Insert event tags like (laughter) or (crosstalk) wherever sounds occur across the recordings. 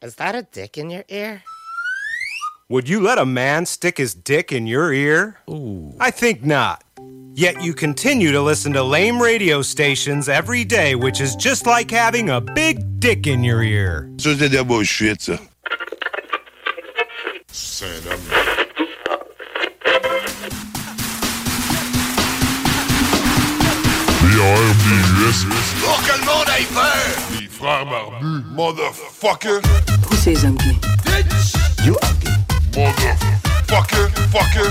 Is that a dick in your ear? Would you let a man stick his dick in your ear? Ooh. I think not. Yet you continue to listen to lame radio stations every day, which is just like having a big dick in your ear. Ça, c'est de la bullshit, ça. B-A-R-B-U-S. Pour que le monde aille peur! Les frères barbus. Motherfucker. Who says I'm gay? You are gay. Motherfucker. Fucker.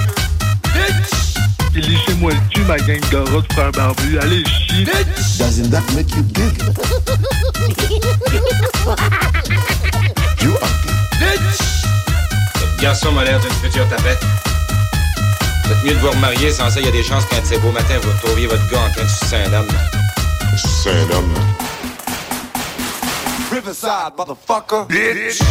Et laissez-moi le cul, ma gang de rats de frères barbus. Allez, chier. Doesn't that make you gay? (laughs) you are gay. Votre garçon m'a l'air d'une future tapette. Êtes mieux de vous remarier, sans ça, il y a des chances qu'un de ces beaux matins, vous retrouviez votre gars en train de sucer un homme. C'est un homme. Riverside, motherfucker. Bitch.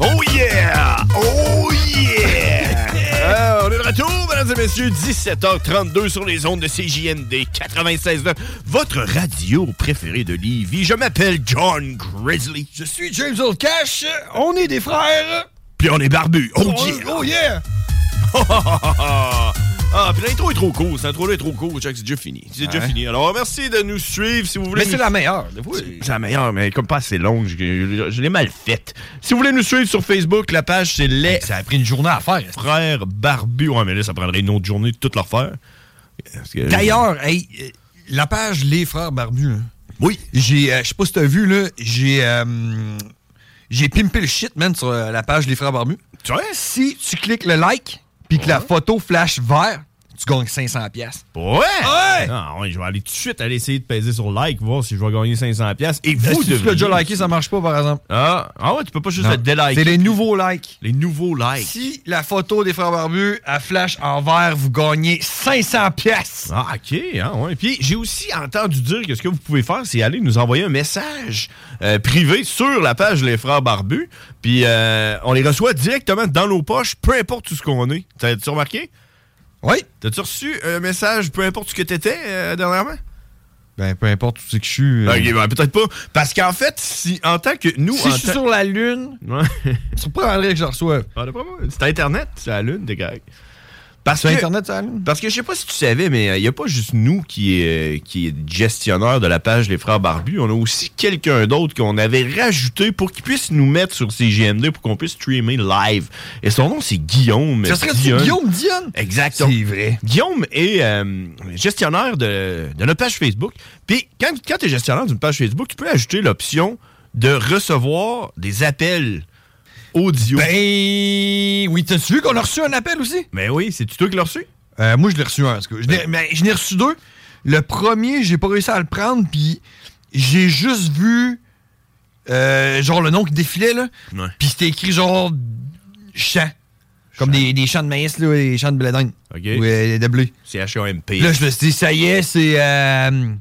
Oh yeah! Oh yeah! (laughs) Euh, on est de retour, mesdames et messieurs, 17h32 sur les ondes de CJND 96.9, votre radio préférée de Lévis. Je m'appelle John Grizzly. Je suis James Old Cash. On est des frères. Puis on est barbu. Oh, Oh, yeah! oh yeah. (laughs) ah, puis l'intro est trop court. Cette intro-là est trop court. Check, c'est déjà fini. C'est déjà fini. Alors, merci de nous suivre si vous voulez. Mais c'est la meilleure. C'est la meilleure, mais comme pas assez longue, je, l'ai mal faite. Si vous voulez nous suivre sur Facebook, la page c'est Les Ça a pris une journée à faire. Frères Barbus. Ouais, mais là, ça prendrait une autre journée de toute leur faire. D'ailleurs, hey, euh, la page Les Frères Barbus. hein. Oui. J'ai, euh, je sais pas si t'as vu, là, j'ai, euh, j'ai pimpé le shit, man, sur la page Les Frères Barbus. Tu vois? Si tu cliques le like, puis que la photo flash vert, tu gagnes 500 pièces. Ouais! Ouais! Ah, ouais, je vais aller tout de suite aller essayer de peser sur like, voir si je vais gagner 500$. piastres. Et vous, si tu l'as devriez- déjà liké, ça marche pas, par exemple. Ah, ah ouais, tu peux pas juste Non. le déliker. C'est les nouveaux likes. Les nouveaux likes. Si la photo des frères barbus, elle flash en vert, vous gagnez 500 pièces. Ah, OK. Hein, ouais. Puis j'ai aussi entendu dire que ce que vous pouvez faire, c'est aller nous envoyer un message euh, privé sur la page Les Frères Barbus. Puis euh, on les reçoit directement dans nos poches, peu importe où ce qu'on est. T'as-tu remarqué? Oui. T'as-tu reçu un message, peu importe où que t'étais euh, dernièrement? Ben, peu importe où c'est que je suis. euh, Ok, ben, peut-être pas. Parce qu'en fait, si en tant que nous. si je suis sur la Lune, Ouais. (laughs) tu prendrais que je reçoive. Ah, d'après moi, C'est Internet, c'est la Lune, t'es correct. Parce Sur que, Internet, ça parce que je sais pas si tu savais, mais il n'y a pas juste nous qui est, qui est gestionnaire de la page Les Frères Barbus. On a aussi quelqu'un d'autre qu'on avait rajouté pour qu'il puisse nous mettre sur CGMD pour qu'on puisse streamer live. Et son nom, c'est Guillaume. Ça serait Dionne. Guillaume Dionne? Exactement. C'est vrai. Guillaume est euh, gestionnaire de, de notre page Facebook. Puis quand, quand tu es gestionnaire d'une page Facebook, tu peux ajouter l'option de recevoir des appels audio. Ben, oui, t'as-tu vu qu'on a reçu un appel aussi? Mais oui, c'est toi qui l'as reçu? Euh, moi, je l'ai reçu un. Je Ben. je n'ai reçu deux. Le premier, j'ai pas réussi à le prendre, puis j'ai juste vu, euh, genre, le nom qui défilait, là. Ouais. Puis c'était écrit, genre, champ. Comme des, des champs de maïs, là, des champs de blé d'Inde. OK. Ou euh, de blé. C'est H-A-M-P. Là, je me suis dit, ça y est, c'est euh,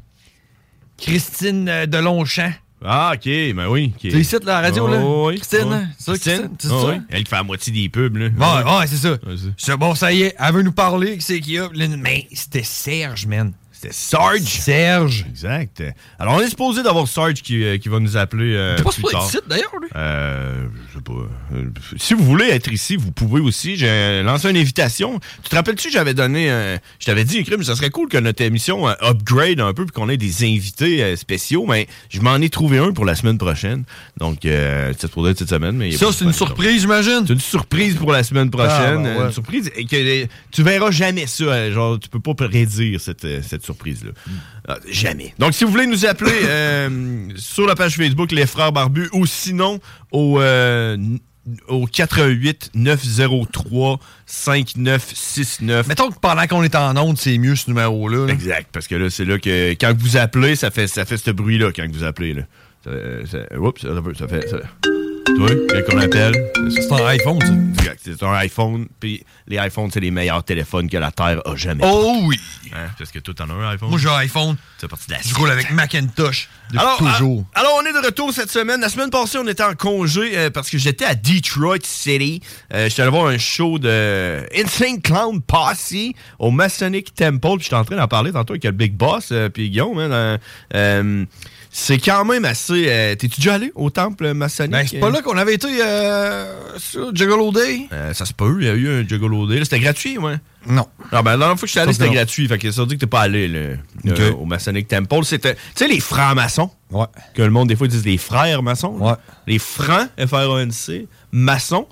Christine euh, Delonchamp. Ah, OK, ben oui. ok. Tu ici, la radio, là? Oh, oui. Christine, Oh, hein? C'est ça, Christine? Christine? C'est Oh, ça? oui. Elle qui fait la moitié des pubs, là. Ouais, ouais, c'est ça. Ouais, c'est- bon, ça y est, elle veut nous parler, qui c'est qu'il y a? Mais c'était Serge, man. C'était Sarge. Serge. Exact. Alors, on est supposé d'avoir Sarge qui, euh, qui va nous appeler euh, T'es pas supposé d'ailleurs, lui? Euh, je sais pas. Euh, si vous voulez être ici, vous pouvez aussi. J'ai lancé une invitation. Tu te rappelles-tu, j'avais donné. un- je t'avais dit, écrit, mais ça serait cool que notre émission euh, upgrade un peu puis qu'on ait des invités euh, spéciaux. Mais je m'en ai trouvé un pour la semaine prochaine. Donc, euh, c'est pour cette semaine. Mais Ça, c'est une surprise, j'imagine? C'est une surprise pour la semaine prochaine. Ah, ben ouais. Une surprise et que euh, tu verras jamais ça. euh, Genre, tu peux pas prédire cette, euh, cette surprise-là. Ah, jamais. Donc, si vous voulez nous appeler (coughs) euh, sur la page Facebook Les Frères Barbus ou sinon au, euh, n- au 88 903 5969. Mettons que pendant qu'on est en onde, c'est mieux ce numéro-là. là. Exact, parce que là, c'est là que quand vous appelez, ça fait, ça fait ce bruit-là quand vous appelez. Là. Ça, ça- oups, ça, ça fait. Toi, quand on appelle. C'est un iPhone, ça. C'est un iPhone. Puis les iPhones, c'est les meilleurs téléphones que la Terre a jamais. Oh oui! Hein, parce que toi, t'en as un iPhone? Moi, j'ai un iPhone. C'est parti de la Je roule avec Macintosh depuis alors, toujours. ah, alors, on est de retour cette semaine. La semaine passée, on était en congé euh, parce que j'étais à Detroit City. Euh, j'étais allé voir un show de Insane Clown Posse au Masonic Temple. Puis j'étais en train d'en parler tantôt avec le Big Boss euh, puis Guillaume. hein, euh, c'est quand même assez... euh, T'es-tu déjà allé au temple maçonnique? Ben, c'est pas là qu'on avait été euh, sur Juggalo Day? Euh, ça se peut, il y a eu un Juggalo Day. là. C'était gratuit, ouais? Non. Ah ben, la dernière fois que je suis allé, c'était gratuit. Fait que ça veut dire que t'es pas allé là, euh, au Masonic Temple. C'était, tu sais, les francs-maçons. Ouais. Que le monde, des fois, ils disent les frères maçons. Ouais. Les francs, F-R-A-N-C, maçons.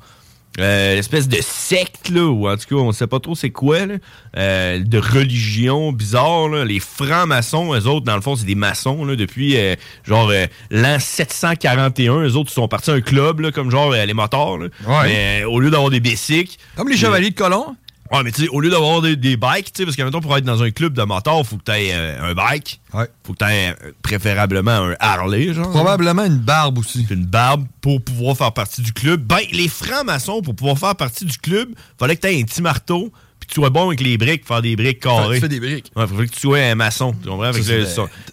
Euh, l'espèce de secte, là, ou en tout cas, on sait pas trop c'est quoi, là, euh, de religion bizarre. Là. Les francs-maçons, eux autres, dans le fond, c'est des maçons là, depuis euh, genre euh, l'an 741. Eux autres, ils sont partis à un club, là, comme genre euh, les motards. Là. Ouais. Mais au lieu d'avoir des bicycles... Comme les chevaliers de colon. Ouais, mais tu sais, au lieu d'avoir des, des bikes, tu sais, parce que, mettons, pour être dans un club de motards, faut que tu aies un bike. Ouais. Faut que tu aies préférablement un Harley, genre. Probablement une barbe aussi. Une barbe pour pouvoir faire partie du club. Ben, les francs-maçons, pour pouvoir faire partie du club, fallait que tu aies un petit marteau, tu sois bon avec les briques, faire des briques carrées. Tu fais des briques. Ouais, fallait que tu sois un maçon. Tu comprends?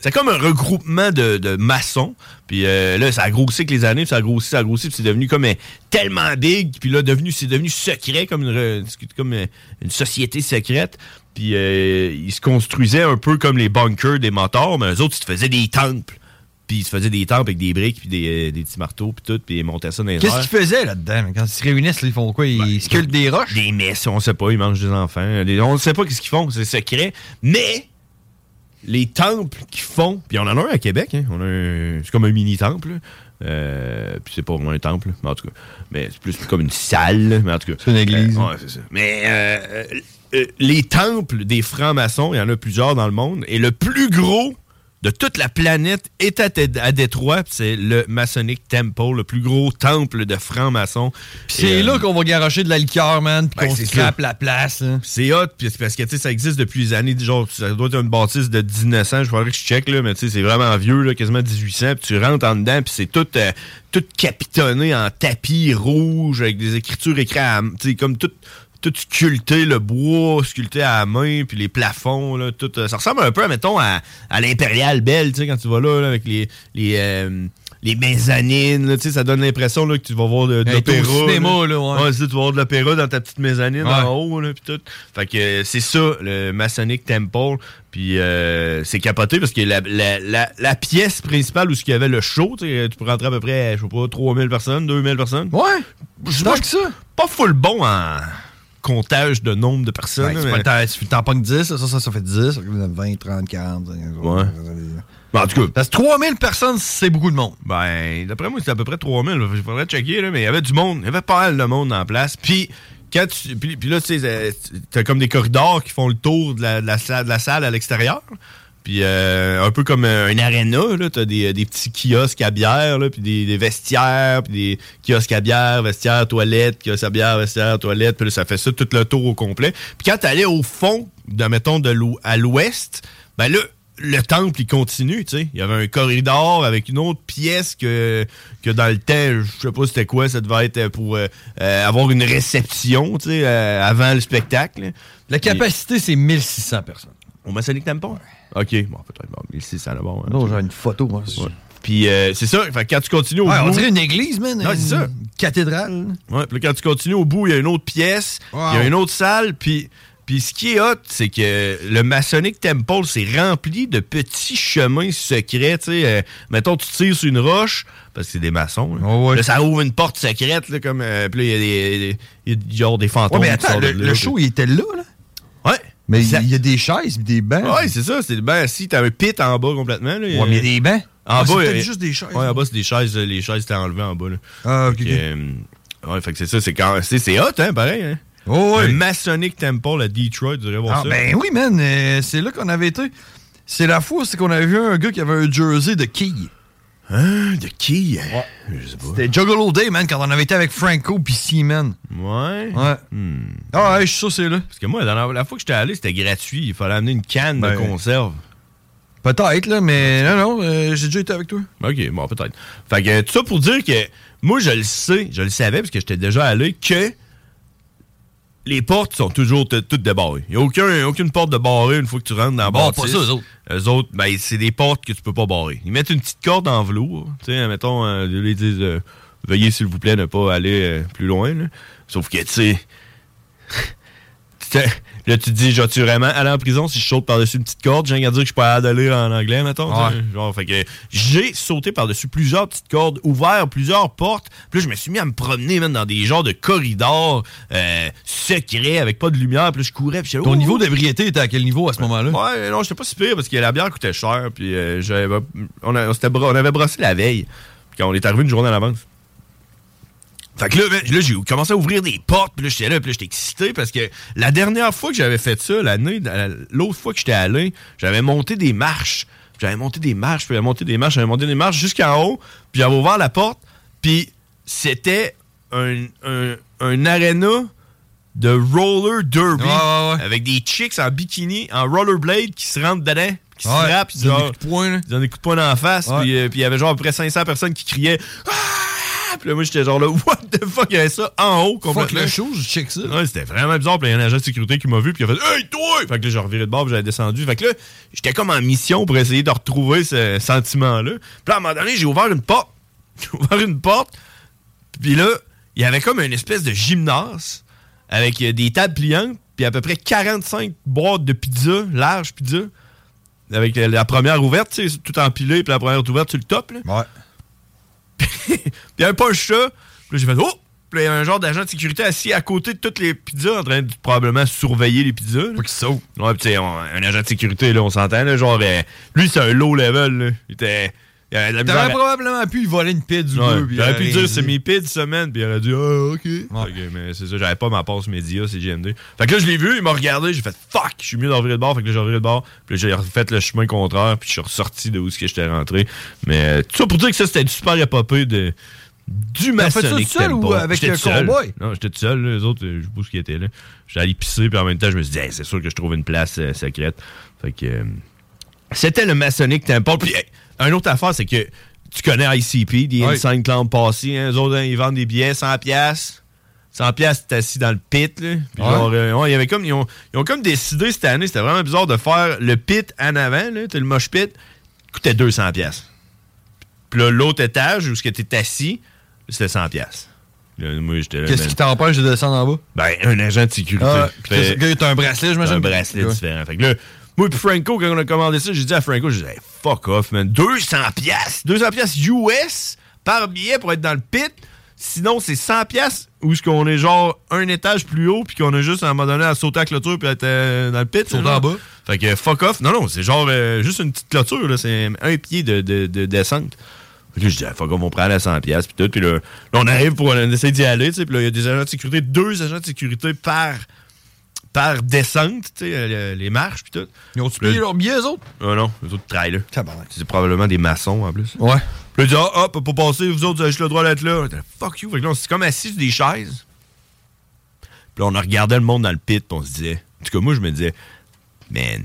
C'est- comme un regroupement de, de maçons. Puis euh, là, ça a grossi avec les années, puis ça a grossi, ça a grossi, puis c'est devenu comme euh, tellement big, puis là, devenu, c'est devenu secret, comme une, comme euh, une société secrète. Puis ils se construisaient un peu comme les bunkers des motards, mais eux autres, ils se faisaient des temples. Puis ils se faisaient des temples avec des briques, puis des, euh, des petits marteaux, puis tout, puis ils montaient ça dans les Qu'est-ce qu'ils faisaient là-dedans? Quand ils se réunissent, ils font quoi? Ils sculptent des roches? Des messes, on sait pas, ils mangent des enfants. On ne sait pas qu'est-ce qu'ils font, c'est secret. Mais les temples qu'ils font, puis on en a un à Québec, hein, on a c'est comme un mini temple. là. Euh, puis c'est pas vraiment un temple, mais en tout cas, mais c'est plus comme une salle, mais en tout cas. C'est une église. Euh, ouais, c'est ça. Mais euh, les temples des francs-maçons, il y en a plusieurs dans le monde, et le plus gros de toute la planète est à, à Détroit, c'est le Masonic Temple, le plus gros temple de francs-maçons. C'est euh, là qu'on va garocher de la liqueur, man, puis Ben, qu'on scrape la place. c'est hot, c'est parce que tu sais, ça existe depuis les années, genre, ça doit être une bâtisse de 1900, je faudrait que je check, là, mais tu sais, c'est vraiment vieux, là, quasiment 1800, puis tu rentres en dedans, puis c'est tout, euh, tout capitonné en tapis rouge, avec des écritures écrites à, tu sais, comme tout, tout sculpté, le bois sculpté à la main, puis les plafonds, là, tout, euh, ça ressemble un peu, mettons, à, à l'Impérial Belle, tu sais, quand tu vas là, là, avec les, les, euh, les mezzanines, tu sais, ça donne l'impression là, que tu vas voir de, l'opéra. cinéma, là, ouais. tu vas voir de l'opéra dans ta petite mezzanine Ouais. en haut, là, puis tout. Fait que euh, c'est ça, le Masonic Temple. Puis euh, c'est capoté parce que la, la, la, la pièce principale où il y avait le show, tu peux rentrer à peu près, je sais pas, 3000 personnes, 2000 personnes. Ouais. Je moi, que ça. pas full bon en comptage de nombre de personnes. C'est mais- pas temps, tu t'en pognes 10, ça, ça, ça fait 10, 20, 30, 40. Ouais. Ben, en tout cas, Parce que 3000 personnes, c'est beaucoup de monde. Ben, d'après moi, c'était à peu près 3000. Il faudrait checker, là, mais il y avait du monde. Il y avait pas mal de monde en place. Puis, quand tu, puis, puis là, tu sais, euh, t'as comme des corridors qui font le tour de la, de la salle, de la salle à l'extérieur. Puis, euh, un peu comme un, un aréna, là, t'as des, des petits kiosques à bière, là, puis des, des vestiaires, puis des kiosques à bière, vestiaires, toilettes, kiosques à bière, vestiaires, toilettes. Puis là, ça fait ça tout le tour au complet. Puis quand t'allais au fond, de, mettons, de l'ou- à l'ouest, ben là, le temple, il continue, tu sais. Il y avait un corridor avec une autre pièce que, que dans le temps, je sais pas c'était quoi, ça devait être pour euh, euh, avoir une réception, tu sais, euh, avant le spectacle. La capacité, c'est 1600 personnes. Au Masonic Temple? OK, bon, peut-être, bon, 1600 là, bon. hein. Non, j'ai une photo, moi. Ouais. Puis euh, c'est ça, fait quand tu continues au Ouais, on bout... dirait une église, man. Ouais, c'est ça. Une cathédrale. Ouais, puis là, quand tu continues au bout, il y a une autre pièce, il y a une autre salle, puis Puis ce qui est hot, c'est que le Masonic Temple, c'est rempli de petits chemins secrets. Tu sais, euh, mettons, tu tires sur une roche, parce que c'est des maçons. là. Là, ça ouvre une porte secrète, là, comme. euh, puis là, il y a des, il y a genre des fantômes. Ouais, mais attends, le, de le show, il était là, là? Ouais. Mais Ça- il y a des chaises des bancs. Ouais, c'est ça. C'est ben si t'as un pit en bas complètement. Là, Ouais, mais il y a des bancs. En Ah, c'est bas, y a- juste des chaises, Ouais, en bas c'est des chaises. euh, Les chaises étaient enlevées en bas. Là. Ah, ok, Fait que, ok. euh, ouais, fait que c'est ça. C'est quand c'est c'est hot, hein, pareil. Hein? Oh, ouais. Un Masonic Temple à Detroit, tu devrais voir Ah, ça. ben oui, man. euh, c'est là qu'on avait été. C'est la fois c'est qu'on avait vu un gars qui avait un jersey de Key. Hein? De qui? Je sais pas. C'était Juggalo Day, man, quand on avait été avec Franco puis Seaman. Ouais. Ouais. Ah, ouais, je suis sûr que c'est là. Parce que moi, la, dernière- la fois que j'étais allé, c'était gratuit. Il fallait amener une canne Ben, de conserve. Peut-être, là, mais non, non, euh, j'ai déjà été avec toi. OK, bon, peut-être. Fait que tout ça pour dire que moi, je le sais, je le savais parce que j'étais déjà allé, que les portes sont toujours toutes débarrées. Il n'y a aucun, aucune porte de barrée une fois que tu rentres dans la Bon, bâtisse. pas ça, eux autres. Eux autres, ben, c'est des portes que tu peux pas barrer. Ils mettent une petite corde en velours. Tu sais, mettons, euh, ils disent euh, Veuillez, s'il vous plaît, ne pas aller euh, plus loin. là. Sauf que, tu sais. Tu Là, tu te dis, j'ai-tu vraiment aller en prison si je saute par-dessus une petite corde? J'ai rien à dire que je suis pas capable de lire en anglais, mettons. tu. Ouais. Genre, fait que j'ai sauté par-dessus plusieurs petites cordes, ouvert plusieurs portes. Puis là, je me suis mis à me promener même dans des genres de corridors euh, secrets avec pas de lumière. Puis là, je courais. Puis Ton niveau d'ébriété était à quel niveau à ce moment-là? Ouais, non, j'étais pas si pire parce que la bière coûtait cher. Puis euh, on, a- on avait brossé la veille. Puis on est arrivé une journée à l'avance. Fait que là, ben, là, j'ai commencé à ouvrir des portes, puis là, j'étais là, puis là, j'étais excité parce que la dernière fois que j'avais fait ça, l'année, l'autre fois que j'étais allé, j'avais monté des marches. J'avais monté des marches, puis j'avais monté des marches, j'avais monté des marches jusqu'en haut, puis j'avais ouvert la porte, puis c'était un, un, un aréna de roller derby Ouais, ouais, ouais. avec des chicks en bikini, en rollerblade qui se rentrent dedans, qui Ouais, se frappent, ils donnent des coups de poing, ils donnent des coups de poing la face, Ouais. puis euh, puis il y avait genre à peu près 500 personnes qui criaient Ah! Puis là, moi, j'étais genre là, (laughs) what the fuck, il y avait ça en haut Fuck complètement. le show, je check ça. Ouais, c'était vraiment bizarre. Puis il y a un agent de sécurité qui m'a vu, puis il a fait Hey, toi! Fait que là, j'ai reviré de bord, puis j'avais descendu. Fait que là, j'étais comme en mission pour essayer de retrouver ce sentiment-là. Puis là, à un moment donné, j'ai ouvert une porte. (laughs) J'ai ouvert une porte, puis là, il y avait comme une espèce de gymnase avec euh, des tables pliantes, puis à peu près 45 boîtes de pizza, large pizza. Avec la, la première ouverte, tu sais, tout empilé, puis la première ouverte sur le top. Là. Ouais. Puis il y a un punch ça. Puis là, j'ai fait Oh! Puis là, il y a un genre d'agent de sécurité assis à côté de toutes les pizzas en train de probablement surveiller les pizzas. Pas qu'il saute. Ouais, puis on- un agent de sécurité, là, on s'entend, là, genre, euh, lui, c'est un low level, là. Il était. T'aurais probablement pu voler une pizza ou Ouais, aurait pu dire c'est mes pids semaine, puis il aurait dit ah ok. Mais c'est ça, j'avais pas ma passe média, c'est GMD. Fait que là je l'ai vu, il m'a regardé, j'ai fait fuck, je suis mieux d'en virer de bord, fait que là j'ai reviré de bord, puis j'ai refait le chemin contraire, puis je suis ressorti de où ce que j'étais rentré. Mais tout ça pour dire que ça c'était super épopée de du T'as fait ça seul ou avec seul. cowboy? Non, j'étais tout seul, là, les autres, je sais pas ce qui était là. J'étais allé pisser, puis en même temps je me suis dit Hey, c'est sûr que je trouve une place euh, secrète. Fait que euh, c'était le Masonic Temple. Puis, hey, une autre affaire, c'est que tu connais ICP, des. Insane Clown Passy, hein, eux autres, hein, ils vendent des billets 100 pièces. 100 pièces, t'es assis dans le pit, là. Puis Ouais. genre, euh, ouais, il y avait comme, ils, ont, ils ont comme décidé cette année, c'était vraiment bizarre de faire le pit en avant, là, le moche pit, coûtait 200 pièces. Puis là, l'autre étage, où ce que t'es assis, c'était 100 pièces. Qu'est-ce qui t'empêche de descendre en bas? Ben, un agent de sécurité. Ah, puis Fait- un bracelet, j'imagine? un bracelet Ouais. différent. Fait que là, moi et Franco, quand on a commandé ça, j'ai dit à Franco, j'ai dit, Hey, fuck off, man. 200 pièces 200 pièces US par billet pour être dans le pit. Sinon, c'est 100 pièces où est-ce qu'on est genre un étage plus haut puis qu'on a juste à un moment donné à sauter à la clôture puis être euh, dans le pit. Sauter en bas. Fait que fuck off. Non, non, c'est genre euh, juste une petite clôture, là. C'est un pied de, de- de descente. Fait que là, je dis, ah, fuck off, on prend la 100 pièces puis tout. Puis là, là, on arrive pour on essaie d'y aller, tu sais. Puis là, il y a des agents de sécurité, deux agents de sécurité par, sais, euh, les marches puis tout. Ils ont-tu payé leurs billets, eux autres? Ah non, les autres trailers. C'est probablement des maçons en plus. Ouais. Puis là, il dit, ah, hop, pour passer, vous autres, vous avez juste le droit d'être là. Fuck you. Fait que là, on s'est comme assis sur des chaises. Puis là, on a regardé le monde dans le pit, puis on se disait, en tout cas, moi, je me disais, man,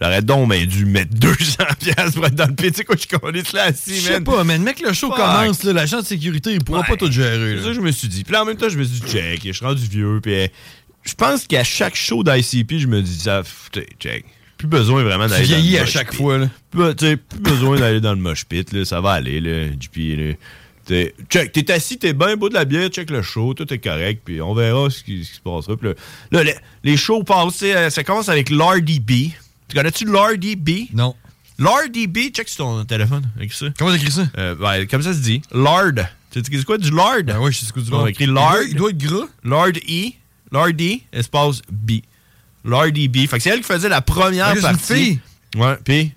j'aurais donc bien dû mettre (laughs) 200 piastres pour être dans le pit. Tu sais quoi, je connais là assis, Je sais man. pas, mais mec, le show Fuck. commence, là, l'agent de sécurité, il pourra Ouais. pas tout gérer. C'est ça que je me suis dit. Puis là, en même temps, je me suis dit, check, je suis rendu vieux. Puis je pense qu'à chaque show d'ICP, je me dis, ça, pff, check. Plus besoin vraiment d'aller dans le vieillis à mosh chaque pit. fois, là. Plus, tu sais, plus besoin d'aller dans le mosh pit, là. Ça va aller, là. JP, là. T'es, check, t'es assis, t'es bien, bout de la bière, check le show, tout est correct, puis on verra ce qui, ce qui se passera. Puis là, les, les shows passent, tu sais, ça commence avec l'RDB. Tu connais-tu l'RDB? Non. L'RDB, check sur ton téléphone, avec ça. Comment t'écris ça? Euh, ben, comme ça se dit. Lard. Tu sais c'est quoi du lard? Ben oui, je sais ce que du On lard. doit- il doit être gras. Lard E. Lard E, espace B. Lard B. Fait que c'est elle qui faisait la première partie. Ouais, puis,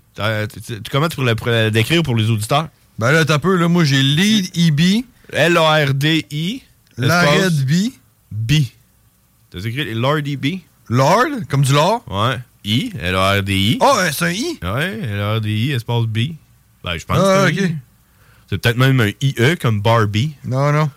comment tu pourrais la décrire pour les auditeurs? Ben là, t'as peu, là, moi j'ai lead EB. L-A-R-D-I. Lard B. B. T'as écrit Lard B? Lard, comme du lard? Ouais. I, L-A-R-D-I. Oh, ouais, c'est un I. Ouais, L-A-R-D-I, espace B. Ben, je pense Ah, que c'est un peut-être même un IE comme Barbie. Non, non.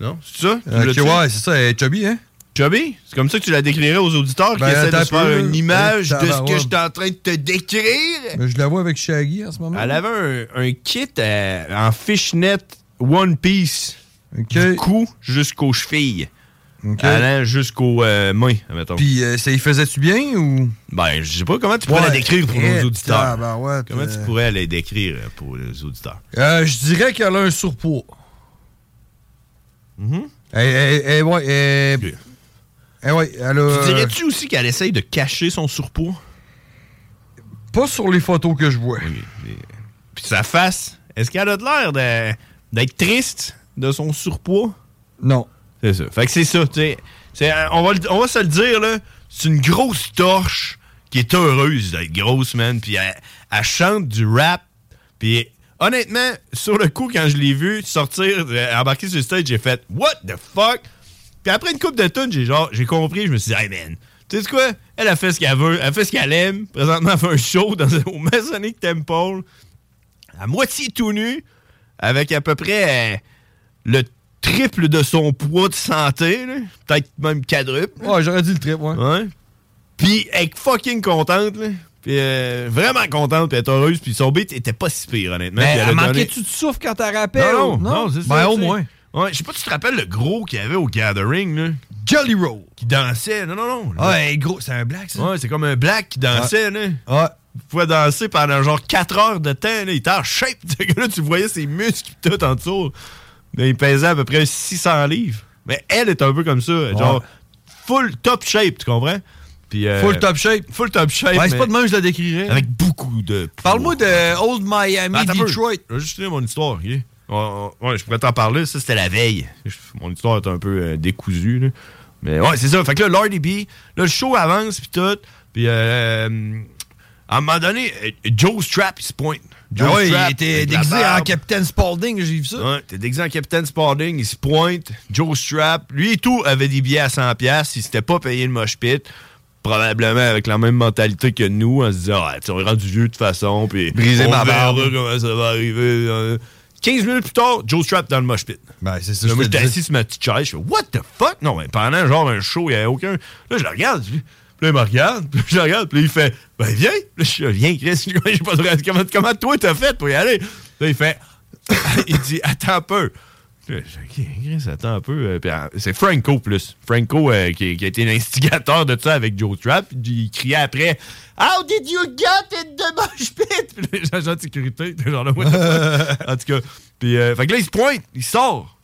Non, c'est ça? Ok, ouais, c'est ça, elle est chubby, hein? Chubby? C'est comme ça que tu la décrirais aux auditeurs Ben, qui essaient de se faire une image Ben, de ce que je suis en train de te décrire. Ben, je la vois avec Shaggy en ce moment. Elle avait un, un kit euh, en fishnet One Piece. Du cou jusqu'aux chevilles. Allant jusqu'aux euh, mains, admettons. Puis, euh, ça y faisait-tu bien ou? Ben, je sais pas comment tu pourrais Ouais, la décrire pour nos auditeurs. comment euh. tu pourrais la décrire euh, pour les auditeurs? Euh, je dirais qu'elle a un surpoids. Mhm. Eh, eh, eh, ouais, eh, eh, ouais, elle a. Tu dirais-tu aussi qu'elle essaye de cacher son surpoids? Pas sur les photos que je vois. Puis sa face, est-ce qu'elle a de l'air d'être triste de son surpoids? Non. C'est ça. Fait que c'est ça, tu sais. Euh, On va, le- on va se le dire, là. C'est une grosse torche qui est heureuse d'être grosse, man. Puis elle, elle chante du rap. Puis honnêtement, sur le coup, quand je l'ai vu sortir, euh, embarquer sur le stage, j'ai fait What the fuck? Puis après une coupe de tonnes, j'ai genre, j'ai compris, je me suis dit, hey man, tu sais quoi? Elle a fait ce qu'elle veut, elle fait ce qu'elle aime. Présentement, elle fait un show dans, au Masonic Temple, à moitié tout nu, avec à peu près euh, le triple de son poids de santé, peut-être même quadruple. Ouais, j'aurais dit le trip, ouais. Ouais. Puis elle est fucking contente, là. Puis euh, vraiment contente, puis elle est heureuse, puis son beat était pas si pire, honnêtement. Mais elle donné- manquait-tu de souffle quand t'as rappelé? non, non, non, c'est ça. Ben, au moins. Ouais, je sais pas si tu te rappelles le gros qu'il y avait au Gathering, là. Jolly Roll. Qui dansait. Non, non, non. Ouais, gros, c'est un black, ça. Ouais, c'est comme un black qui dansait, là. Ouais. Il pouvait danser pendant genre 4 heures de temps, là. Il était en shape, (laughs) gars-là. Tu voyais ses muscles tout en dessous. Il pesait à peu près 600 livres. Mais elle est un peu comme ça. Genre, full top shape, tu comprends? Puis, euh, Full top shape. Full top shape. Ouais, c'est pas de même que je la décrirais. Avec beaucoup de. Parle-moi de Old Miami, Attends. Detroit. Je vais juste finir mon histoire, ok? Ouais, je pourrais t'en parler. Ça, c'était la veille. Je- Mon histoire est un peu euh, décousue, là. Mais ouais, c'est ça. Fait que là, Lordy B, là, le show avance, puis tout. Puis, euh, à un moment donné, euh, Joe Strap, il se pointe. Joe Ah ouais, il Strap, était avec la déguisé en. Capitaine Spaulding, j'ai vu ça. Ouais, t'es déguisé en Capitaine Spaulding, il se pointe. Joe Strap, lui et tout, avait des billets à 100$. Il s'était pas payé le mosh pit. Probablement avec la même mentalité que nous, on se disait, ah, on est rendu vieux de toute façon, puis Briser ma verra barbe. comment ça va arriver. Euh. 15 minutes plus tard, Joe Strap dans le mosh pit. Ben, c'est ça. Là, je moi, j'étais assis sur ma petite chaise, je fais, what the fuck? Non, mais pendant genre un show, il n'y avait aucun. Là, je le regarde, je- puis là, il me regarde, puis je le regarde, puis là, il fait, ben, viens. Là, je suis, viens, Chris, (laughs) j'ai pas de comment, comment toi t'as fait pour y aller? Là, il fait, (laughs) il dit, attends un peu. Là, je dis, OK, Chris, attends un peu. Euh, euh, C'est Franco, plus. Franco, euh, qui, qui a été l'instigateur de ça avec Joe Trap. Il criait après How did you get in the mosh pit? (laughs) Puis les agents de sécurité, (laughs) genre là, what? En tout cas, puis, euh, fait que là, il se pointe, il sort.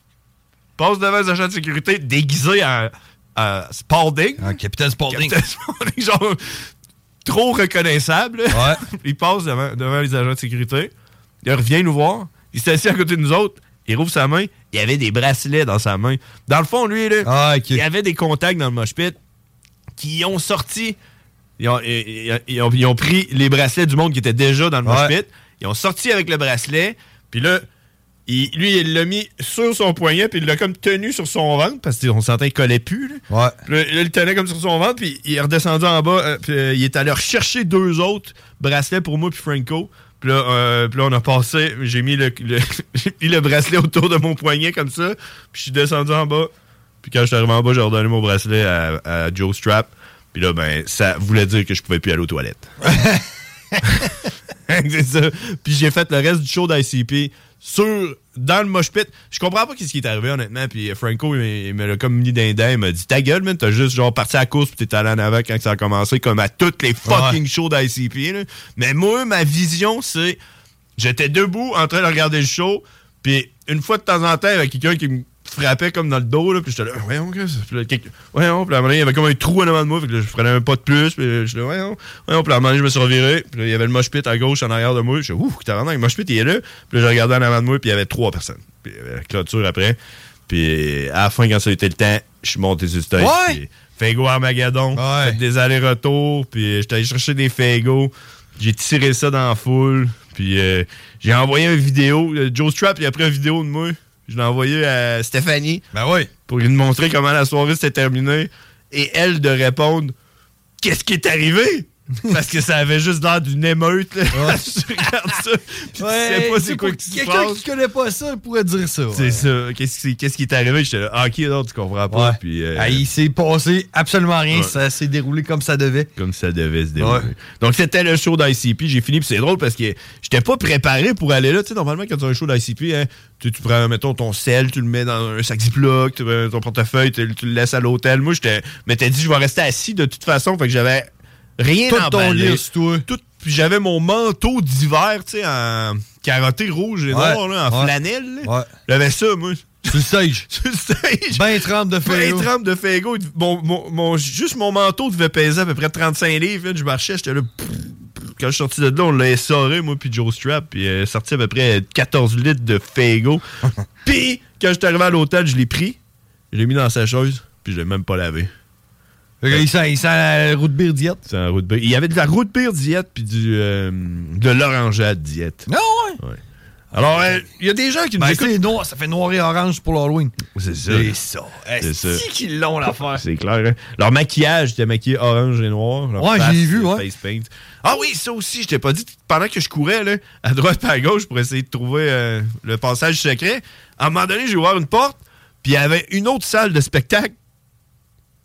Passe devant les agents de sécurité déguisé en, en Spalding. En Capitaine Spaulding. Capitaine Spaulding, (laughs) genre trop reconnaissable. là. il passe devant, devant les agents de sécurité. Il revient nous voir. Il s'est assis à côté de nous autres. Il rouvre sa main. Il y avait des bracelets dans sa main. Dans le fond, lui, là, Ah, il y avait des contacts dans le mosh pit qui ont sorti. Ils ont, ils- ils ont- ils ont pris les bracelets du monde qui était déjà dans le mosh Ouais. pit. Ils ont sorti avec le bracelet. Puis là, il- lui, il l'a mis sur son poignet. Puis il l'a comme tenu sur son ventre parce qu'on sentait qu'il collait plus. là. Ouais. Puis là, là, il le tenait comme sur son ventre, puis il est redescendu en bas, euh, puis euh, il est allé rechercher deux autres bracelets pour moi puis Franco. Puis là, euh, puis là, on a passé, j'ai mis le, le- (laughs) j'ai mis le bracelet autour de mon poignet comme ça, puis je suis descendu en bas. Puis quand je suis arrivé en bas, j'ai redonné mon bracelet à, à Joe Strap. Puis là, ben, ça voulait dire que je pouvais plus aller aux toilettes. (laughs) (laughs) c'est ça. Puis j'ai fait le reste du show d'ICP sur dans le mosh pit. Je comprends pas ce qui est arrivé honnêtement. Puis Franco, il, me l'a comme mis d'un Il m'a dit ta gueule, man, t'as juste genre parti à la course puis t'es allé en avant quand ça a commencé, comme à toutes les fucking shows d'ICP. là. Mais moi, ma vision, c'est j'étais debout en train de regarder le show. Puis une fois de temps en temps, il y avait quelqu'un qui me frappait comme dans le dos, là, puis j'étais là, voyons, puis là, quelqu'un- voyons, puis à un moment donné, il y avait comme un trou en avant de moi, fait que là, je prenais un pas de plus, puis j'étais là, voyons, voyons, puis à un moment donné, je me suis reviré, puis là, il y avait le mosh pit à gauche en arrière de moi, je suis ouf, t'as le mosh pit, il est là, puis là, j'ai regardé en avant de moi, puis il y avait trois personnes, puis il y avait la clôture après, puis à la fin, quand ça a été le temps, je suis monté sur le stage, Ouais! puis Fego Armageddon, fait des allers-retours, puis j'étais allé chercher des Fego, j'ai tiré ça dans la foule, puis euh, j'ai envoyé une vidéo. euh, Joe Strap, il a pris une vidéo de moi. Je l'ai envoyé à Stéphanie. Ben oui. Pour lui montrer comment la soirée s'était terminée. Et elle de répondre Qu'est-ce qui est arrivé? Parce que ça avait juste l'air d'une émeute. Là. tu (laughs) regardes ça, puis tu sais pas c'est quoi qui se Quelqu'un qui connaît pas ça pourrait dire ça. C'est ça. Qu'est-ce qui, qu'est-ce qui est arrivé? J'étais là, ah, ok, non, tu comprends pas. Puis, euh, Ah, il s'est passé absolument rien. Ça s'est déroulé comme ça devait. comme ça devait se dérouler. Donc, c'était le show d'ICP. J'ai fini, puis c'est drôle parce que j'étais pas préparé pour aller là. Tu sais, normalement, quand tu as un show d'ICP, hein, tu, tu prends, mettons, ton sel, tu le mets dans un sac Ziploc, tu mets ton portefeuille, tu, tu le laisses à l'hôtel. Moi, j'étais, m'étais dit, je vais rester assis de toute façon. Fait que j'avais rien Tout ton sur toi. Tout, puis j'avais mon manteau d'hiver, tu sais, en carotté rouge et Ouais. noir, là, en Ouais. flanelle. Ouais. J'avais ça, moi. Sur le stage. (laughs) Sur le stage. Ben trempe de Ben feu. trempe de Fego. Mon, mon- mon- juste mon manteau devait peser à peu près 35 livres. là. Je marchais, j'étais là. pff, pff. Quand je suis sorti de là, on l'a essoré, moi, puis Joe Strap. Puis euh, sorti à peu près 14 litres de Fego. (laughs) puis, quand je suis arrivé à l'hôtel, je l'ai pris. Je l'ai mis dans sa chose. Puis, je l'ai même pas lavé. Il sent, il sent la route beer diète. C'est beer. Il y avait de la root beer diète, puis du, euh, de l'orangeade diète. Non, ouais? Ouais. Alors, euh, il y a des gens qui nous Ben, écoutent. c'est noir, ça fait noir et orange pour l'Halloween. C'est ça. C'est ça. C'est ça. Est-ce qu'ils l'ont l'affaire? C'est clair. hein? Leur maquillage était maquillé orange et noir. Leur Ouais, j'ai vu, ouais. Face paint. Ah oui, ça aussi, je t'ai pas dit. Pendant que je courais, là, à droite et à gauche, pour essayer de trouver euh, le passage secret, à un moment donné, j'ai ouvert une porte, puis il y avait une autre salle de spectacle.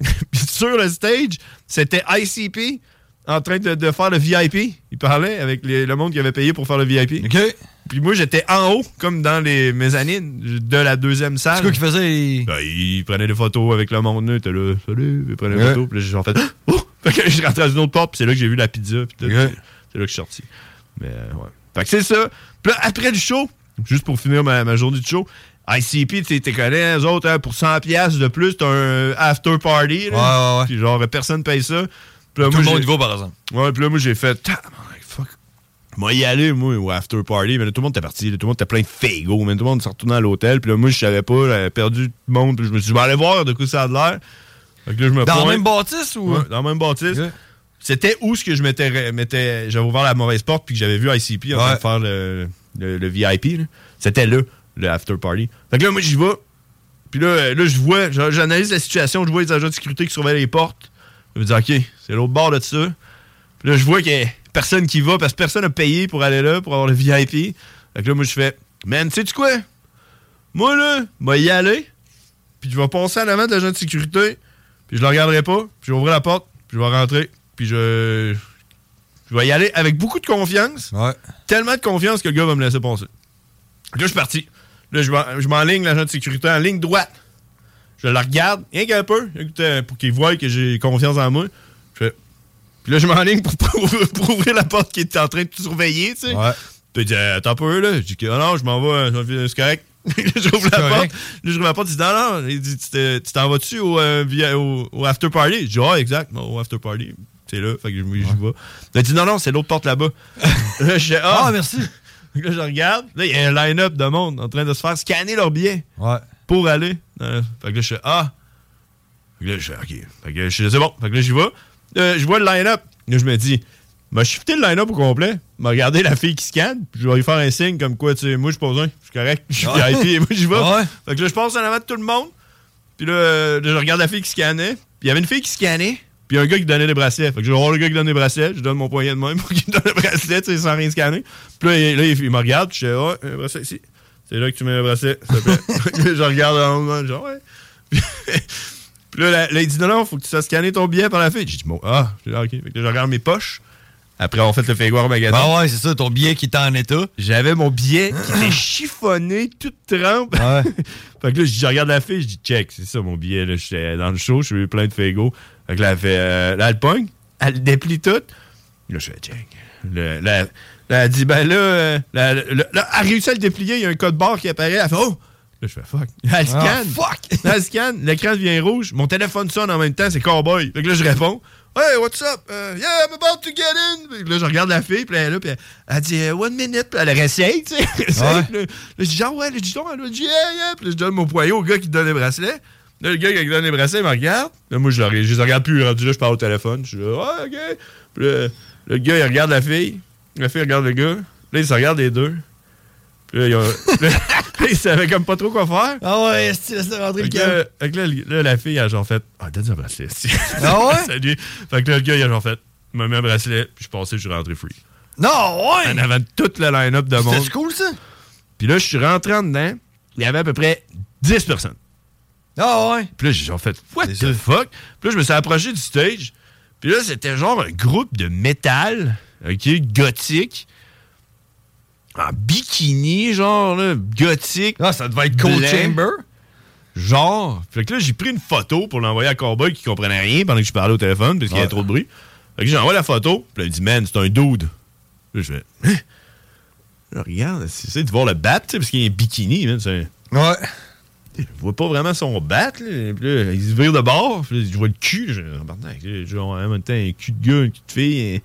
(laughs) puis sur le stage, c'était ICP en train de, de faire le VIP. Il parlait avec les- le monde qui avait payé pour faire le VIP. OK. Puis moi, j'étais en haut, comme dans les mezzanines de la deuxième salle. C'est quoi qui faisait? Ben, il prenait des photos avec le monde, il était là, salut, il prenait des Ouais. photos, puis là, j'ai en fait, oh! Fait que je suis rentré dans une autre porte, puis c'est là que j'ai vu la pizza, puis c'est là que je suis sorti. Mais, euh, ouais. Fait que c'est ça. Puis là, après le show, juste pour finir ma, ma journée de show, ICP, tu tu connais, les autres, hein, pour 100$ piastres de plus, t'as un after party, là. Ouais, ouais, ouais. Puis genre, personne paye ça. Puis là, Tout le monde y va, par exemple. Ouais, puis là, moi, j'ai fait, fuck. Moi, y aller, moi, au after party. Mais là, tout le monde était parti. là, tout le monde était plein de fégos. Mais tout le monde s'est retourné à l'hôtel. Puis là, moi, je savais pas. J'avais perdu tout le monde. Puis je me suis dit, je vais aller voir de quoi ça a de l'air. Fait que là, je me Dans la pointe. même bâtisse ou? Ouais, dans la même bâtisse. C'était où ce que je m'étais. m'étais- J'avais ouvert la mauvaise porte. Puis que j'avais vu ICP en train de faire le, le- le VIP. C'était là, le after party. Fait que là, moi, j'y vais. Puis là, là, je vois, j'a- j'analyse la situation. Je vois les agents de sécurité qui surveillent les portes. Je me dis, OK, c'est l'autre bord de ça. Puis là, je vois qu'il y a personne qui va parce que personne n'a payé pour aller là, pour avoir le VIP. Fait que là, moi, je fais, man, sais-tu quoi? Moi, là, moi y aller, puis je vais passer en avant de l'agent de sécurité, puis je le regarderai pas, puis je vais ouvrir la porte, puis je vais rentrer, puis je. Je vais y aller avec beaucoup de confiance. Ouais. Tellement de confiance que le gars va me laisser passer. Là, je suis parti. Là, je m'en- je m'enligne l'agent de sécurité en ligne droite. Je le regarde, rien qu'un peu, euh, pour qu'il voie que j'ai confiance en moi. Je fais. Puis là, je m'enligne pour, (laughs) pour, ouvrir la porte qui était en train de te surveiller, tu sais. Ouais. Puis il dit, euh, attends un peu, là. Je dis, ah non, je m'en vais, euh, c'est correct. (laughs) je ouvre la porte. Là, je ouvre la porte, il dit, non, non. Il dit, tu te- tu t'en vas-tu au, euh, au, au after party? Je dis, ah, exact, au after party. C'est là, fait que je j'y vais. Il dit, non, non, c'est l'autre porte là-bas. (laughs) là, je dis, ah, Ah, merci. Là, je regarde. Là, il y a un line-up de monde en train de se faire scanner leurs billets Ouais. pour aller. Euh, fait que là, je fais Ah. Fait que là, je fais OK. Fait que je c'est bon. Fait que là, j'y vais. Euh, je vois le line-up. Là, je me dis M'a shifté le line-up au complet. M'a regardé la fille qui scanne. Puis je vais lui faire un signe comme quoi, tu sais, moi, je pas besoin. Je suis correct. Je suis Ouais. VIP et moi, j'y vais. Ouais. Fait que là, je passe en avant de tout le monde. Puis là, là, je regarde la fille qui scannait. Puis il y avait une fille qui scannait. Puis un gars qui donnait des bracelets. Fait que je vais voir le gars qui donne des bracelets. Je donne mon poignet de main pour qu'il donne le bracelet, tu sais, sans rien scanner. Puis là, il, là, il, me regarde. Puis je fais, ouais, un bracelet ici. C'est là que tu mets le bracelet, s'il te plaît. (laughs) Je regarde en moment, genre, ouais. Puis, (laughs) puis là, là, il dit, non, non, faut que tu fasses scanner ton billet par la fille. J'ai dit, bon, ah, ah, ok. Fait que là, je regarde mes poches. Après avoir fait le Fégoire magasin. Ah ouais, c'est ça, ton billet qui était en état. J'avais mon billet qui était (gasps) chiffonné, toute trempe. Ouais. (laughs) fait que là, je regarde la fille, je dis check, c'est ça mon billet. Là, j'étais dans le show, je suis plein de Fego. Fait que là, elle fait. euh, là, elle pogne, elle déplie tout. Là, je fais check. le- la- elle dit, ben là, euh, la- la- elle a réussi à le déplier, il y a un code barre qui apparaît. Elle fait, oh! Là, je fais, fuck. Elle scanne. Ah, fuck! (laughs) Elle scanne, l'écran devient rouge, mon téléphone sonne en même temps, c'est Cowboy. Fait que là, je réponds, Hey, what's up? Euh, yeah, I'm about to get in. Que là, je regarde la fille, puis elle est là, puis elle, elle dit, euh, one minute, puis elle réessaye, tu sais. (laughs) Là, là, je dis, genre, ouais, le dis donc, elle a dit, yeah, yeah. Puis là, je donne mon poignet au gars qui te donne les bracelets. Là, le gars qui me donne les bracelets, il me regarde. Là, moi, je, le- je les regarde plus. Rendu là, je parle au téléphone. Je suis là, ouais, OK. Puis là, le gars, il regarde la fille. La fille regarde le gars. Là, ils se regardent les deux. Puis là, ils, (laughs) ont- là, ils savaient comme pas trop quoi faire. Ah ouais, que laisse rentrer le que là, fait que là, le- là, la fille a genre fait Ah, donne un bracelet. (laughs) Ah ouais? (laughs) Salut. Fait que là, le gars, il a genre fait Il m'a mis un bracelet, puis je suis passé, je suis rentré free. Non, ouais! En avant toute le line-up de monde. C'était cool, ça? Puis là, je suis rentré en dedans. Il y avait à peu près 10 personnes. Ah ouais? Puis là, j'ai genre fait What the fuck? Puis là, je me suis approché du stage. Puis là, c'était genre un groupe de métal, OK, gothique. En bikini, genre, là, gothique. Ah, ça devait être Cold. Chamber? Genre. Fait que là, j'ai pris une photo pour l'envoyer à Cowboy qui comprenait rien pendant que je parlais au téléphone parce qu'il y avait trop de bruit. Fait que j'envoie la photo. Puis là, il dit, man, c'est un dude. Là, je fais, Hein? Là, regarde, c'est de voir le bat, parce qu'il y a un bikini, man. Ouais. Je vois pas vraiment son bat, là. Puis là, il se vire de bord. Puis là, je vois le cul. Je genre, en même temps, un cul de gars, un cul de fille.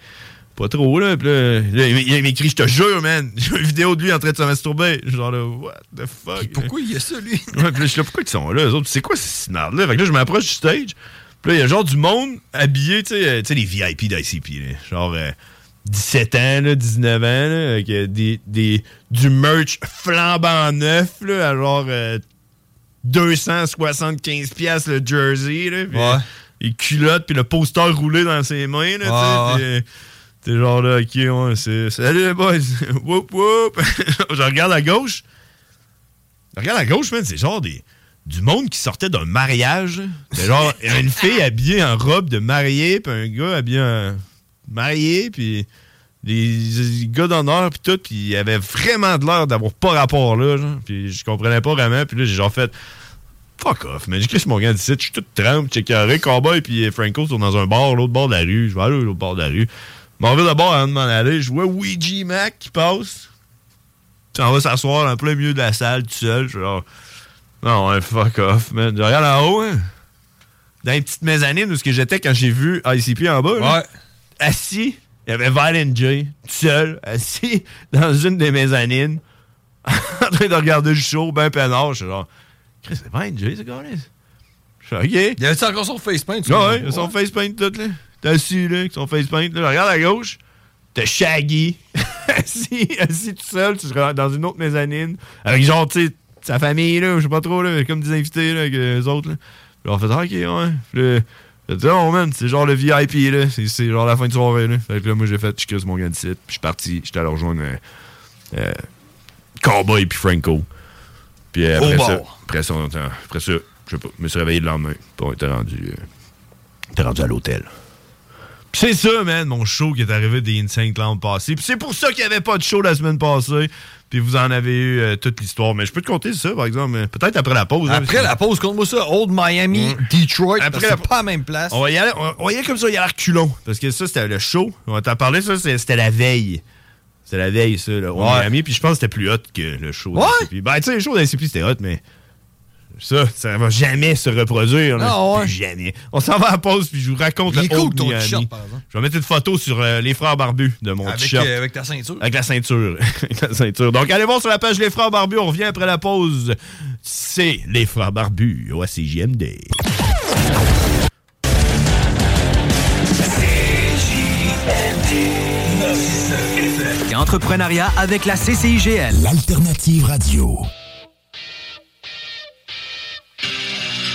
Pas trop, là. Puis là, là, il m'écrit, je te jure, man. (laughs) J'ai une vidéo de lui en train de se masturber. Genre, là, what the fuck? Pourquoi il y a ça, lui? (laughs) Ouais, puis là, je suis là, pourquoi ils sont là, eux autres? C'est quoi ce snarl-là? Fait que là, je m'approche du stage. Puis là, il y a genre du monde habillé, tu sais, euh, les VIP d'ICP. Genre euh, 17 ans, là, 19 ans, là, avec euh, des, des, du merch flambant neuf, là, à genre euh, 275 piastres le jersey, là. Puis, Ouais. les culottes, puis le poster roulé dans ses mains, là. Ouais, T'es genre là, ok, ouais, c'est. Salut les boys! (laughs) whoop whoop! (laughs) je regarde à gauche. Je regarde à gauche, man, c'est genre des. Du monde qui sortait d'un mariage. C'est genre une fille habillée en robe de mariée, puis un gars habillé en marié, puis des, gars d'honneur, puis tout, puis il avait vraiment de l'air d'avoir pas rapport là. Puis je comprenais pas vraiment, puis là, j'ai genre fait. Fuck off, man. J'ai quitté mon gars d'ici. Je suis tout trempe, check carré. Cowboy puis Franco sont dans un bar, l'autre bord de la rue. Je vais aller à l'autre bord de la rue. M'en vais d'abord avant de m'en aller. Je vois Ouija Mac qui passe. Tu en vas s'asseoir en plein milieu de la salle tout seul. Je suis genre. Non, fuck off, man. Je regarde en haut, hein. Dans les petites mezzanines où ce que j'étais quand j'ai vu ICP en bas. là. Assis, il y avait Violent J, tout seul, assis (laughs) dans une des mezzanines, (laughs) en train de regarder le show, ben peinard. Je suis genre, Chris, c'est Violent J, ce gars-là. Je suis OK. Il avait-tu encore son face paint? Ouais, ouais, son face paint tout, là. T'es assis, là, avec son face paint. Là, regarde à gauche, t'as Shaggy, (laughs) assis, assis tout seul, tu seras dans une autre mezzanine, avec genre, tu sais, sa famille, là, je sais pas trop, là, comme des invités, là, avec les autres, là. Puis on fait, ah, OK, ouais. Puis j'ai dit, oh, man, c'est genre le VIP, là. C'est- genre la fin de soirée, là. Fait que là, moi, j'ai fait, je crisse mon gars de site, puis je suis parti, j'étais allé rejoindre euh, euh, Cowboy puis Franco. Puis euh, après ça, après ça, après je sais pas, je me suis réveillé le lendemain, puis on était rendu, euh, rendu à l'hôtel. Puis c'est ça, man, mon show qui est arrivé des Insane Clown passé. Puis c'est pour ça qu'il n'y avait pas de show la semaine passée. Puis vous en avez eu euh, toute l'histoire. Mais je peux te compter ça, par exemple. euh, Peut-être après la pause. hein, Après la pause, compte-moi ça. Old Miami, Detroit. Après la- pas la même place. On va y aller, on, on va y aller comme ça, il y a l'air culon. Parce que ça, c'était le show. On t'en parler, ça, c'était la veille. C'était la veille, ça, là, Ouais. Miami. Puis je pense que c'était plus hot que le show Ouais? Ben, tu sais, le show d'ICP, c'était hot, mais ça, ça va jamais se reproduire. là. Ah, ouais. Plus Jamais. On s'en va à la pause, puis je vous raconte Il le est cool, Old ton t-shirt, par exemple. Je vais mettre une photo sur euh, les frères barbus de mon Avec, t-shirt. euh, avec ta ceinture. Avec la ceinture. (laughs) Avec la ceinture. Donc, allez voir sur la page Les Frères Barbus. On revient après la pause. C'est Les Frères Barbus au CJMD. Entrepreneuriat avec la CCIGL. L'alternative radio.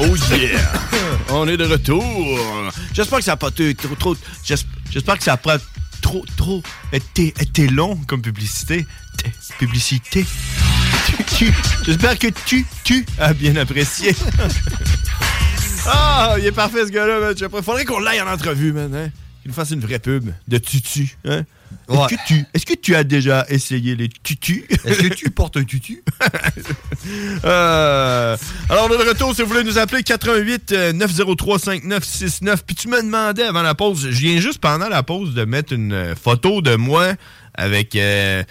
oh yeah! On est de retour. J'espère que ça n'a pas été trop, trop. j'esp- J'espère que ça n'a pas trop trop, été, été long comme publicité. Publicité. J'espère que tu, tu as bien apprécié. ah, il est parfait ce gars-là, man. Faudrait qu'on l'aille en entrevue, man. Hein? Qu'il nous fasse une vraie pub de tutu. Hein? Est-ce que, tu, est-ce que tu as déjà essayé les tutus? Est-ce que tu portes un tutu? (laughs) Euh, alors, on est de retour. Si vous voulez nous appeler, 88 euh, 903 5969. Puis tu me demandais avant la pause, je viens juste pendant la pause de mettre une photo de moi avec, euh,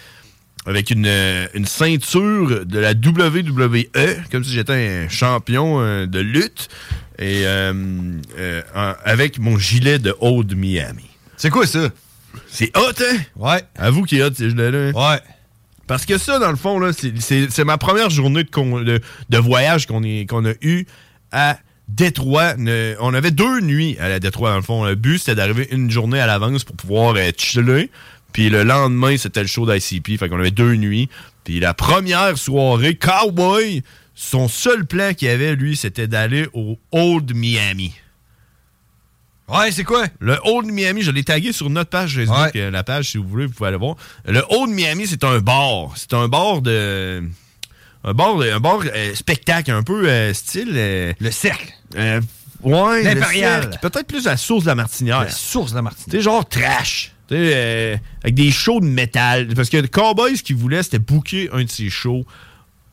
avec une, une ceinture de la WWE, comme si j'étais un champion euh, de lutte, et avec mon gilet de Old Miami. C'est quoi ça? C'est hot, hein? Ouais. Avoue qu'il est hot, ces gilets-là. Ouais. Parce que ça, dans le fond, là, c'est- ma première journée de, con- de, de voyage qu'on a eu à Détroit. Ne- on avait deux nuits à la Détroit, dans le fond. Le but, c'était d'arriver une journée à l'avance pour pouvoir euh, chiller. Puis le lendemain, c'était le show d'ICP. Fait qu'on avait deux nuits. Puis la première soirée, Cowboy, son seul plan qu'il avait, lui, c'était d'aller au Old Miami. Ouais, c'est quoi? Le Old Miami, je l'ai tagué sur notre page Facebook, Ouais. euh, la page, si vous voulez, vous pouvez aller voir. Le Old Miami, c'est un bar. C'est un bar de. Un bar, de- un bar euh, spectacle, un peu euh, style. le cercle. ouais, L'Impérial. Peut-être plus la source de la martinière. La source de la Martinique. Tu sais, genre trash. Tu sais, euh, avec des shows de métal. Parce que le Cowboy, ce qu'il voulait, c'était booker un de ses shows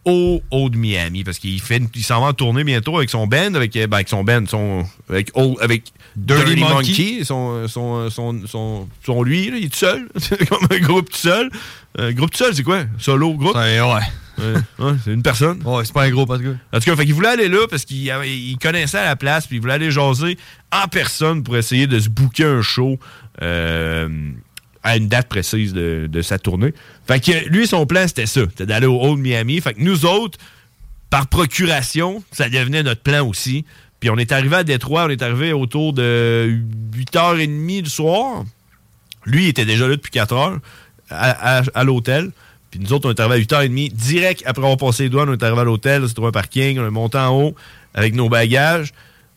au Old Miami. Parce qu'il fait, il s'en va en tournée bientôt avec son band, avec, ben, avec son band, son, avec, Old- avec Dirty Dirty, Monkey. Monkey, son, son, son, son, lui, là, il est tout seul. (laughs) C'est comme un groupe tout seul. Un groupe tout seul, c'est quoi? Solo, groupe? Ouais, ouais. Ouais, c'est une personne. Ouais, c'est pas un gros, pas de gars. En tout cas, fait qu'il voulait aller là parce qu'il il connaissait la place, puis il voulait aller jaser en personne pour essayer de se booker un show euh, à une date précise de, de sa tournée. Fait que lui, son plan, c'était ça. C'était d'aller au Old Miami. Fait que nous autres, par procuration, ça devenait notre plan aussi. Puis on est arrivé à Détroit, on est arrivé autour de 8h30 du soir. Lui, il était déjà là depuis 4 heures à, à- à l'hôtel. Puis nous autres, on est arrivé à 8h30. Direct après avoir passé les douanes, on est arrivé à l'hôtel. On s'est trouvé un parking. On est monté en haut avec nos bagages.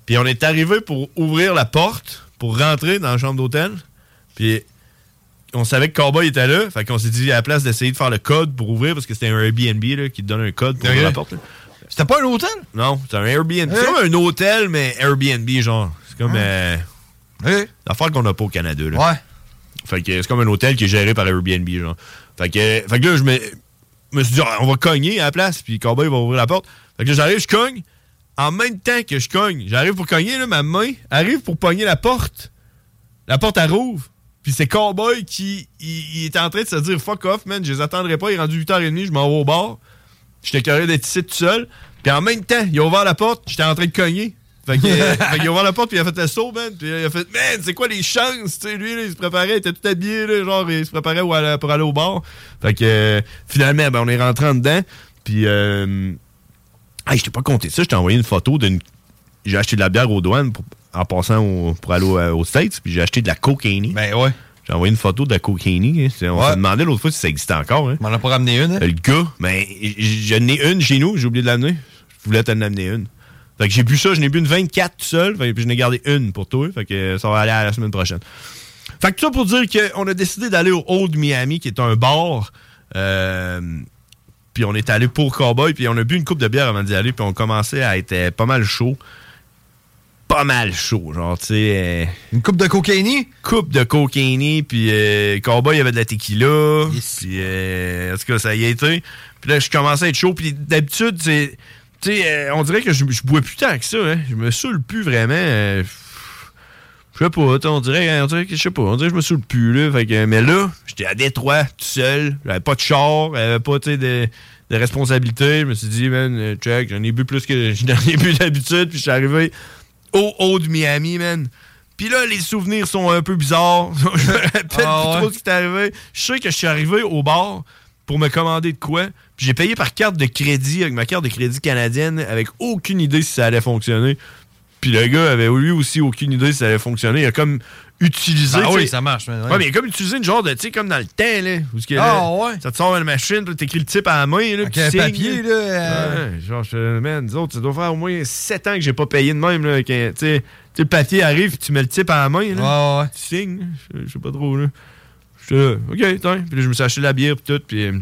Puis on est arrivé pour ouvrir la porte, pour rentrer dans la chambre d'hôtel. Puis on savait que Cowboy était là. Fait qu'on s'est dit à la place d'essayer de faire le code pour ouvrir, parce que c'était un Airbnb là, qui te donne un code pour ouvrir la porte. là. C'était pas un hôtel? Non, c'est un Airbnb. C'est Hein? comme un hôtel, mais Airbnb, genre. C'est comme. Euh, L'affaire qu'on n'a pas au Canada, là. Ouais. Fait que c'est comme un hôtel qui est géré par Airbnb, genre. Fait que, fait que là, je me, me suis dit, on va cogner à la place, puis Cowboy va ouvrir la porte. Fait que là, j'arrive, je cogne. En même temps que je cogne, j'arrive pour cogner, là, ma main arrive pour pogner la porte. La porte, elle rouvre. Puis c'est Cowboy qui il, il est en train de se dire fuck off, man, je les attendrai pas. Il est rendu 8h30, je m'en vais au bar. J'étais curieux d'être ici tout seul. Puis en même temps, il a ouvert la porte, j'étais en train de cogner. Fait euh, (laughs) fait qu'il a ouvert la porte, puis il a fait le saut, man. Puis il a fait, man, c'est quoi les chances? Tu sais, lui, là, il se préparait, il était tout habillé, là, genre, il se préparait pour aller, pour aller au bar. Fait que euh, finalement, ben, on est rentré en dedans. Puis, euh, hey, je t'ai pas compté ça, je t'ai envoyé une photo d'une. J'ai acheté de la bière aux douanes pour- en passant au- pour aller au- aux States, puis j'ai acheté de la cocaine. Ben ouais. J'ai envoyé une photo de la cocaine. hein. On Ouais. s'est demandé l'autre fois si ça existait encore. Hein. M'en a pas ramené une, hein? Le gars, ben, j- j'en ai une chez nous, j'ai oublié de l'amener. Je voulais t'en amener une. Fait que j'ai bu ça, je n'ai bu une 24 tout seul, fait que puis je n'ai gardé une pour toi. Fait que ça va aller à la semaine prochaine. Fait que tout ça pour dire qu'on a décidé d'aller au Old Miami, qui est un bar. euh, puis on est allé pour Cowboy, puis on a bu une coupe de bière avant d'y aller, puis on commençait à être euh, pas mal chaud. Pas mal chaud, genre, tu sais. euh, Une coupe de cocaine? Coupe de cocaine, puis euh, Cowboy, il y avait de la tequila. Puis, euh, en tout cas, ça y été. Puis là, je commençais à être chaud, puis d'habitude, c'est. Tu sais, euh, on dirait que je, je bois plus tant que ça, hein. Je me saoule plus vraiment. euh, je sais pas, on dirait, on dirait que je sais pas, on dirait que je me saoule plus, là. Fait que, mais là, j'étais à Détroit, tout seul. J'avais pas de char, j'avais pas, tu sais, de, de responsabilité. Je me suis dit, man, check, j'en ai bu plus que (laughs) j'en ai bu d'habitude. Puis je suis arrivé au Old Miami, man. Puis là, les souvenirs sont un peu bizarres. (laughs) je me rappelle Ah plus ouais? trop ce qui est arrivé. Je sais que je suis arrivé au bar pour me commander de quoi. Puis j'ai payé par carte de crédit avec ma carte de crédit canadienne avec aucune idée si ça allait fonctionner. Puis le gars avait lui aussi aucune idée si ça allait fonctionner. Il a comme utilisé. Ah tu oui, ça marche, ouais. Ouais, mais comme utilisé une genre de, tu sais, comme dans le temps, là. Où que, Ah, là, ouais. Ça te sort une machine, puis t'écris le type à la main, là. Avec un tu papier, là, euh. Ouais, genre, je, man, nous autres, ça doit faire au moins 7 ans que j'ai pas payé de même, là. Tu sais, tu le papier arrive, tu mets le type à la main, là. Ouais, ouais. Tu signes, je sais pas trop, là. J'étais là, OK, tiens. Puis là, je me suis acheté la bière, puis tout. Puis, euh,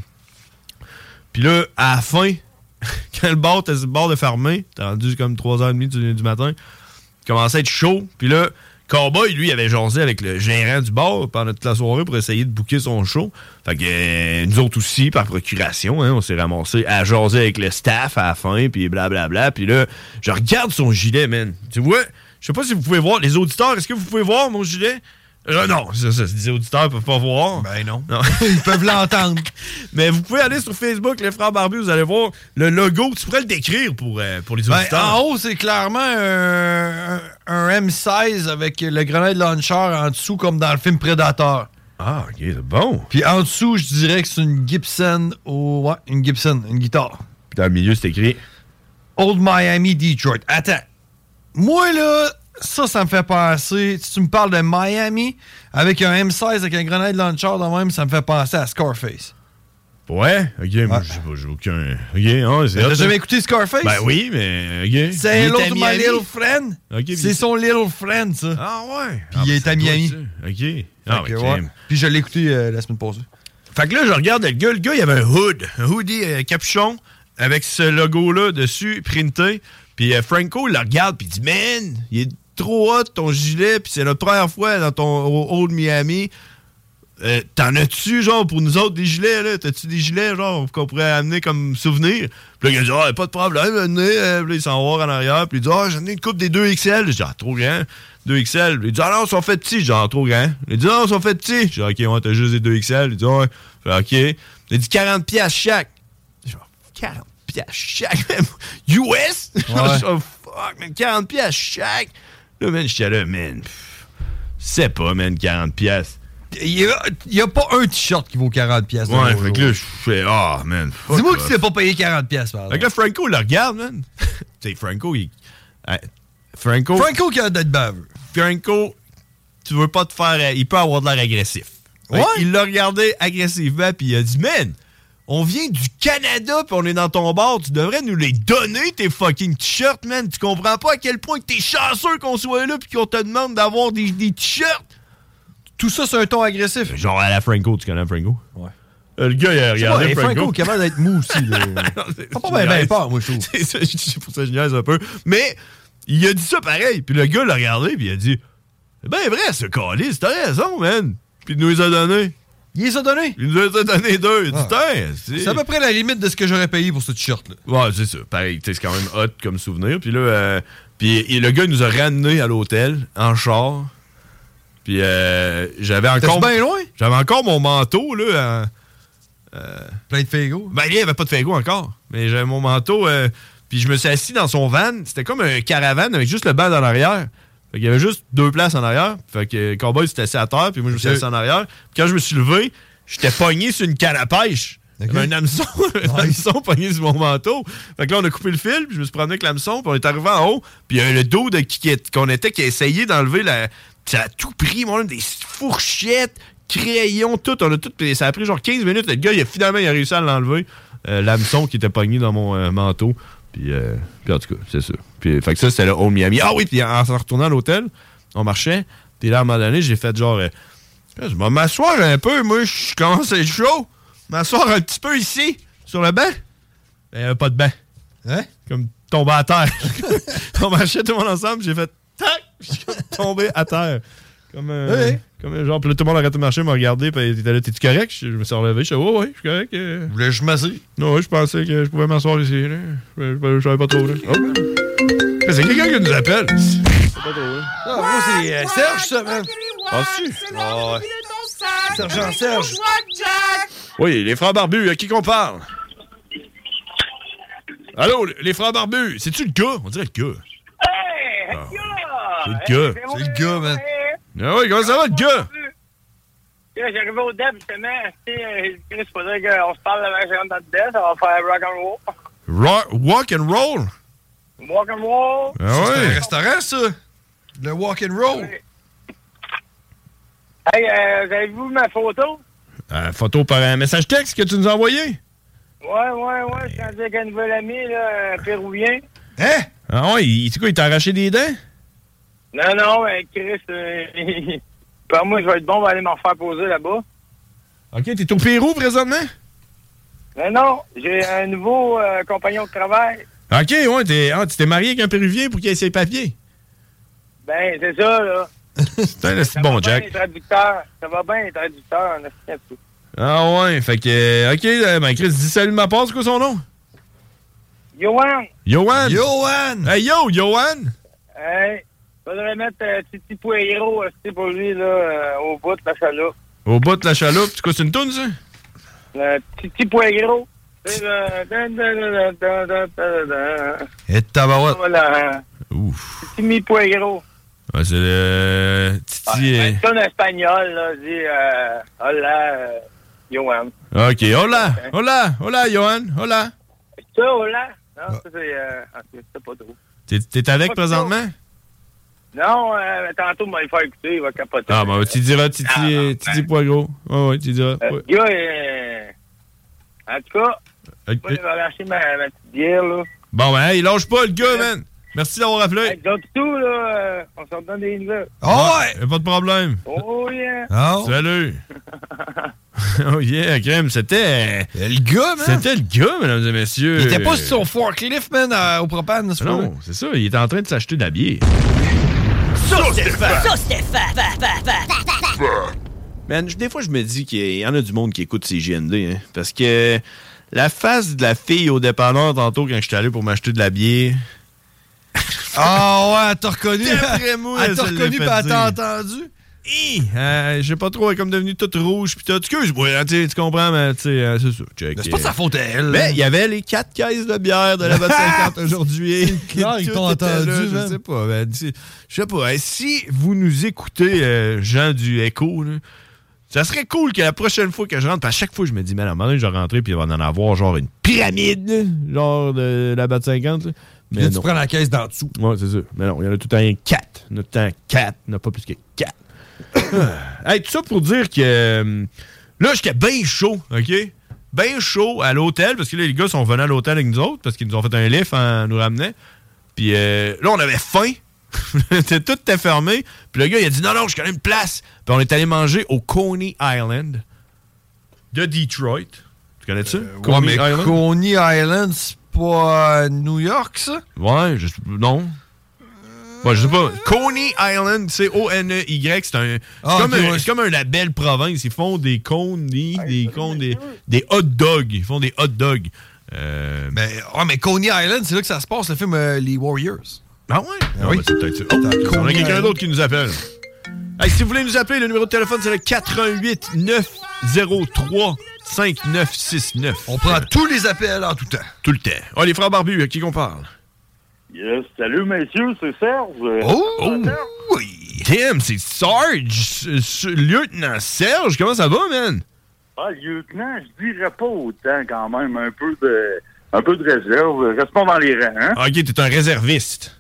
puis là, à la fin, (laughs) quand le bar sur le bord de fermer, t'es rendu comme 3h30 du, du matin, il commençait à être chaud. Puis là, Cowboy, lui, avait jasé avec le gérant du bar pendant toute la soirée pour essayer de booker son show. Fait que euh, nous autres aussi, par procuration, hein, on s'est ramassé à jaser avec le staff à la fin, puis blablabla. Puis là, je regarde son gilet, man. Tu vois, je sais pas si vous pouvez voir, les auditeurs, est-ce que vous pouvez voir mon gilet? Euh, non, c'est ça, les auditeurs peuvent pas voir. Ben non. Non. (laughs) Ils peuvent l'entendre. (laughs) Mais vous pouvez aller sur Facebook, les frères barbus, vous allez voir le logo. Tu pourrais le décrire pour, euh, pour les Ben, auditeurs. en haut, c'est clairement un, un- un M16 avec le grenade launcher en dessous, comme dans le film Predator. Ah, ok, c'est bon. Puis en dessous, je dirais que c'est une Gibson. Oh, ouais, une Gibson, une guitare. Puis dans le milieu, c'est écrit Old Miami Detroit. Attends. Moi, là, ça, ça me fait penser. Si tu me parles de Miami avec un M16 avec un grenade launcher de même, ça me fait penser à Scarface. Ouais, ok, moi, j'ai aucun. Ok, ah, hot, T'as jamais écouté Scarface? Ben oui, mais. ok. C'est à to my little friend. C'est son little friend, ça. Ah ouais. Puis il est à Miami. Ok. Ah, ok. ouais. Puis je l'ai écouté euh, la semaine passée. Fait que là, je regarde le gars. Le gars, il avait un hood, un hoodie euh, capuchon avec ce logo-là dessus, printé. Puis euh, Franco, il le regarde, puis il dit Man, il est trop hot ton gilet, puis c'est notre première fois dans ton Old Miami. Euh, T'en as-tu, genre, pour nous autres, des gilets, là? T'as-tu des gilets, genre, qu'on pourrait amener comme souvenir? Puis là, il a dit, ah, pas de problème, venez. Euh, Puis là, il s'en va en arrière, puis il dit, ah, j'en ai une coupe des 2XL. J'ai dit, ah, trop grand. 2XL. Puis il dit, ah non, ils sont faits petits. J'ai dit, ah, trop grand. Il dit, non, ils sont faits petits. J'ai dit, ok, ouais, t'as juste des 2XL. Il dit, ouais. Ok. Il dit, 40 piastres chaque. J'ai dit, 40 piastres chaque, (laughs) même. US? Ouais. (laughs) Genre, fuck, man, 40 piastres chaque. Là, man, j'étais là, man. C'est pas, man, 40 piastres. Il n'y a, pas un t-shirt qui vaut 40$. piastres de Ouais, fait que là, je fais, ah, man. Dis-moi que tu t'es pas payé 40$, piastres, par Fait que là, Franco le regarde, man. (laughs) tu sais, Franco, il. Hein, Franco. Franco qui a d'être baveux. Franco, tu veux pas te faire. Il peut avoir de l'air agressif. Ouais. Il l'a regardé agressivement, puis il a dit, man, on vient du Canada, puis on est dans ton bar, tu devrais nous les donner, tes fucking t-shirts, man. Tu comprends pas à quel point que t'es chanceux qu'on soit là, puis qu'on te demande d'avoir des, des t-shirts. Tout ça, c'est un ton agressif. Genre à la Franco, tu connais Franco? Ouais. Euh, le gars, il a regardé pas, Franco. Est capable d'être mou aussi. (laughs) Là. Pas pas bien ben peur, moi, je trouve. (laughs) C'est pour ça que je niaise un peu. Mais il a dit ça pareil. Puis le gars l'a regardé, puis il a dit bien vrai, ce calice, t'as raison, man. Puis il nous les a donnés. Il les a donnés? Il nous les a donné deux. Ah. C'est à peu près la limite de ce que j'aurais payé pour ce t-shirt-là. Ouais, c'est ça. Pareil, c'est quand même hot comme souvenir. Puis là, euh, puis et le gars il nous a ramenés à l'hôtel en char. Puis euh, j'avais encore. bien loin? J'avais encore mon manteau, là. en- Plein de Fego. Ben, il n'y avait pas de Fego encore. Mais j'avais mon manteau. euh, puis je me suis assis dans son van. C'était comme un caravane avec juste le banc en arrière. Fait qu'il y avait juste deux places en arrière. Fait que Cowboy s'était assis à terre, puis moi je me suis assis en arrière. Puis quand je me suis levé, j'étais pogné sur une canne à pêche. Il y avait un hameçon, (laughs) un hameçon pogné sur mon manteau. Fait que là, on a coupé le fil, puis je me suis promené avec l'hameçon, puis on est arrivé en haut, puis il le dos de qui, qu'on était qui a essayé d'enlever la. Ça a tout pris, mon des fourchettes, crayons, tout. On a tout. puis Ça a pris genre 15 minutes. Le gars, il a finalement il a réussi à l'enlever. Euh, l'hameçon qui était pogné dans mon euh, manteau. Puis, euh, puis en tout cas, c'est ça. Puis, fait que ça, c'était le Old Miami. Ah oui, puis en se retournant à l'hôtel, on marchait. Puis là, à un moment donné, j'ai fait genre. euh, je vais m'asseoir un peu, moi, je commence à être chaud. M'asseoir un petit peu ici, sur le banc. Ben, il y avait pas de banc. Hein? Comme tomber à terre. (laughs) on marchait tout le monde ensemble, j'ai fait tac, je suis tombé à terre. Comme, euh, Ouais. comme euh, genre, puis là, tout le monde a arrêté de marcher, m'a regardé, puis il était là, t'es-tu correct? Je, je me suis relevé, je suis ouais, ouais, je suis correct. euh. Vous voulez que je m'assieds? Non, ouais, je pensais que je pouvais m'asseoir ici, là. Je, je- je savais pas trop, là. Oh, ben. C'est quelqu'un qui nous appelle. C'est pas là. Ah, moi, c'est euh, Serge, ça, man. Ah, ouais. Sergent Serge. Oui, les frères barbus, à qui qu'on parle? Allô, les frères barbus, c'est-tu le gars? On dirait le gars. Ah, C'est le gars. C'est le gars, man. Ah oui, comment ça va, le gars? J'arrive au DEP, justement. Chris, faudrait qu'on se parle avant que je rentre dans le DEP. Ça va faire rock and roll. Ro- walk and roll? Walk and roll. Ah C'est un restaurant, ça. Le walk and roll. Hey, euh, vous avez-vous ma photo? Euh, photo par un message texte que tu nous as envoyé? Ouais, ouais, ouais. Je suis rendu avec un nouvel ami, là, un péruvien. Hein? Ah ouais, il- quoi, il t'a arraché des dents? Non, non, mais Chris, euh, (laughs) par moi, je vais être bon, on va aller m'en faire poser là-bas. OK, t'es au Pérou présentement? Mais non, j'ai un nouveau euh, compagnon de travail. OK, ouais, t'es, ah, tu t'es marié avec un Péruvien pour qu'il ait ses papiers. Ben, c'est ça, là. (laughs) C'est un Ça bon va bien, Jack. les traducteurs. Ça va bien, les traducteurs. Ah ouais, fait que, euh, OK, euh, ben Chris, dis salut de ma part, c'est quoi son nom? Johan, Johan. Johan! Hey yo, Johan! hey, faudrait mettre euh, Titi Poirier aussi pour lui, là, euh, au bout de la chaloupe. Au bout de la chaloupe, c'est quoi, c'est une toune, ça? Le Titi Poirier. C'est. Et tabarouette. Voilà. Ouf. Titi Mi Poirier. Ouais, c'est le Titi. euh, C'est un espagnol, là, dit euh, Hola, euh, Johan. OK, hola, hola, hola, Johan, hola. Ça, hola? Non, ça, c'est... Euh, ah, c'est c'est pas trop. T'es, t'es avec présentement? Non, euh, tantôt, il va le faire écouter, il va capoter. Ah, ben, tu diras Titi, Ah, euh, Titi Poirot. Ouais, ouais, tu diras. Euh, Ouais. Le gars, euh, en tout cas, Ok. moi, je vais lâcher ma, ma petite bière, là. Bon, ben, hey, lâche pas le gars, man. Merci d'avoir appelé. Avec d'autres tout, là, euh, on s'en donne des nouvelles. Ah ouais! Pas de problème. Oh, yeah! Salut! oh yeah, crème, c'était. Le gars, man! C'était le gars, mesdames et messieurs. Il était pas sur son forklift, man, à- au propane, c'est pas Non, c'est ça, il était en train de s'acheter de la bière. Man, je- des fois, je me dis qu'il y en a du monde qui écoute ces GND, hein, parce que la face de la fille au dépanneur tantôt quand j'étais allé pour m'acheter de la bière. (laughs) Ah ouais, elle t'a reconnu. D'après moi, Elle t'a reconnu, fait pis elle t'a dire. entendu? Euh, je sais pas trop, elle est comme devenue toute rouge pis tout. Excuse-moi, hein, tu comprends, mais tu sais, euh, c'est ça. check, C'est pas euh. sa faute à elle. Mais il y avait les quatre caisses de bière de la 50 (laughs) aujourd'hui. ils t'ont entendu, là, Je sais pas. Tu- Je sais pas. hein, Si vous nous écoutez, euh, gens du Echo, là, ça serait cool que la prochaine fois que je rentre, à chaque fois, je me dis, man, à un moment donné, je vais rentrer puis il va en avoir genre une pyramide, genre de la batte 50. là. Mais Là, tu non. prends la caisse d'en dessous. Ouais, c'est ça. Mais non, il y en a tout le temps 4. Il y en a tout le temps 4. Il n'y en a pas plus que 4. (coughs) hey, tout ça pour dire que euh, là, j'étais bien chaud, OK? Bien chaud à l'hôtel, parce que là, les gars sont venus à l'hôtel avec nous autres, parce qu'ils nous ont fait un lift en nous ramenant. Puis euh, là, on avait faim. (laughs) Tout était fermé. Puis le gars, il a dit non, non, je connais une place. Puis on est allé manger au Coney Island de Detroit. Tu connais ça? Ouais, mais Coney Island, c'est pas euh, New York, ça? Ouais, je, non. Ouais, je sais pas. Coney Island, c'est O-N-E-Y, c'est un, c'est Ah, comme, un- ouais. c'est comme un label province. Ils font des cônes, des, des cônes, des, des hot dogs. Ils font des hot dogs. Euh, Mais, ouais, mais Coney Island, c'est là que ça se passe, le film euh, Les Warriors. Ah ouais? Ah ouais, c'est peut-être ça. Oh, on a quelqu'un d'autre qui nous appelle. Hey, si vous voulez nous appeler, le numéro de téléphone, c'est le 88 903 5969. On prend tous les appels en tout temps. Tout le temps. Oh, les frères barbus, à qui qu'on parle? Yes, salut messieurs, c'est Serge. Oh! Oui! Damn, c'est ce- Lieutenant Serge, comment ça va, man? Ah, lieutenant, je dirais pas autant quand même, un peu de un peu de réserve. Restons dans les rangs, hein? Ok, t'es un réserviste.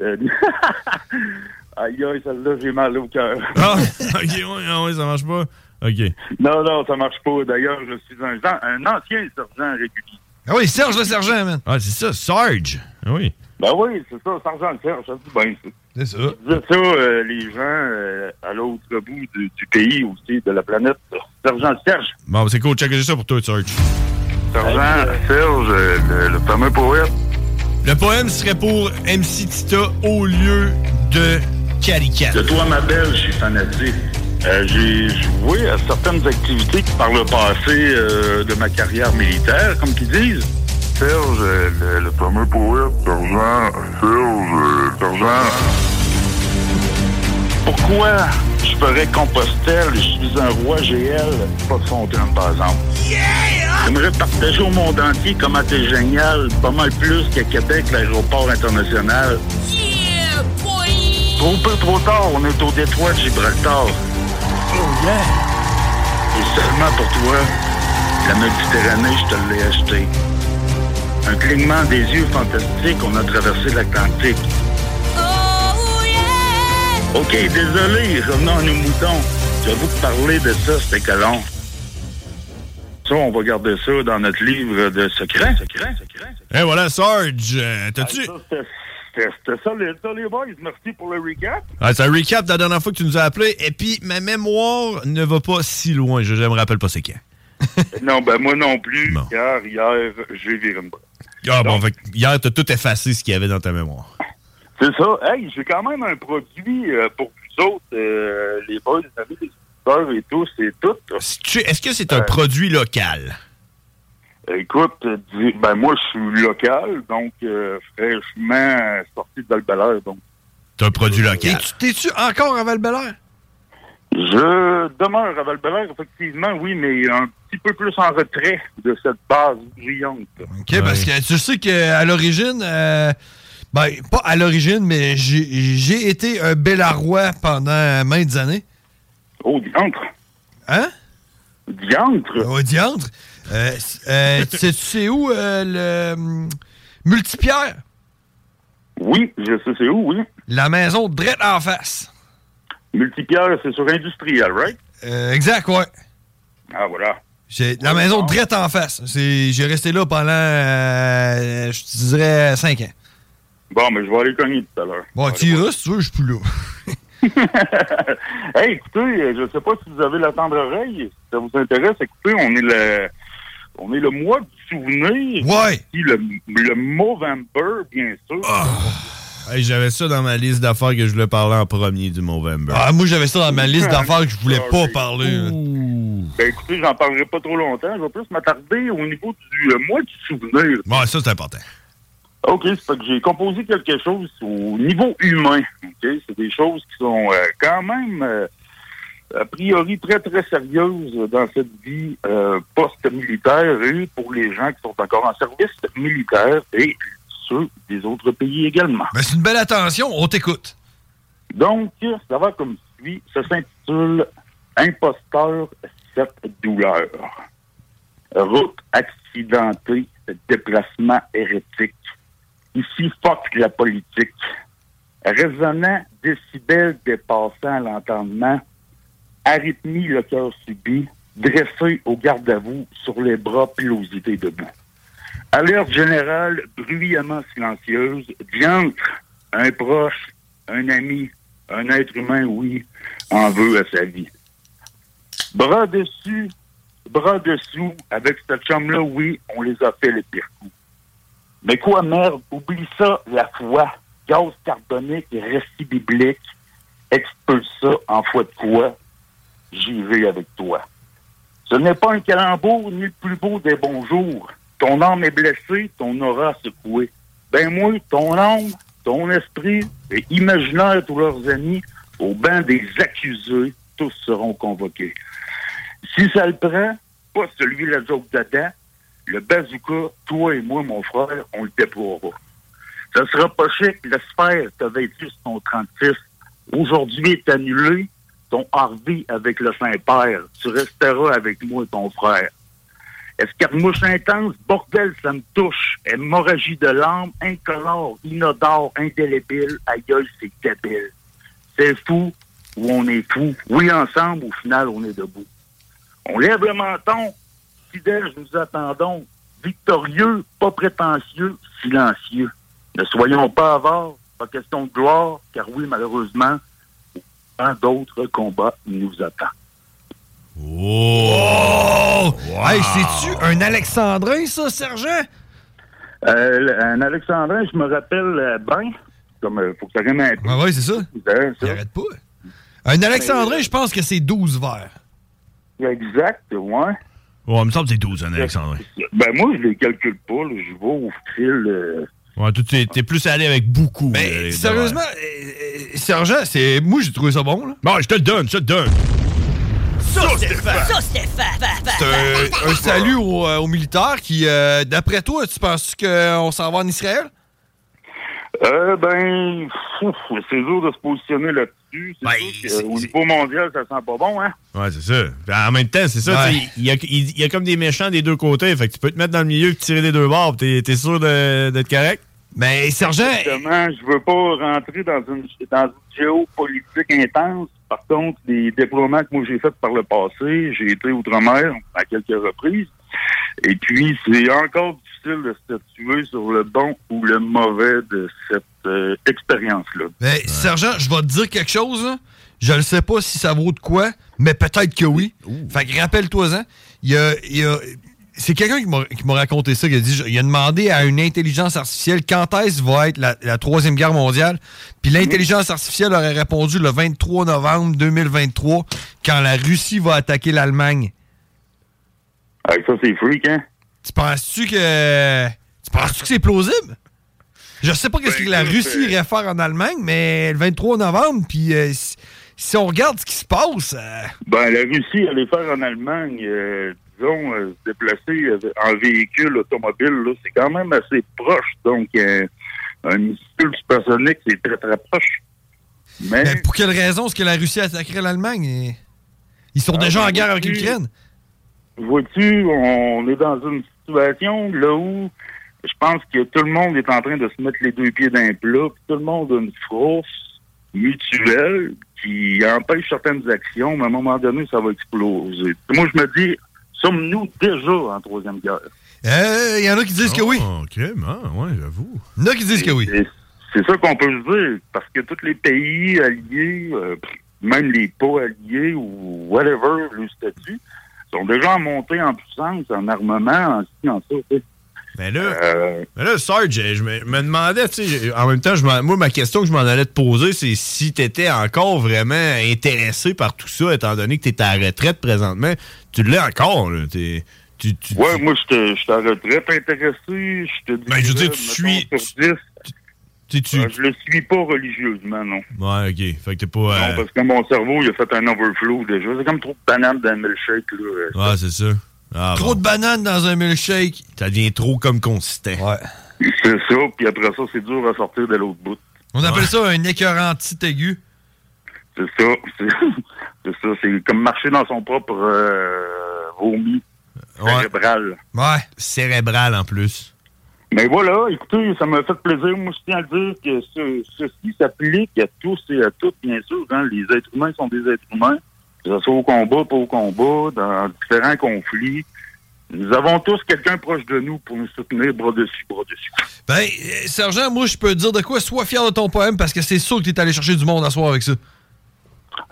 Euh, (laughs) aïe aïe, celle-là, j'ai mal au cœur. (laughs) Ah, ok, ouais, ah ça marche pas. Ok. Non, non, ça marche pas. D'ailleurs, je suis un, un ancien sergent régulier. Ah oui, Serge le sergent, man. Ah, c'est ça, Sarge. Ah oui. Ben oui, c'est ça, sergent Serge, ça dit bien ça. C'est ça. Disais ça, euh, les gens euh, à l'autre bout du, du pays aussi, de la planète. Sergent Serge. Bon, c'est cool, check ça pour toi, Sarge. Sergent Serge, euh, le, le fameux poète. Le poème serait pour MC Tita au lieu de Caricat. De toi, ma belle, je suis fanatique. Euh, j'ai joué à certaines activités par le passé euh, de ma carrière militaire, comme qu'ils disent. Serge, euh, le, le fameux poète, sergent, Serge, sergent. Pourquoi je ferais Compostelle, je suis un roi GL, pas de Fontaine, par exemple. J'aimerais partager au monde entier comment t'es génial, pas mal plus qu'à Québec, l'aéroport international. Trop peu, trop tard, on est au détroit de Gibraltar. Oh yeah! Et seulement pour toi, la Méditerranée, je te l'ai acheté. Un clignement des yeux fantastique, on a traversé l'Atlantique. OK, désolé, revenons à nos moutons. J'avoue que parler de ça, c'était colon. Ça, on va garder ça dans notre livre de secrets. Secrets, secrets. Et voilà, Sarge. euh, T'as-tu. C'était- ça, les boys. Merci pour le recap. Ah, c'est un recap de la dernière fois que tu nous as appelé. Et puis, ma mémoire ne va pas si loin. Je ne me rappelle pas c'est quand. (laughs) non, ben moi non plus, car hier, j'ai viré une. Ah, bon, fait hier, t'as tout effacé ce qu'il y avait dans ta mémoire. C'est ça. Hey, j'ai quand même un produit euh, pour vous autres, euh, les boys, les amis, les auditeurs et tout, c'est tout. Tu- Est-ce que c'est un produit local? Écoute, euh, dis- ben moi, je suis local, donc euh, fraîchement euh, sorti de val donc C'est un produit local. T'es-tu encore à val Je demeure à val effectivement, oui, mais un petit peu plus en retrait de cette base brillante. OK, parce que tu sais qu'à l'origine, euh, ben, pas à l'origine, mais j'ai été un Bellarois pendant maintes années. Oh, diantre! Hein? Diantre? Oh, diantre! Euh, c- euh, (laughs) tu sais- tu où euh, le hum, Multipierre? Oui, je sais c'est où, oui. La maison drette en face. Multipierre, c'est sur industriel, right? Euh, exact, ouais. Ah, voilà. J'ai la maison drette en face. J'ai resté là pendant, euh, je te dirais, 5 ans. Bon, mais je vais aller cogner tout à l'heure. Bon, tu iras si tu veux, je suis plus là. (laughs) Hey, écoutez, je ne sais pas si vous avez la tendre oreille, si ça vous intéresse, écoutez, on est le, on est le mois du souvenir. Ouais. Le, le Movember, bien sûr. Hey, J'avais ça dans ma liste d'affaires que je voulais parler en premier du Movember. Ah, moi, j'avais ça dans ma liste d'affaires que je voulais pas parler. Ben écoutez, j'en parlerai pas trop longtemps. Je vais plus m'attarder au niveau du euh, mois du souvenir. Ouais, ça, c'est important. OK, c'est pas que j'ai composé quelque chose au niveau humain. OK, c'est des choses qui sont euh, quand même euh, a priori très très sérieuses dans cette vie euh, post-militaire et pour les gens qui sont encore en service militaire et ceux des autres pays également. Ben, c'est une belle attention, on t'écoute. Donc, ça va comme suit. Ça s'intitule Imposteur, cette douleur. Route accidentée, déplacement hérétique. Ici, fuck la politique. Résonnant décibels dépassant l'entendement. Arythmie, le cœur subi. Dressé au garde à vous sur les bras, pilosité debout. Alerte générale bruyamment silencieuse. Diantre, un proche, un ami, un être humain, oui, en veut à sa vie. Bras dessus, bras dessous, avec ce chum-là, oui, on les a fait les pires coups. Mais quoi, merde, oublie ça, la foi, gaz carbonique récit biblique, expulse ça en foi de quoi, j'y vais avec toi. Ce n'est pas un calembour ni le plus beau des bons jours. Ton âme est blessée, ton aura secouée. Ben moi, ton âme, ton esprit et imaginaire tous leurs amis, au banc des accusés, tous seront convoqués. Si ça le prend, pas celui la joke le bazooka, toi et moi, mon frère, on le déploiera. Ça sera pas chic, l'espère vêtu sur ton 36. Aujourd'hui est annulé, ton Harvey avec le Saint-Père. Tu resteras avec moi et ton frère. Escarmouche intense, bordel, ça me touche. Hémorragie de l'âme, incolore, inodore, indélébile. Aïe, aïe, c'est débile. C'est fou ou on est fou. Oui, ensemble, au final, on est debout. On lève le menton. Fidèles, nous attendons. Victorieux, pas prétentieux, silencieux. Ne soyons pas avares, pas question de gloire, car oui, malheureusement, un d'autres combats nous attend. Oh! Hey, c'est-tu un Alexandrin, ça, sergent? Euh, un Alexandrin, je me rappelle euh, bien. Comme, euh, faut que ça rime un peu. Ah oui, c'est ça. Il arrête pas. Un Alexandrin, je pense que c'est 12 verres. Exact, ouais. Ouais, il me semble que c'est 12, un Alexandre. Ben moi, je les calcule pas. là. Je vais au fil. euh, Ouais, t'es t'es plus allé avec beaucoup. Mais euh, sérieusement, euh, euh, sergent, c'est moi j'ai trouvé ça bon là. Bon, je te le donne, je te le donne. Ça! C'est un, un (laughs) salut aux, aux militaires qui, euh, d'après toi, tu penses qu'on s'en va en Israël? Euh, ben, c'est dur de se positionner là-dessus. Ben, C'est sûr qu'au niveau mondial, ça sent pas bon, hein? Ouais, c'est ça. En même temps, c'est ça. Ouais. Il y, a, y comme des méchants des deux côtés. Fait que tu peux te mettre dans le milieu et tirer des deux bords. T'es es sûr d'être correct? Mais, sergent. Justement, je veux pas rentrer dans une, dans une géopolitique intense. Par contre, les déploiements que moi j'ai faits par le passé, j'ai été outre-mer à quelques reprises. Et puis, c'est encore difficile de se statuer sur le bon ou le mauvais de cette euh, expérience-là? Ben, Sergent, je vais te dire quelque chose. là. Je ne sais pas si ça vaut de quoi, mais peut-être que oui. Fait que rappelle-toi-en. Il y a, il y a- c'est quelqu'un qui m'a qui m'a raconté ça, qui a dit il a demandé à une intelligence artificielle quand est-ce va être la, la Troisième Guerre mondiale. Puis l'intelligence artificielle aurait répondu le 23 novembre 2023, quand la Russie va attaquer l'Allemagne. ça, c'est freak, hein? Tu penses-tu que. Tu penses-tu que c'est plausible? Je sais pas qu'est-ce que la Russie euh, irait faire en Allemagne, mais le 23 novembre, puis euh, si, si on regarde ce qui se passe. euh, Ben, la Russie allait faire en Allemagne, euh, disons, se déplacer en véhicule automobile, là, c'est quand même assez proche. Donc, un missile supersonique, c'est très, très proche. Mais, mais pour quelle raison est-ce que la Russie attaquerait l'Allemagne? Et- Ils sont Ah, déjà ben, en guerre avec l'Ukraine. vois-tu, on est dans une situation là où je pense que tout le monde est en train de se mettre les deux pieds dans le plat, puis tout le monde a une frousse mutuelle qui empêche certaines actions, mais à un moment donné, ça va exploser. Moi, je me dis, sommes-nous déjà en troisième guerre? Il y en a qui disent que oui. OK, ouais, j'avoue. Il y en a qui disent que oui. C'est- C'est ça qu'on peut se dire, parce que tous les pays alliés, euh, même les pas alliés ou whatever, le statut, sont déjà en montée en puissance, en armement, en ci, en ça. Mais là, Euh, mais là Sarge, je me, me demandais, tu sais, en même temps, je moi, ma question que je m'en allais te poser, c'est si tu étais encore vraiment intéressé par tout ça, étant donné que tu es à la retraite présentement. Tu l'es encore, là. T'es- tu, tu, ouais, moi, je suis en retraite intéressé, je te dis. Ben, je veux dire, tu suis- Euh, je le suis pas religieusement, non. Ouais, OK. Fait que t'es pas... euh, Non, parce que mon cerveau, il a fait un overflow déjà. C'est comme trop de bananes dans le milkshake, là. Euh, Ouais, c'est ça. Ah, Trop de bananes dans un milkshake. Ça devient trop comme consistant. Ouais. C'est ça, puis après ça, c'est dur à sortir de l'autre bout. On appelle ça un écœurant petit aigu. C'est ça. C'est (laughs) c'est ça. C'est comme marcher dans son propre euh, vomi cérébral. Ouais. Cérébral en plus. Mais voilà, écoutez, ça m'a fait plaisir. Moi, je tiens à dire que ce- ceci s'applique à tous et à toutes, bien sûr. hein. Les êtres humains sont des êtres humains. Que ce soit au combat, pas au combat, dans différents conflits. Nous avons tous quelqu'un proche de nous pour nous soutenir, bras dessus, bras dessus. Ben, euh, Sergent, moi, je peux te dire de quoi? Sois fier de ton poème parce que c'est sûr que t'es allé chercher du monde à soir avec ça.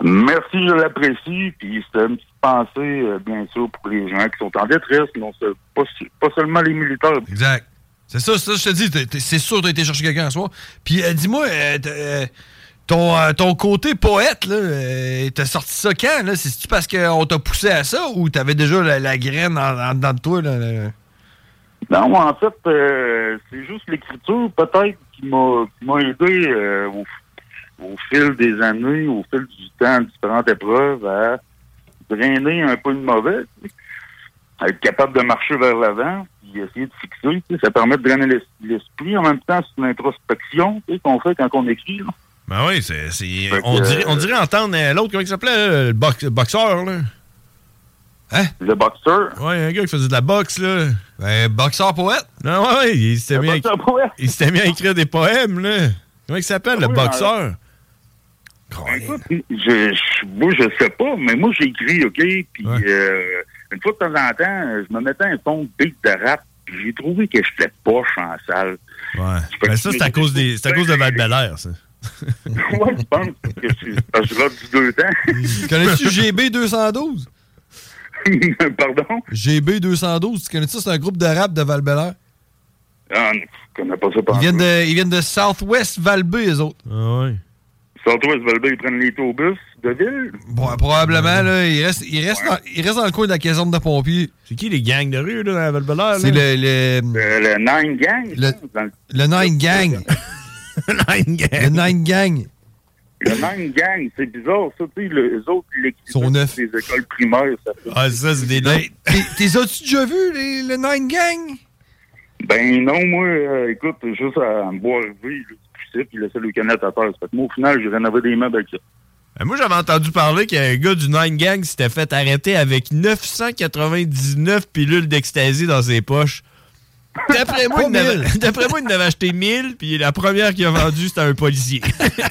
Merci, je l'apprécie. Puis c'était une petite pensée, euh, bien sûr, pour les gens qui sont en détresse, non, c'est pas, pas seulement les militaires. Exact. C'est ça, ça, je te dis. C'est sûr t'as été chercher quelqu'un à soir. Puis euh, dis-moi, euh, euh, ton, ton côté poète, là, t'as sorti ça quand? Là? C'est-tu parce qu'on t'a poussé à ça ou t'avais déjà la, graine en, dedans de toi? Là? Non, en fait, c'est juste l'écriture, peut-être, qui m'a aidé au, fil des années, au fil du temps, différentes épreuves, à drainer un peu de mauvais, à être capable de marcher vers l'avant, puis essayer de fixer. tu sais. Ça permet de drainer l'es- l'esprit. En même temps, c'est une introspection tu sais, qu'on fait quand on écrit. là. Ben oui, c'est. on, dirait, euh, on dirait entendre euh, l'autre, comment il s'appelait, euh, le box- le boxeur, là? Hein? Le boxeur? Ouais, un gars qui faisait de la boxe, là. Ben, boxeur poète? Non, ouais, ouais, il s'était mis, à- boxeur poète? il s'était mis à écrire des poèmes, là. Comment il s'appelle, le boxeur? Écoute, je, je- moi, je sais pas, mais moi, j'écris, OK? Puis, euh, une fois de temps en temps, je me mettais un fond de beat de rap, puis j'ai trouvé que j'étais poche en salle. Ouais. Ben ça, c'est à cause des, c'est à cause de Val ça. (laughs) ouais, je pense que c'est parce que du deux temps. Connais-tu GB 212? (laughs) Pardon? GB 212, tu connais ça? C'est un groupe de rap de val. Ah, non, je connais pas ça. Ils viennent de, ils viennent de Southwest Val-B, les autres. Ah ouais. Southwest Valby, ils prennent les autobus de ville? Bon, probablement, là, il reste, il, reste dans, il reste dans le coin de la caserne de pompiers. C'est qui les gangs de rue, là, à val -Bélair, C'est le, le, Euh, le Nine Gang? le, le- le Nine Gang. (laughs) Nine Gang. Le Nine Gang. Le Nine Gang, c'est bizarre, ça, tu sais, le- les autres, l'équipe Sont neufs. des écoles primaires, ça fait. Ah, ça, c'est des Ben, t'es- T'es as-tu déjà vu, les- le Nine Gang? Ben non, moi, euh, écoute, juste à me boire le vie, là, puis ça, puis laisser le canette à terre. Fait que moi, au final, j'ai rénové des meubles avec ça. Ben, moi, j'avais entendu parler qu'un gars du Nine Gang s'était fait arrêter avec 999 pilules d'ecstasy dans ses poches. D'après moi, il en avait- (laughs) d'après moi, il en avait acheté 1000, puis la première qu'il a vendue, c'était un policier.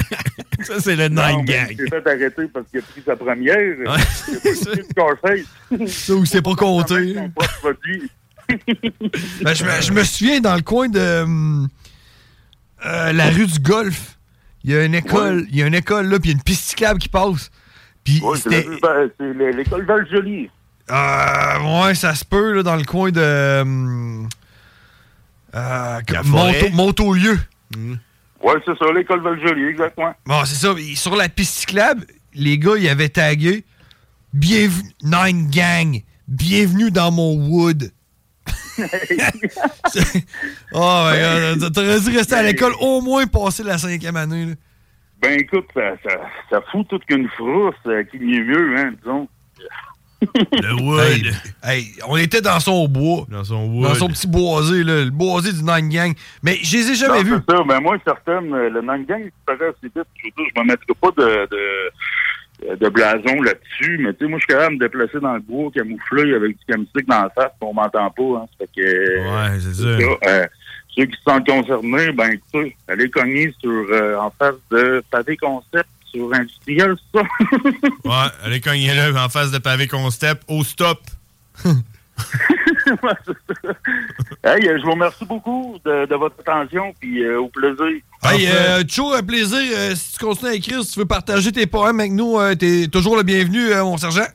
(laughs) ça, c'est le Non, Nine Gang. Il s'est fait arrêter parce qu'il a pris sa première. Il a pas pris Scarface. Ça, ou c'est pas compté. Ben, je, me, je me souviens dans le coin de hum, euh, la rue du Golfe. Il y a une école, il y a une école là, puis il y a une piste cyclable qui passe. Puis Ouais, c'est ben, l'école Val-Joli. Euh, ouais, ça se peut là, dans le coin de. hum, euh, Monto-. Montaulieu. Ouais, c'est ça, l'école Val-Joli, exactement. Bon, c'est ça. Sur la piste cyclable, les gars, ils avaient tagué Bienvenue, Nine Gang, bienvenue dans mon wood. (laughs) oh my god, t'aurais dû rester à l'école au moins passer la cinquième année. là. Ben écoute, ça, ça, ça fout toute qu'une frousse euh, qui est mieux, hein, disons. Le wood. Hey, hey, on était dans son bois. Dans son wood. Dans son petit boisé, là, le boisé du Nine Gang. Mais je les ai jamais Non, vus. c'est ça. Ben moi, certaines, euh, le Nangang disparaît assez vite. Je veux dire, je me mettrai pas de, de, de blason là-dessus, mais tu sais, moi, je suis capable de me déplacer dans le bois, camouflé, avec du camstick dans la face, on m'entend pas, hein. Ça fait que... Ouais, c'est ça. euh, ceux qui se sentent concernés, ben écoutez, allez cogner sur, euh, en face de Pavé Concept sur Industriel, c'est ça? (laughs) Ouais, allez cogner là en face de pavé step au stop. (laughs) (laughs) hey, euh, je vous remercie beaucoup de, de votre attention, puis euh, au plaisir. Hey, euh, toujours un plaisir. euh, si tu continues à écrire, si tu veux partager tes poèmes avec nous, euh, t'es toujours le bienvenu, euh, mon sergent.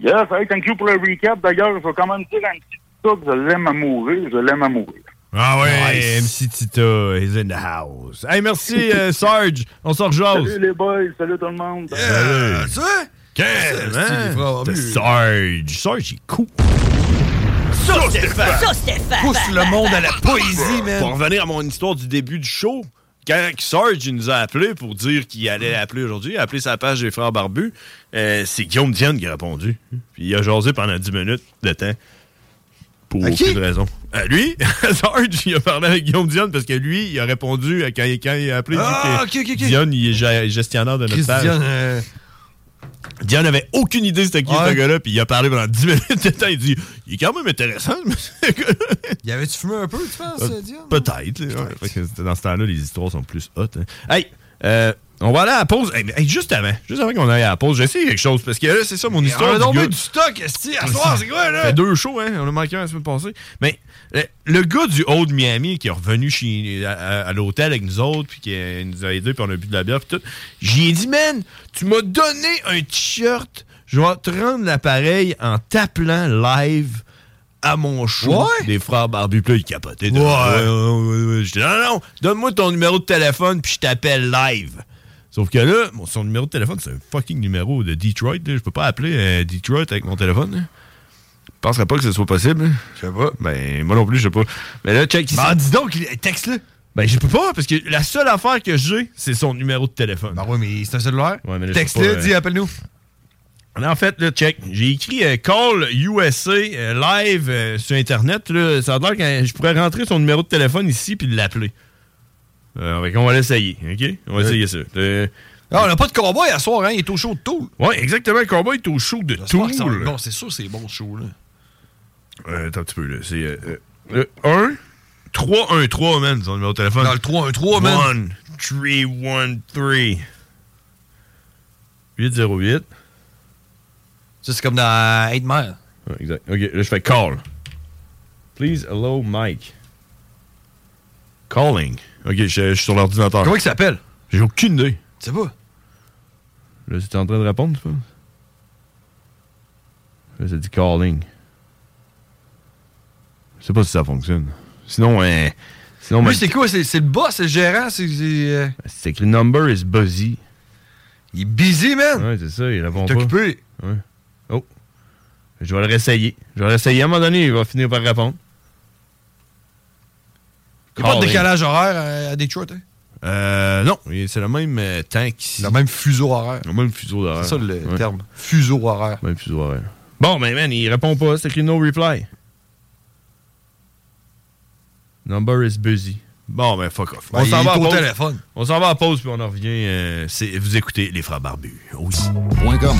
Yes, hey, thank you pour le recap. D'ailleurs, il faut quand même dire un petit que je l'aime à mourir. Je l'aime à mourir. Ah ouais, MC Tita is in the house. Hey, merci euh, (laughs) Sarge, on sort jase. Salut les boys, salut tout le monde. Salut. Ça? Quel, c'est hein? C'est barbus. Sarge. Sarge, il est cool. Stéphane! Pousse le monde à la poésie, man. Pour revenir à mon histoire du début du show, quand Sarge il nous a appelé pour dire qu'il allait appeler aujourd'hui, appeler sa page des frères barbus, euh, c'est Guillaume Diane qui a répondu. Puis il a jasé pendant 10 minutes de temps. Pour qui? aucune raison. Lui, (laughs) Sarge, il a parlé avec Guillaume Diane parce que lui, il a répondu quand, il- quand il a appelé. Ah, dit que ok, ok, ok. Diane, il est ge- gestionnaire de notre page. Euh, Diane avait aucune idée c'était qui Ouais. ce gars-là, puis il a parlé pendant 10 (laughs) minutes de temps. Il dit Il est quand même intéressant, ce gars-là. Y avait-tu fumé un peu, tu penses, Euh, Diane? Peut-être. là, ouais. Dans ce temps-là, les histoires sont plus hot. hein. Hey, euh, on va aller à la pause. Hey, mais, hey, juste avant, juste avant qu'on aille à la pause, j'ai essayé quelque chose parce que là, c'est ça mon histoire. On a du du stock, esti, à soir, c'est quoi, là? fait deux shows, hein? On a manqué un la semaine passée. Mais le, gars du Old Miami qui est revenu chez, à, à- à l'hôtel avec nous autres, puis qui euh, nous a aidés, puis on a bu de la bière, puis tout. J'y ai dit, man, tu m'as donné un t-shirt, je vais te rendre l'appareil en t'appelant live à mon show Ouais. des frères barbus. Puis là, il capotait. Ouais. ouais, ouais, ouais. J'étais, non, non, donne-moi ton numéro de téléphone, puis je t'appelle live. Sauf que là, son numéro de téléphone, c'est un fucking numéro de Detroit. là. Je peux pas appeler euh, Detroit avec mon téléphone. là. Je penserais pas que ce soit possible. Je sais pas. Ben, moi non plus, je sais pas. Mais là, check. Ben, dis donc, texte-le. Ben, je peux pas, parce que la seule affaire que j'ai, c'est son numéro de téléphone. Ben oui, mais c'est un cellulaire. Ouais, mais Texte-le, pas, euh, dis, appelle-nous. en fait, là, check. J'ai écrit euh, Call USA euh, live sur Internet. Là. Ça a l'air que je pourrais rentrer son numéro de téléphone ici puis l'appeler. Qu'on va l'essayer, OK? On va essayer ça. Ah, on n'a pas de cowboy à soir, hein? Il est au show de Toul. Ouais, exactement. Le cowboy est au show de Toul. Bon, c'est sûr, c'est bon ce show, là. Euh, attends un petit peu, là. C'est euh, euh, le 1 313, man, son numéro de téléphone. Dans le 313, man. 1 313 808. Ça, c'est comme dans 8 Mile. Ouais, exact. OK, là, je fais call. Please, hello, Mike. Calling. OK, je, je suis sur l'ordinateur. Comment il s'appelle? J'ai aucune idée. Tu sais pas? Là, c'est en train de répondre, tu penses? Là, ça dit calling. Je sais pas si ça fonctionne. Sinon, euh, sinon, Lui, c'est quoi? C'est c'est le boss, c'est le gérant? C'est. Euh, c'est écrit number is busy. Il est busy, man! Ouais, c'est ça, il répond T'es pas. occupé. Ouais. Oh. Je vais le réessayer. Je vais le réessayer. À un moment donné, il va finir par répondre. Il n'y a pas de décalage horaire à, à Detroit, hein? Euh, non, c'est le même euh, temps qu'ici. Le même fuseau horaire. Le même fuseau horaire. C'est ça le terme. Fuseau horaire. Même fuseau horaire. Bon, ben, man, il répond pas. C'est écrit no reply. Number is busy. Bon, ben, fuck off. Ben, il est à au téléphone. On s'en va à pause, puis on en revient. euh, c'est- vous écoutez Les Frères Barbus. Oui. Point com.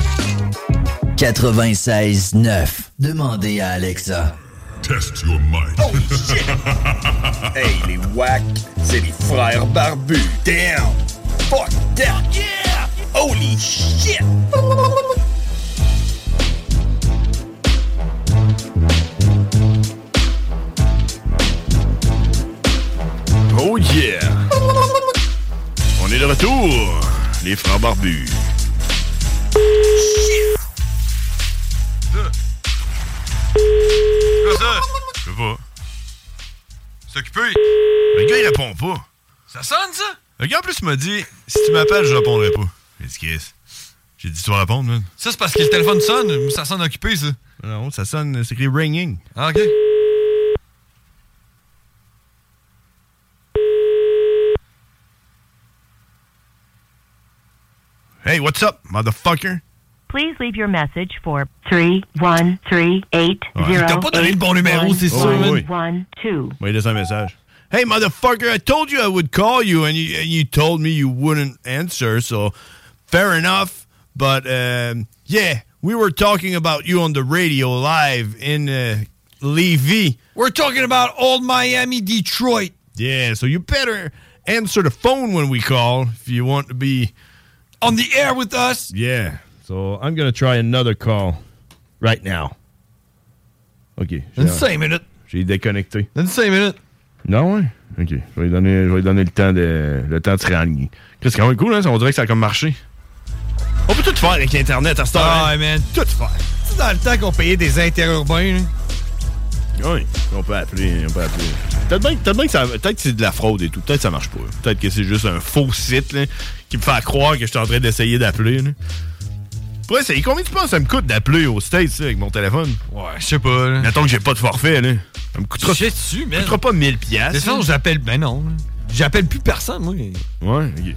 96.9. Demandez à Alexa. Test your mind. Oh shit! (laughs) Hey, les wack, c'est les frères barbus. Damn! Fuck that! Yeah! Holy shit! Oh yeah! On est de retour, les frères barbus. Quoi ça? Je sais pas. S'occuper? Le gars, il répond pas. Ça sonne, ça? Le gars, en plus, m'a dit si tu m'appelles, je répondrai pas. J'ai dit, Chris. J'ai dit, tu vas répondre, man. Ça, c'est parce que le téléphone sonne. Ça sonne occupé, ça. Non, ça sonne, c'est écrit ringing. Ah, ok. Hey, what's up, motherfucker? Please leave your message for three one three eight Ouais. zero. T'as pas donné le bon numéro, c'est sûr, man. One two. Moi, il laisse message. Hey, motherfucker, I told you I would call you, and you, and you told me you wouldn't answer, so fair enough. But, um, yeah, we were talking about you on the radio live in uh, Levy. We're talking about old Miami, Detroit. Yeah, so you better answer the phone when we call if you want to be on the air with us. Yeah. So I'm going to try another call right now. OK. Une cinq minutes. J'ai déconnecté. Une cinq minutes. Non, ouais? OK. Je vais lui donner, je vais donner le temps de, le temps de se réaligner. C'est quand même cool, hein? On dirait que ça a comme marché. On peut tout faire avec Internet à ce temps Ah, man. Tout faire. C'est dans le temps qu'on payait des interurbains, là. Oui, on peut appeler, on peut appeler. Peut-être bien, peut-être bien que peut-être que c'est de la fraude et tout. Peut-être que ça marche pas. Peut-être que c'est juste un faux site là, qui me fait croire que je suis en train d'essayer d'appeler. Pour essayer, combien tu penses que ça me coûte d'appeler aux States là, avec mon téléphone? Ouais, je sais pas. Là. Mettons que j'ai pas de forfait, là. Ça me coûtera, ça me coûtera pas 1000 piastres. De toute façon, là. j'appelle. Ben non. J'appelle plus personne, moi. Ouais, ok.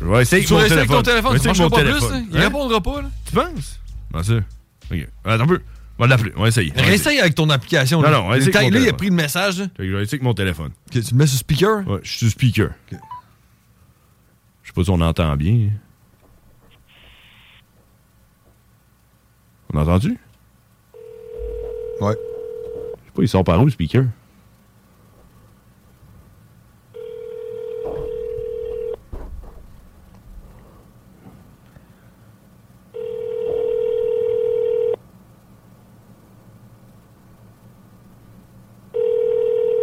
Je vais essayer avec Tu mon vas essayer téléphone. avec ton téléphone, Je vais essayer avec mon pas plus, téléphone. là. Il Hein? répondra pas, là. Tu penses? Bien sûr. Ok. Attends un peu. On va l'appeler. On va essayer. Réessaye avec ton application. Non, là. non, on va essayer avec mon Là, il a téléphone. pris le message. là. Fait que je vais essayer avec mon téléphone. Tu le mets sur speaker? Ouais, je suis sur speaker. Je sais pas si on entend bien. On a entendu? Ouais. Je sais pas, il sort par où le speaker?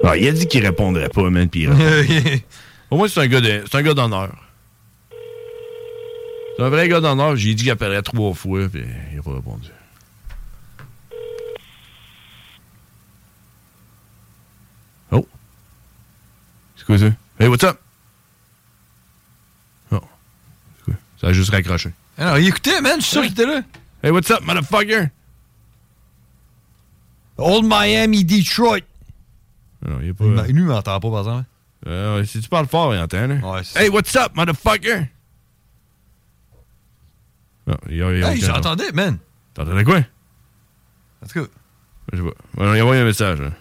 Ah, il a dit qu'il répondrait pas, man, (laughs) répond. Au moins, c'est un gars d'honneur. C'est un vrai gars d'honneur. J'ai dit qu'il appellerait trois fois, puis il a pas répondu. Oh. C'est quoi ça? Hey, what's up? Oh. C'est quoi? Ça a juste raccroché. Alors, il écoutait, man. Je suis sûr qu'il était là. Hey, what's up, motherfucker? Old Miami, Detroit. Non, il est pas. Lui, il m'entend pas, par exemple. Euh, si tu parles fort, il entend, là? Ouais, hey, what's up, motherfucker? Non, il y a, il y a Hey, j'entendais, man. T'entendais quoi? En tout cas. Je. Ouais, il a envoyé un message. Là.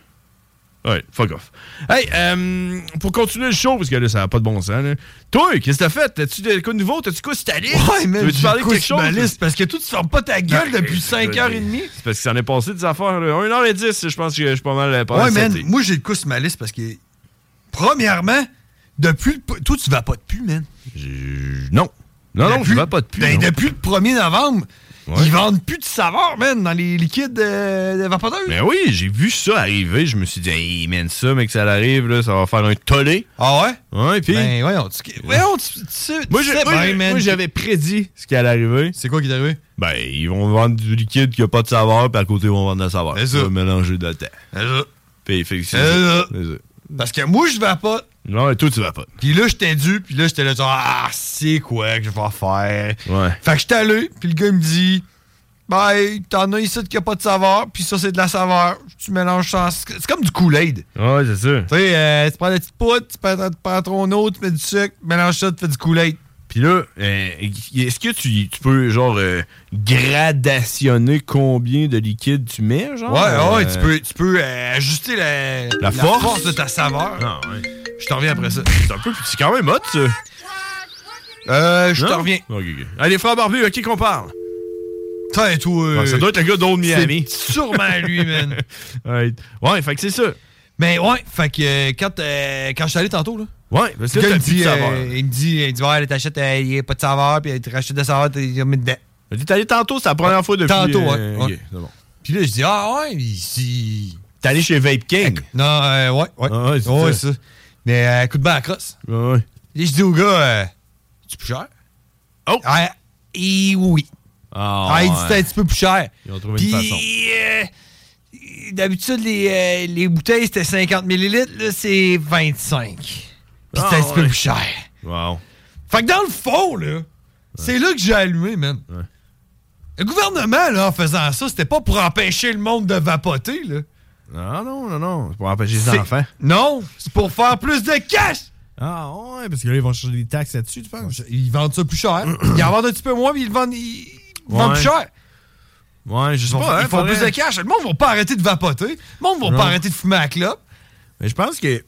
Ouais, fuck off. Hey, euh, pour continuer le show, parce que là, ça n'a pas de bon sens. Là. Toi, qu'est-ce que t'as fait? T'as-tu de quoi de nouveau? T'as-tu quoi sur ta liste? Ouais, man. Tu parler le de quelque chose? ma liste parce que toi, tu fermes pas ta gueule depuis écoute, 5h30. C'est parce que ça en est passé des affaires. Là. 1h10, je pense que je suis pas mal. Pas Ouais, man. Moi, j'ai le coup sur ma liste parce que, premièrement, depuis le. Toi, tu vas pas de pu, man. Non. Non, non, je vais pas de pu. Ben, depuis le 1er novembre, Ouais. ils vendent plus de saveur, man, dans les liquides euh, de vapoteurs. Mais oui, j'ai vu ça arriver. Je me suis dit, hey, man, ça, mec, ça arrive, là, ça va faire un tollé. Ah ouais? Ouais, puis. Ben, voyons, tu, voyons, tu, Moi, tu sais moi, j'avais prédit ce qui allait arriver. C'est quoi qui est arrivé? Ben, ils vont vendre du liquide qui a pas de saveur, puis à côté, ils vont vendre de la saveur. C'est ça. mélanger de temps. C'est ça. Puis, fait que c'est ça. ça. C'est ça. Parce que moi, je vapote. Non, et toi, tu vas pas. Puis là, j'étais dû, puis là, j'étais là, genre, ah, c'est quoi que je vais faire? Ouais. Fait que j'étais allé, puis le gars, il me dit, ben, t'en as ici qui a pas de saveur, puis ça, c'est de la saveur. Tu mélanges ça. C'est comme du Kool-Aid. Ouais, c'est ça. Tu sais, euh, tu prends la petite poudre, tu prends, tu prends ton eau, tu mets du sucre, tu mélanges ça, tu fais du Kool-Aid. Puis là, euh, est-ce que tu, tu peux, genre, euh, gradationner combien de liquide tu mets, genre? Ouais, ouais, Euh, tu peux, tu peux euh, ajuster la, La force? de ta saveur. Non, ouais. Je t'en reviens après ça. C'est un peu. C'est quand même hot, ça. Euh, je t'en reviens. Allez, frère Barbu, à qui qu'on parle? Toi. euh, Ouais, ça doit être le gars d'Old Miami. Sûrement lui, man. (laughs) ouais. ouais, fait que c'est ça. Mais ouais, fait que euh, quand, euh, quand je suis allé tantôt, là. Ouais, parce que t'as il, de dit, saveur. euh, il me dit, il me dit, ouais, t'achètes, euh, il n'y a pas de saveur, puis tu rachètes de saveur, tu mis dedans. T'es allé tantôt, c'est la première fois depuis... Tantôt, ouais. ok, ouais. c'est bon. Puis là, je dis, ah ouais, ici. T'es allé chez Vape King? Non, euh, ouais, ouais. Ah ouais, c'est ouais, ça. Mais euh, coup de bain à crosse. Ouais. Et je dis au gars, euh, C'est plus cher? Oh! Ah, et oui. Ah, Ah, il dit c'était un petit peu plus cher. Ils ont trouvé Puis, une façon. euh, d'habitude, les, euh, les bouteilles, c'était 50 ml. Là, c'est 25. Puis Ah, c'était un petit peu plus cher. Wow. Fait que dans le fond, là, c'est là que j'ai allumé, man. Le gouvernement, là, en faisant ça, c'était pas pour empêcher le monde de vapoter, là. Non, non, non, non. C'est pour empêcher les enfants. Non, c'est pour faire plus de cash! Ah, ouais, parce que là, ils vont chercher des taxes là-dessus, tu penses? Ils vendent ça plus cher. ils en vendent un petit peu moins, mais ils le vendent, ils ils vendent plus cher. Ouais, je Ils sais font, pas. hein, ils font faudrait- plus de cash. Le monde va pas arrêter de vapoter. Le monde va pas arrêter de fumer à la clope. Mais je pense que.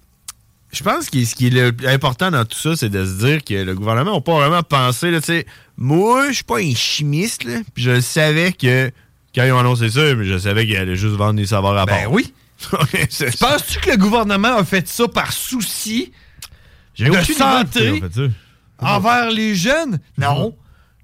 Je pense que ce qui est le plus important dans tout ça, c'est de se dire que le gouvernement n'a pas vraiment pensé, là, tu sais. Moi, je suis pas un chimiste, là. Puis je savais que. Quand ils ont annoncé ça, je savais qu'ils allaient juste vendre des saveurs à part. Ben oui. (laughs) Penses-tu que le gouvernement a fait ça par souci de santé envers les jeunes? Non.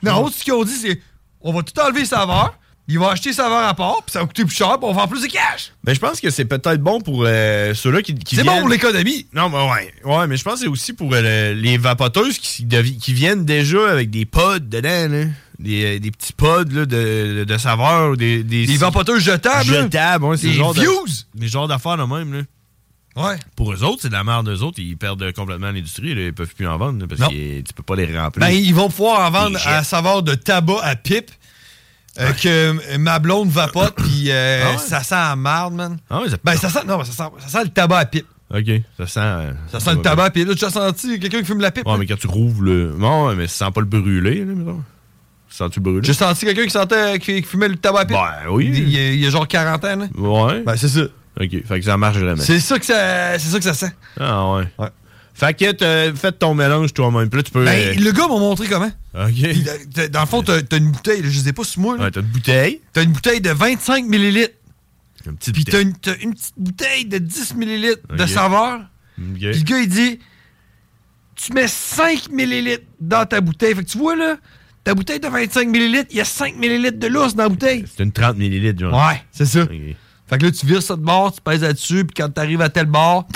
Non, ce qu'ils ont dit, c'est on va tout enlever les saveurs, ils vont acheter les saveurs à part, puis ça va coûter plus cher, puis on va vendre plus de cash. Ben, je pense que c'est peut-être bon pour euh, ceux-là qui, qui C'est bon pour l'économie. Non, mais ouais. Ouais, mais je pense que c'est aussi pour euh, les vapoteuses qui, qui viennent déjà avec des pods dedans, là. Des, euh, des petits pods là, de, de, saveurs. Des, des, Des vapoteuses jetables. Jetables, ouais. c'est Des genre de-. Des genres d'affaires de même, là. Ouais. Pour eux autres, c'est de la merde d'eux autres. Ils perdent complètement l'industrie. là. Ils peuvent plus en vendre là, parce Non. que tu peux pas les remplir. Ben, ils vont pouvoir en vendre à saveur de tabac à pipe. euh, que ma blonde vapote, puis euh, Ah ouais? ça sent la marde, man. Ah ouais, ça- Ben, ça sent, non, ça sent, ça sent le tabac à pipe. OK. Ça sent... euh, Ça sent le tabac à pipe. Là, tu as senti quelqu'un qui fume la pipe? Ouais, mais quand tu rouvres le... Non, mais ça sent pas le brûlé, là, mettons. Sens-tu le brûlé? J'ai senti quelqu'un qui sentait qui, qui fumait le tabac à pipe. Ben oui. Il y a, il y a genre 40 ans, là. Ouais. Ben, c'est ça. OK. Fait que ça marche vraiment. C'est ça que ça, c'est ça que ça sent. Ah ouais. Fait que fait ton mélange toi-même. Puis là, tu peux. Ben, euh, le gars m'a montré comment. OK. Puis, dans le fond, t'as une bouteille, je sais pas sur moi. là. Ouais, t'as une bouteille. T'as une bouteille de 25 millilitres. Une petite Puis t'as bouteille. une, t'as une petite bouteille de 10 millilitres de saveur. Puis le gars, il dit Tu mets 5 millilitres dans ta bouteille. Fait que tu vois, là, ta bouteille de 25 millilitres, il y a 5 millilitres de lousse dans la bouteille. C'est une 30 millilitres, genre. Ouais, c'est ça. Fait que là, tu vires ça de bord, tu pèses là-dessus, puis quand t'arrives à tel bord,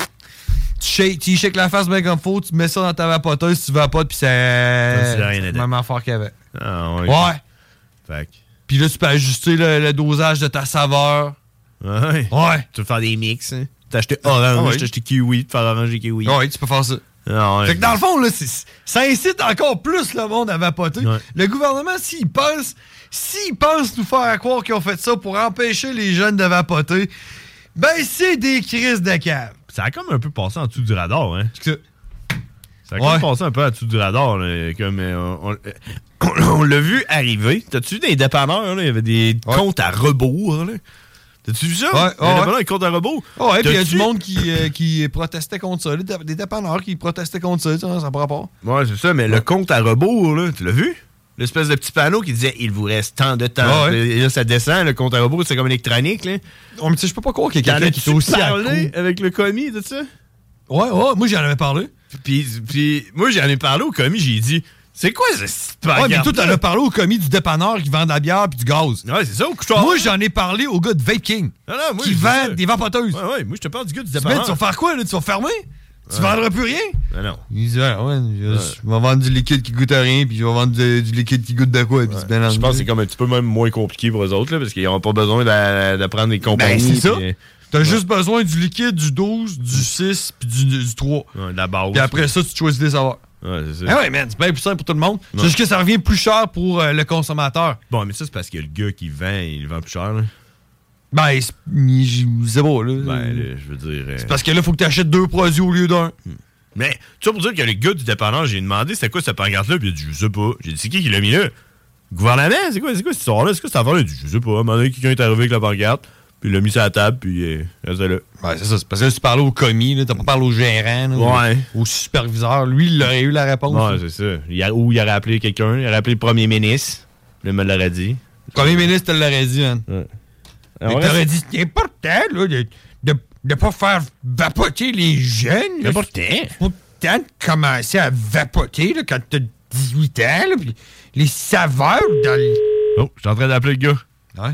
tu shakes, tu shakes la face bien comme faut, tu mets ça dans ta vapoteuse, tu vapotes, puis ça. c'est dedans. même y avait. Ah ouais. Ouais. Fait que. Puis là, tu peux ajuster le, le dosage de ta saveur. Ouais. Ouais. Tu veux faire des mix, hein? T'as acheté orange, Ah ouais. t'as acheté kiwi, tu faire orange et kiwi. Ouais, tu peux faire ça. Ouais. Fait que dans le fond, là, ça incite encore plus le monde à vapoter. Ouais. Le gouvernement, s'il pense, s'il pense nous faire croire qu'ils ont fait ça pour empêcher les jeunes de vapoter, ben c'est des crises de cave. Ça a comme un peu passé en dessous du radar, hein? Ça a Ouais. comme passé un peu en dessous du radar, là, comme euh, on, on- on l'a vu arriver. T'as-tu vu des dépanneurs, là? Il y avait des comptes à rebours, là? T'as-tu vu ça? Ouais, Les ouais. dépanneurs, des comptes à rebours. Oh, ouais, puis il y a du monde qui, euh, qui protestait contre ça. Des dé- Des dépanneurs qui protestaient contre ça, ça n'a pas rapport. Ouais, c'est ça, mais le compte à rebours, là, tu l'as vu? L'espèce de petit panneau qui disait il vous reste tant de temps. Ah ouais. Et là, ça descend, le compte à rebours, c'est comme électronique, là. Oh, mais tu sais, je peux pas croire qu'il y a quelqu'un qui est aussi parlé avec le commis de ça? Ouais, ouais, moi j'en avais parlé. Puis, puis moi, j'en ai parlé au commis, j'ai dit c'est quoi ce Ouais, mais toi, t'en as parlé au commis du dépanneur qui vend de la bière puis du gaz. Ouais, c'est ça, au. Moi, j'en ai parlé au gars de Vape King Non, non, moi, qui je vend des vapoteuses. Ouais, ouais, moi, je te parle du gars du dépanneur. tu vas faire quoi, là? Tu vas fermer? Tu Ouais. vendras plus rien? Ben non. Il dit, ah, ouais, je, je vais vendre du liquide qui goûte à rien, puis je vais vendre du, du liquide qui goûte de quoi, puis Je pense que c'est comme un petit peu même moins compliqué pour eux autres, là, parce qu'ils n'auront pas besoin d'a- d'apprendre des compagnies. Ben, c'est ça. euh, T'as juste besoin du liquide, du 12, du 6, puis du, du 3. ouais, de la base. Puis après ça, tu choisis des savoirs. Ouais, c'est. Ah ouais, man, c'est bien plus simple pour tout le monde. C'est juste que ça revient plus cher pour euh, le consommateur. Bon, mais ça, c'est parce que le gars qui vend, il vend plus cher, là. Ben, c'est je sais pas, là. Ben, là, je veux dire. euh, C'est parce que là, faut que tu achètes deux produits au lieu d'un. Mais, tu vois, pour dire que le gars du dépanneur, j'ai demandé c'était quoi cette pancarte-là, puis il a dit, je sais pas. J'ai dit, c'est qui qui l'a mis là? Gouvernement, c'est quoi, c'est quoi cette histoire-là? C'est quoi cette affaire-là? Il a dit, je sais pas. À un moment donné, quelqu'un est arrivé avec la pancarte, puis il l'a mis sur la table, puis euh, restait là. Ouais, c'est ça. C'est parce que là, tu parles au commis, t'as pas parlé au gérant, là, Ouais. au, au superviseur. Lui, il aurait eu la réponse. Ouais, c'est ça. Il a- ou il aurait appelé quelqu'un, il aurait appelé le premier ministre, puis il me l'aurait dit. Le premier ministre te l'aurait dit, man. Ouais. Il t'aurait dit, c'est important, là, de, de, de pas faire vapoter les jeunes. important. C'est le temps de commencer à vapoter, là, quand t'as 18 ans, là, puis les saveurs dans le... Oh, je suis en train d'appeler le gars. Ouais.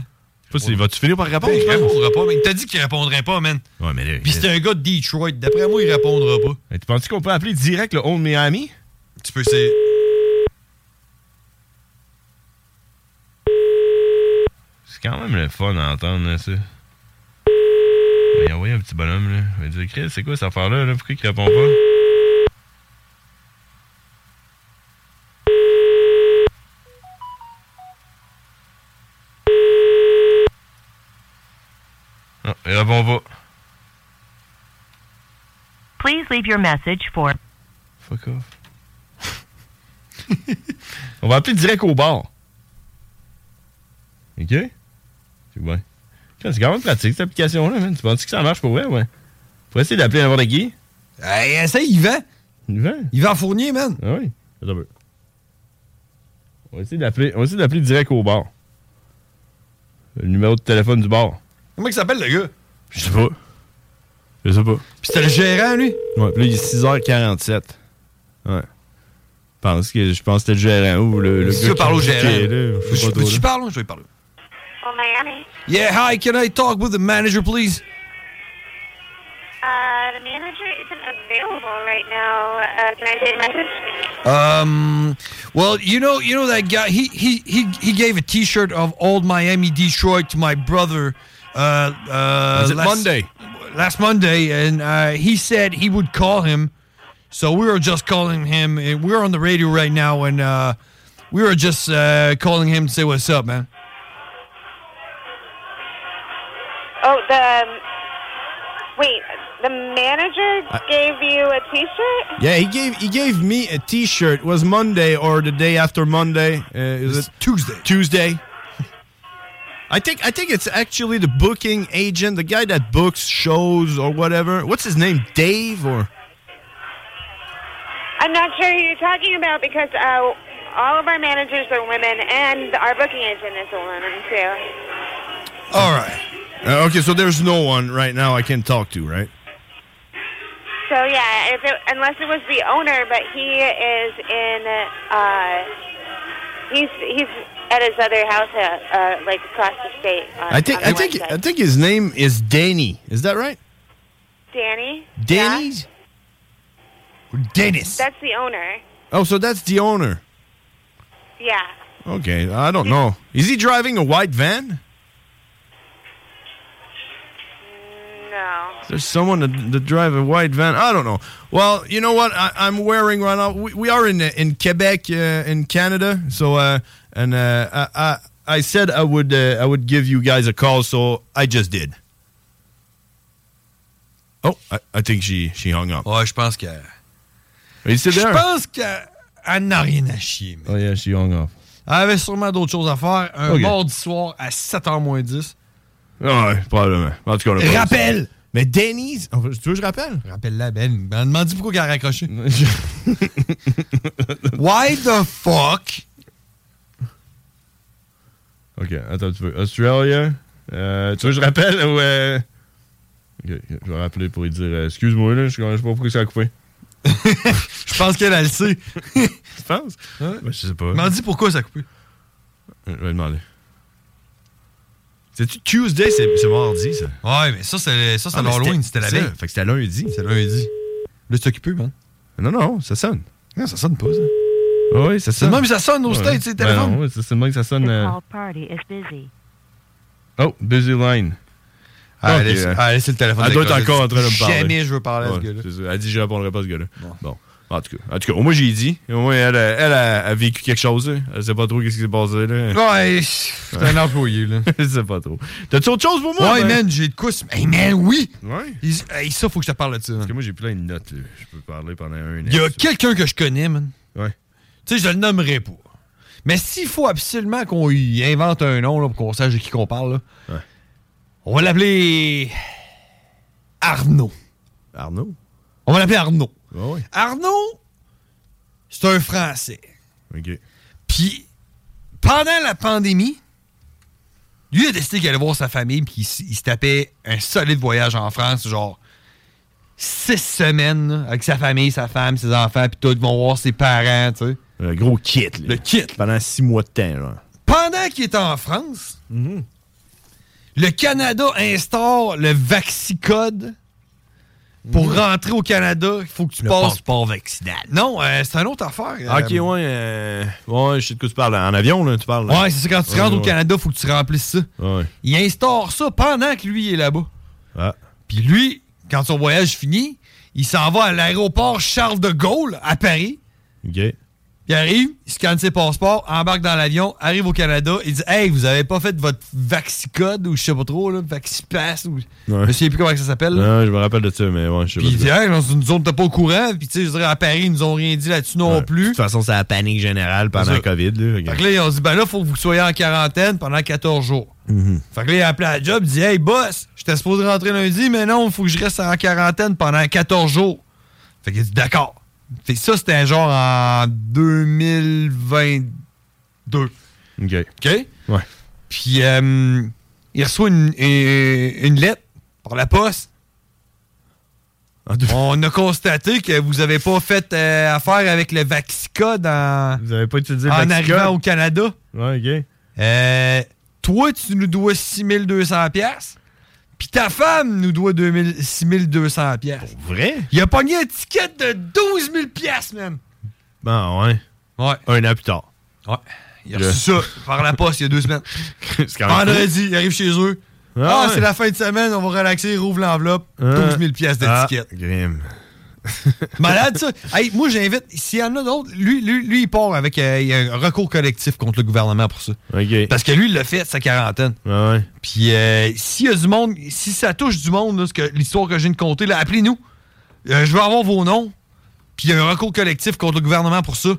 Ouais. Vas-tu finir par répondre? Ben, il répondra pas, mais il t'a dit qu'il répondrait pas, man. Ouais, mais là, Puis c'est un gars de Detroit. D'après moi, il répondra pas. Tu penses qu'on peut appeler direct le Old Miami? Tu peux essayer. C'est quand même le fun à entendre, là, ça. Il a envoyé un petit bonhomme, là. Il va dire, Chris, c'est quoi cette affaire-là? Pourquoi il répond pas? Please leave your message for Fuck off. (laughs) On va appeler direct au bar. OK? C'est bien. C'est quand même pratique, cette application-là, man. Tu penses que ça marche pour vrai, ouais? Faut essayer d'appeler n'importe qui. Hey, essaye, Yvan. Yvan? Yvan Fournier, man. Ah oui? Attends un peu. On va essayer d'appeler, on va essayer d'appeler direct au bar. Le numéro de téléphone du bar. Comment il s'appelle, le gars? Je sais pas. Je sais pas. Puis c'était le gérant, lui? Ouais, puis là, il est 6h47. Ouais. Je pense que, je pense que c'était le gérant ou le, le Si tu parler au gérant. là. Je sais pas Je trop, je là. parle, je vais parler. Oh, Miami. Yeah, hi, can I talk with the manager, please? Uh, the manager isn't available right now. Uh, can I take a message? Um, well, you know, you know that guy. He he he he gave a T-shirt of old Miami Detroit to my brother. Uh, uh, Was it last- Monday? Last Monday, and uh, he said he would call him. So we were just calling him. and We're on the radio right now, and uh, we were just uh, calling him to say what's up, man. Oh, the. um, Wait, the manager gave you a t shirt? Yeah, he gave he gave me a T-shirt. It was Monday or the day after Monday. Uh, is it Tuesday? Tuesday. I think I think it's actually the booking agent, the guy that books shows or whatever. What's his name? Dave or I'm not sure who you're talking about because uh, all of our managers are women and our booking agent is a woman, too. all right. Uh, okay, so there's no one right now I can talk to, right? So, yeah, if it, unless it was the owner, but he is in. Uh, he's he's at his other house, uh, uh, like across the state. On, I think I think I think his name is Danny. Is that right? Danny. Danny's. Dennis. That's the owner. Oh, so that's the owner. Yeah. Okay, I don't know. Is he driving a white van? No. There's someone that, that drive a white van. I don't know. Well, you know what? I, I'm wearing right now. We, we are in uh, in Quebec, uh, in Canada. So, uh, and uh, I, I I said I would uh, I would give you guys a call. So I just did. Oh, I, I think she she hung up. Ouais, je pense qu'elle. Are you still Je there? pense qu'elle n'a rien à chier. Oh yeah, she hung up. Elle avait sûrement d'autres choses à faire. Un Ok. mardi soir à 7h moins 10. Ah ouais, probablement. En tout cas, on a pas- Rappel! Mais Denny's, tu veux que je rappelle? Rappelle-la, Ben. Ben, demande pourquoi elle a raccroché. (laughs) Why the fuck? Ok, attends, tu veux. Australia? Euh, tu veux que je rappelle ou. euh, Ok, ok, je vais rappeler pour lui dire euh, Excuse-moi, là, je sais pas pourquoi ça a coupé. (laughs) Je pense qu'elle elle le sait. (laughs) tu penses? Ben, je sais pas. M'en dis pourquoi ça a coupé. Je vais demander. C'est-tu Tuesday? C'est c'est mardi, ça? Ouais, mais ça, c'est ça, c'est Ah, l'Halloween, c'était la veille. Fait que c'était lundi. C'était lundi. Là, c'est occupé, man. Non, non, ça sonne. Non, ça sonne pas, ça. Oui, ça C'est sonne. le même que ça sonne aux States, c'est Ben téléphone. non, ouais, c'est même que ça sonne. Euh. Oh, busy line. Ah, laisse- euh, ah, laissez le téléphone Elle doit être encore en train de me parler. Jamais je veux parler à ce gars-là. c'est ça. Elle dit que je répondrai pas à ce gars-là. Bon. En tout cas, en tout cas, au moins j'ai dit. Au moins elle, a- elle a, a vécu quelque chose. là. Elle sait pas trop qu'est-ce qui s'est passé. Là. Ouais, c'est un employé, là. (laughs) Je sais pas trop. T'as-tu autre chose pour moi? Ouais, ben? man, j'ai de quoi. Hey, man, oui! Ouais. Ça, faut que je te parle de ça. Parce que moi j'ai plein de notes. là. Je peux parler pendant un an. Il y a quelqu'un que je connais, man. Ouais. Tu sais, je le nommerai pas. Mais s'il faut absolument qu'on y invente un nom là, pour qu'on sache de qui qu'on parle, là, on va l'appeler Arnaud. Arnaud? On va l'appeler Arnaud. Arnaud, c'est un Français. OK. Puis, pendant la pandémie, lui a décidé qu'il allait voir sa famille, puis il, se tapait un solide voyage en France, genre six semaines, là, avec sa famille, sa femme, ses enfants, puis tout, ils vont voir ses parents, tu sais. Un gros kit. là. Le kit. Pendant six mois de temps. Là. Pendant qu'il est en France, le Canada instaure le Vaxicode Pour rentrer au Canada, il faut que tu Le passes. passeport vaccinal. Non, euh, c'est une autre affaire. Ah, Ok, Euh, ouais. euh, ouais, je sais de quoi tu parles. En avion, là, tu parles. Ouais, c'est ça, quand tu Ouais, rentres au. Canada, il faut que tu remplisses ça. Ouais. Il instaure ça pendant que lui est là-bas. Ah. Puis lui, quand son voyage finit, il s'en va à l'aéroport Charles de Gaulle à Paris. OK. Il arrive, il scanne ses passeports, embarque dans l'avion, arrive au Canada, il dit Hey, vous avez pas fait votre Vaxicode ou je sais pas trop, là, Vaxipass ou. Je me souviens plus comment ça s'appelle. Non, je me rappelle de ça, mais ouais, je sais Puis il pas. dit Hey, dans une zone, t'es pas au courant. Puis tu sais, je dirais, à Paris, ils nous ont rien dit là-dessus non Ouais. plus. De toute façon, c'est la panique générale pendant la. COVID. Là. Fait que là, ils ont dit Ben là, faut que vous soyez en quarantaine pendant 14 jours. Mhm. Fait que là, il a appelé à la job, il dit Hey, boss, j'étais supposé rentrer lundi, mais non, il faut que je reste en quarantaine pendant 14 jours. Fait qu'il dit D'accord. Fait ça, c'était genre en 2022. OK. OK? Ouais. Puis, euh, il reçoit une, une- une lettre par la poste. On a constaté que vous avez pas fait euh, affaire avec le Vaxicode en, Vous avez pas utilisé le en arrivant au Canada. Ouais, OK. Euh, toi, tu nous dois 6200 pièces. Puis ta femme nous doit 2000 6200 pièces. Vrai? Il a pogné un ticket de 12 000 pièces, man. Ben, ouais. Ouais. Un an plus tard. Ouais. Il a reçu ça par la poste il y a deux semaines. (laughs) Même Vendredi, il arrive chez eux. Ah Ah, ouais. c'est la fin de semaine, on va relaxer, il rouvre l'enveloppe. Ah. 12 000 pièces Ah, d'étiquette. Grim. (laughs) Malade, ça. Hey, moi, j'invite, s'il y en a d'autres, lui, lui, lui, il part avec euh, un recours collectif contre le gouvernement pour ça. OK. Parce que lui, il l'a fait, sa quarantaine. Ouais, ouais. Puis, euh, s'il y a du monde, si ça touche du monde, là, ce que- l'histoire que je viens de compter, appelez-nous. Euh, je veux avoir vos noms. Puis, il y a un recours collectif contre le gouvernement pour ça.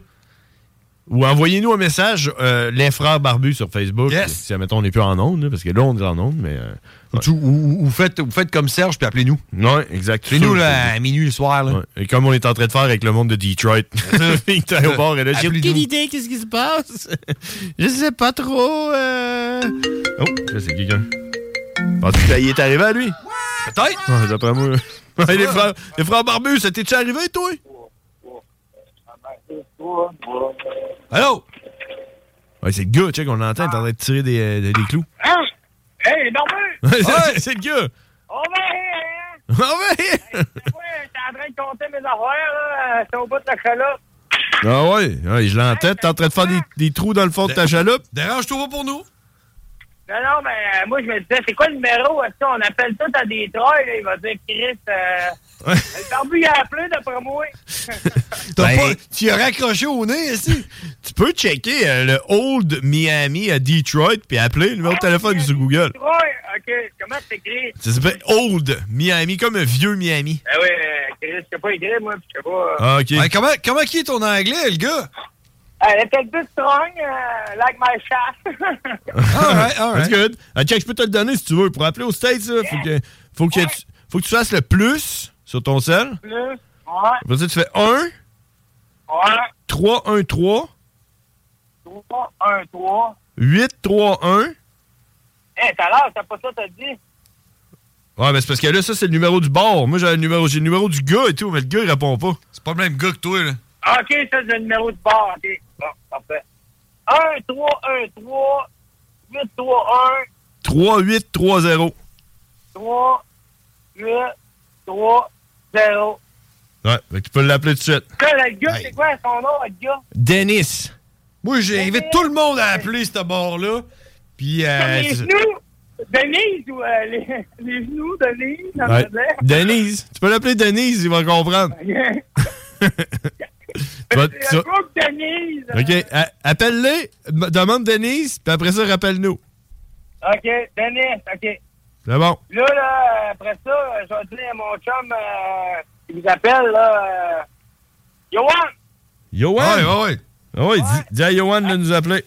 Ou envoyez-nous un message, euh, les frères barbus sur Facebook. Yes. Si, admettons, on n'est plus en onde, parce que là, on est en onde, mais. euh, Ou, tu- ou- ou faites, ou faites comme Serge, puis appelez-nous. Ouais, exact. Appelez-nous à minuit le soir. Là. Ouais. Et comme on est en train de faire avec le monde de Detroit. Il était (laughs) au bord et là, j'ai aucune idée, qu'est-ce qui se passe? (laughs) Je sais pas trop. euh. Oh, là, c'est quelqu'un. Penses-tu qu'il est arrivé à lui? Peut-être. D'après moi. (laughs) Les, frères, les frères barbus, ça t'es-tu arrivé, toi? Allô? Ouais, c'est le gars, check, on l'entend, il est en train de tirer des, euh, des clous. Hein? Hey, Norman! (laughs) c'est c'est le gars! On va hein? On va J'étais en train de compter mes affaires, là? C'est au bout de la chaloupe. Ah ouais, ouais je l'entends, t'es en train de faire des, des trous dans le fond de ta chaloupe? Dérange-toi pas pour nous. Non, non, mais euh, moi, je me disais, c'est quoi le numéro? Est-ce qu'on appelle tout à des troyes? là? Il va dire, Chris, euh, (laughs) le barbu, il a appelé, d'après moi. (laughs) Ben, pas- tu as raccroché au nez ici. Tu peux checker euh, le Old Miami à Detroit puis appeler le numéro de téléphone sur Google. Troy, OK. Comment c'est écrit? Ça s'appelle Old Miami, comme un vieux Miami. Ben oui, euh, Chris, je sais pas écrire, moi, puis je sais pas. euh, Ah, ok. Ouais, comment, comment qui est ton anglais, le gars? A little bit strong, uh, like my shaft. (laughs) Alright, alright. That's good. Ah, check, je peux te le donner si tu veux. Pour appeler au States, là, faut, que, faut, que tu, faut que tu fasses le plus sur ton sel. Plus, ouais, Après ça, tu fais 1, ouais, 3, 1, 3, 3, 1, 3. 8, 3, 1. Hé, à l'heure, c'est pas ça que t'as dit? Ouais, mais c'est parce que là, ça, c'est le numéro du bar. Moi, j'ai le numéro, j'ai le numéro du gars et tout, mais le gars, il répond pas. C'est pas le même gars que toi, là. Ah, OK, ça, c'est le numéro de bar, OK. Bon, parfait. 1, 3, 1, 3, 8, 3, 1, 3, 8, 3, 0. 3, 8, 3, 0. Ouais, fait que tu peux l'appeler tout de suite. Le gars, c'est quoi son nom, le gars? Dennis. Moi, j'invite tout le monde à appeler ce bord-là. Puis, euh, les genoux? Denise ou euh, les, (laughs) les genoux, Denise? ça Ouais. Denise. Tu peux l'appeler Denise, il va comprendre. (laughs) (laughs) Tu vas- tu vas- Denise. OK, appelle-les, demande Denise, puis après ça, rappelle-nous. OK, Denise, OK. C'est bon. Là, là, après ça, je vais dire à mon chum euh, qui vous appelle, là, euh, Yohan, Yohan? Ouais, ouais, ouais. Ah ouais, dis, dis à Yohan de nous appeler.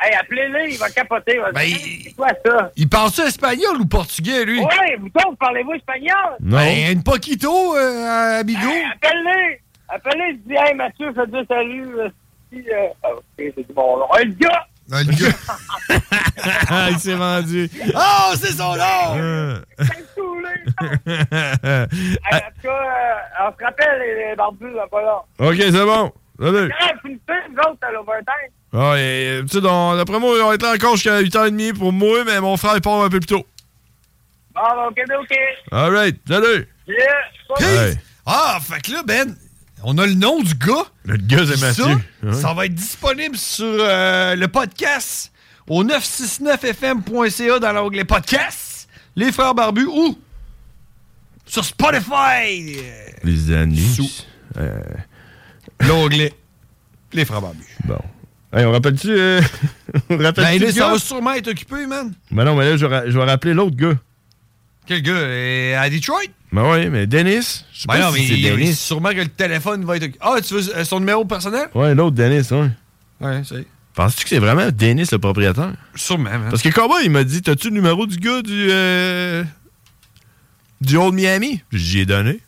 hey, appelez-le, il va capoter. Il va Ben, c'est quoi ça? Il parle-tu espagnol ou portugais, lui? Ouais, vous autres, parlez-vous espagnol? Non. Ben, une poquito, euh, amigo. Hey, appelle-le! Appelle-le, dis, hey, Mathieu, je te dis salut. euh, si, euh, ah, ok, c'est du bon nom. Hey, le gars! Ah, le gars. (laughs) Ah, il s'est vendu. Oh, c'est son nom! Euh. (laughs) Hey, en tout cas, euh, on se rappelle, les, les barbus, là, pas là. OK, c'est bon. Salut. Hey, finissez, vous autres, à l'overtime. Ah, et, tu sais, dans- d'après moi, on va être là encore jusqu'à 8h30 pour moi, mais mon frère, il part un peu plus tôt. Bon, ok, ok. All right, salut. Yeah, Hey. Ah, fait que là, Ben, on a le nom du gars. Le gars, c'est Mathieu. Ça, Ouais. ça va être disponible sur euh, le podcast au 969fm.ca dans l'onglet podcast. Les frères barbus ou sur Spotify. Les annonces. Euh, L'onglet (laughs) Les frères barbus. Bon. Hey, on rappelle-tu. euh, (laughs) on rappelle Ben là, ça va sûrement être occupé, man. Ben non, mais là, je vais, ra- je vais rappeler l'autre gars. Quel gars? euh, à Detroit? Ben oui, mais Dennis. Je sais Ben pas non, si mais c'est Dennis. sûrement que le téléphone va être. Ah, tu veux euh, son numéro personnel? Ouais, l'autre Dennis, ouais. Ouais, c'est. Penses-tu que c'est vraiment Dennis le propriétaire? Sûrement, man. Parce que Cowboy, il m'a dit T'as-tu le numéro du gars du. euh, du Old Miami? J'y ai donné.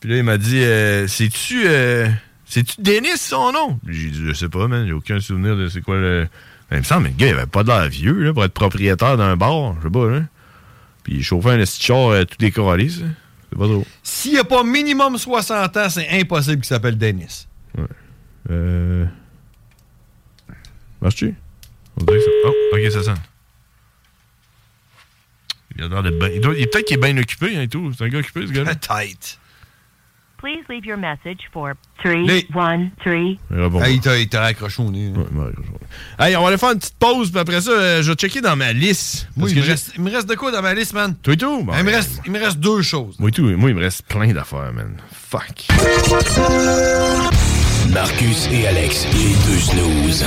Puis là, il m'a dit euh, C'est-tu. euh, c'est-tu Dennis son nom? J'ai dit Je sais pas, man. J'ai aucun souvenir de c'est quoi le. Ben, il me semble, mais le gars, il avait pas de l'air vieux là, pour être propriétaire d'un bar. Je sais pas, là. Puis il chauffait un esti de char euh, tout décoré, ça. C'est pas trop. S'il n'y a pas minimum 60 ans, c'est impossible qu'il s'appelle Dennis. Ouais. Euh. Marche-tu? On dirait que ça. Oh, ok, ça sonne. Il a l'air d'être bien. Il, doit- il- Peut-être qu'il est bien occupé hein, et tout. C'est un gars occupé, ce gars-là. Tête. Please leave your message for 313. Hey, il t'a- il t'a raccroché au nez. Hey, on va aller faire une petite pause, puis après ça, euh, je vais checker dans ma liste. Moi, Parce il que me, j'ai- reste, il me reste de quoi dans ma liste, man? Toi et tout? Bon, il, me reste, il me reste deux choses. Moi et tout. Moi, il me reste plein d'affaires, man. Fuck. Marcus et Alex, les deux snooze.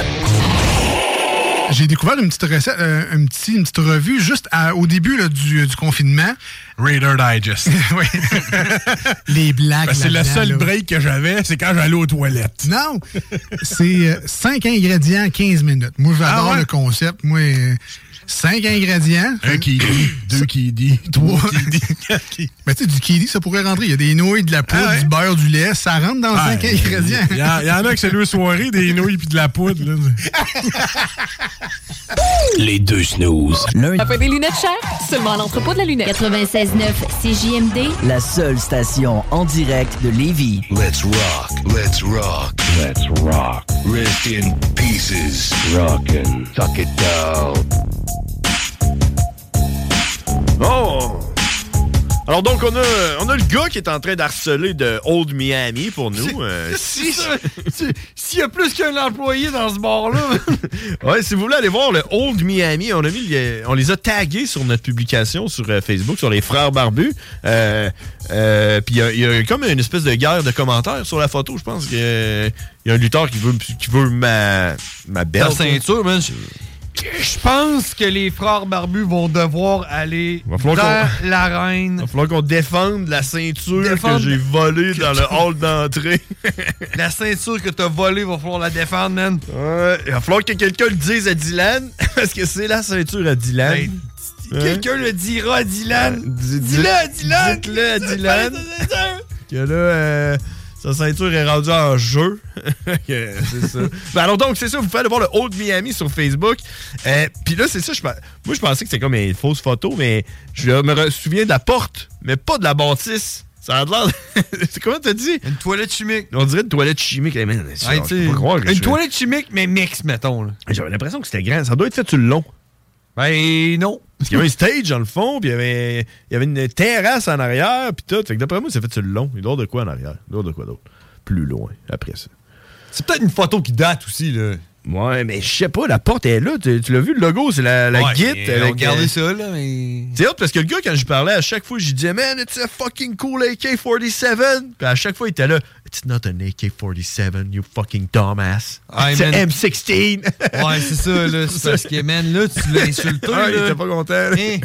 J'ai découvert une petite recette, euh, un petit- une petite revue juste à- au début là, du, du confinement. Raider Digest. (laughs) oui. (laughs) Les blagues. Ben, c'est le seul là. break que j'avais, c'est quand j'allais aux toilettes. Non, c'est 5 ingrédients, 15 minutes. Moi, j'adore Ah ouais? le concept. Moi, 5 ingrédients. Un qui dit, deux qui dit, trois qui (laughs) dit. Mais tu sais, du kiwi, ça pourrait rentrer. Il y a des nouilles, de la poudre, Ah ouais? du beurre, du lait. Ça rentre dans 5 ingrédients. Il y, en- il y en a que c'est deux soirées, des nouilles puis de la poudre. là. (laughs) Les deux snooze. Ça fait des lunettes chères? Seulement à l'entrepôt de la lunette. 96.9 CJMD. La seule station en direct de Lévis. Let's rock, let's rock, let's rock. Rest in pieces. Rockin', tuck it down. Oh! Alors donc, on a, on a le gars qui est en train d'harceler de Old Miami pour nous. euh, Si ça- si- S'il y a plus qu'un employé dans ce bar-là, (laughs) Ouais, si vous voulez aller voir le Old Miami, on a mis, le- on les a tagués sur notre publication sur euh, Facebook, sur les frères barbus. Euh, euh, Puis il y a- il y, a comme une espèce de guerre de commentaires sur la photo. Je pense qu'il y a- il y a un lutteur qui veut, qui veut ma, ma belle. ta ceinture, man. Je pense que les frères barbus vont devoir aller dans l'arène. Il va falloir qu'on défende la ceinture Défendre- que j'ai volée dans le hall d'entrée. (laughs) La ceinture que t'as volée, va falloir la défendre, man. Ouais, il va falloir que quelqu'un le dise à Dylan, (laughs) parce que c'est la ceinture à Dylan. Hey, Hein? Quelqu'un le dira à Dylan. Dis- Dis-le à Dylan. Dites-le à (laughs) Dylan. que là, euh, sa ceinture est rendue en jeu. (laughs) C'est ça. Ben alors donc, c'est ça, vous pouvez aller voir le Old Miami sur Facebook. Euh, Puis là, c'est ça, je, moi je pensais que c'était comme une fausse photo, mais je me souviens de la porte, mais pas de la bâtisse. Ça a l'air. (laughs) c'est comment t'as dit? Une toilette chimique. On dirait une toilette chimique. Hey, man, Hey, que une toilette chimique, mais mix, mettons. J'avais l'impression que c'était grand. Ça doit être fait sur le long. Ben non. Parce qu'il y avait un stage dans le fond, puis il y avait, il y avait une terrasse en arrière, puis tout. Fait que d'après moi, c'est fait sur le long. Il doit de quoi en arrière. Il doit de quoi d'autre. Plus loin, après ça. C'est peut-être une photo qui date aussi, là. Ouais, mais je sais pas, la porte est là. Tu, tu l'as vu, le logo, c'est la, la Ouais, avec, regardait euh, ça, là, mais. C'est hot parce que le gars, quand je parlais, à chaque fois, je disais, man, it's a fucking cool AK-47. Puis à chaque fois, il était là, it's not an AK-47, you fucking dumbass. Hey, c'est man. M16. Ouais, c'est ça, là. (laughs) C'est parce que, man, là, tu l'as insulté, Ah, il était pas content. Là, Hein?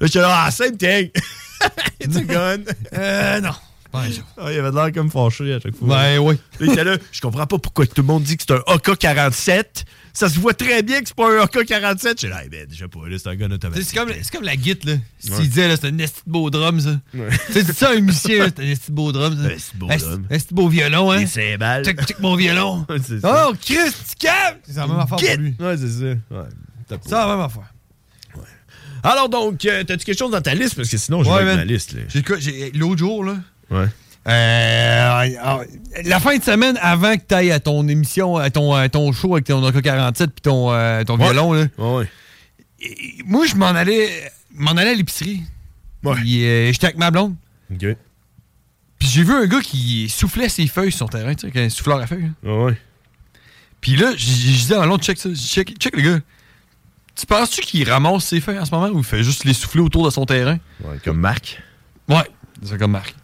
Là, j'étais là, ah, same thing. (laughs) it's a gun. Euh, non. Ah, il avait l'air comme fâché à chaque fois. Ben oui. Là, (laughs) il était là, je comprends pas pourquoi tout le monde dit que c'est un AK-47. Ça se voit très bien que c'est pas un AK-47. J'ai là, ben, je sais pas, là, c'est un sais, automatique. C'est comme, comme la guite, là. S'il Ouais. disait, là, c'est un esti de beau drum, ça. Ouais. Tu ça, un musicien, c'est un esti de beau drum, ça. Un esti de beau esti beau violon, hein. C'est balles. Check, check mon violon. (laughs) C'est ça. Oh, Christ, tu! C'est la même affaire Guite. pour lui. Ouais, c'est ça. Ouais. C'est la même affaire. Alors donc, euh, t'as-tu quelque chose dans ta liste? Parce que sinon, je vais ma liste. L'autre jour, là. Ouais. Euh, la fin de semaine avant que tu ailles à ton émission, à ton, à ton show avec ton AK-47 puis ton, euh, ton violon, là. Ouais. Et- moi, je m'en allais, m'en allais à l'épicerie. Ouais. Euh, J'étais avec ma blonde. Puis j'ai vu un gars qui soufflait ses feuilles sur son terrain, tu sais, avec un souffleur à feuilles. Ouais. Puis là, je je disais à l'autre, check ça, check, check le gars. Tu penses-tu qu'il ramasse ses feuilles en ce moment ou il fait juste les souffler autour de son terrain? Ouais, comme Marc. Ouais, c'est comme Marc.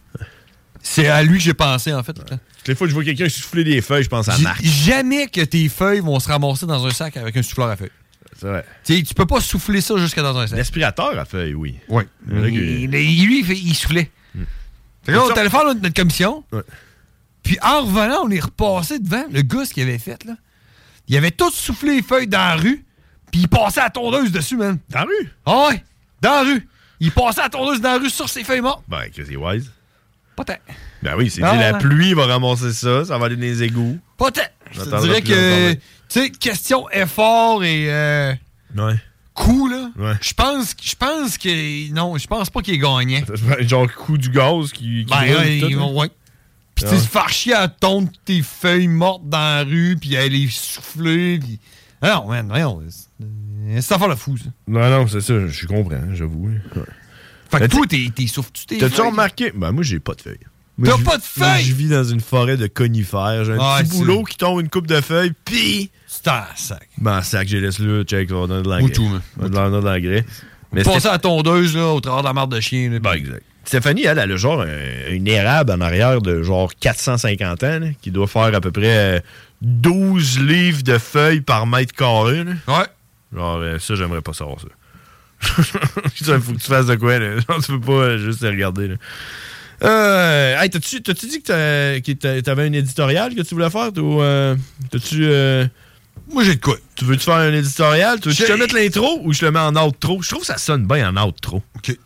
C'est à lui que j'ai pensé, en fait. Toutes les fois que je vois quelqu'un souffler des feuilles, je pense à Marc. Jamais que tes feuilles vont se ramasser dans un sac avec un souffleur à feuilles. C'est vrai. Tu peux pas souffler ça jusqu'à dans un sac. L'aspirateur à feuilles, oui. Oui. Il lui, il, fait- il soufflait. Fait que là, on est allé faire notre, commission. Puis en revenant, on est repassé devant le gars, ce qu'il avait fait, là. Il avait tout soufflé les feuilles dans la rue, puis il passait à la tondeuse dessus, man. Dans la rue? Ah ouais, dans la rue. Il passait à la tondeuse dans la rue sur ses feuilles mortes. Ben, que c'est wise. Pas tant. Ben oui, c'est Ah, dit, la pluie va ramasser ça, ça va aller dans les égouts. Pas tant. Je te dirais que, tu sais, question effort et euh, Ouais. coût, là. Ouais. Je pense, je pense que, non, je pense pas qu'il est gagnant. Genre coup du gaz qui. qui Ben, ouais, tout, ils hein. vont- ouais. Puis tu sais, se faire chier à tondre tes feuilles mortes dans la rue, puis à les souffler, puis... Ah non, man, voyons. C'est c'est affaire de fou, ça. Non, non, c'est ça, je comprends, j'avoue. Ouais. Fait que Mais toi, t'es t'es souffles-tu tes T'as-tu feuilles? remarqué? Ben, moi, j'ai pas de feuilles. Moi, T'as pas de moi, feuilles? Je vis dans une forêt de conifères. J'ai un petit c'est- boulot qui tombe une coupe de feuilles, pis. C'est un sac. Ben, sac, j'ai laissé là, check, on va donner de l'engrais. Moi, tout, man. On va donner de l'engrais. Mais Passer c'était- à la tondeuse, là, au travers de la marde de chien. Là, Ben, exact. Stéphanie, elle, elle a genre un- une érable en arrière de genre 450 ans, là, qui doit faire à peu près euh, 12 livres de feuilles par mètre carré. là. Ouais. Genre, euh, ça, j'aimerais pas savoir ça. (laughs) ça, faut que tu fasses de quoi, là. Genre, (laughs) tu peux pas euh, juste regarder, là. Euh, hey, t'as-tu, t'as-tu dit que, t'avais un éditorial que tu voulais faire? Ou, euh, t'as-tu... euh, Moi, j'ai de quoi. Tu veux-tu faire un éditorial? Tu que je te mette l'intro ou je le mets en outro? Je trouve que ça sonne bien en outro. OK.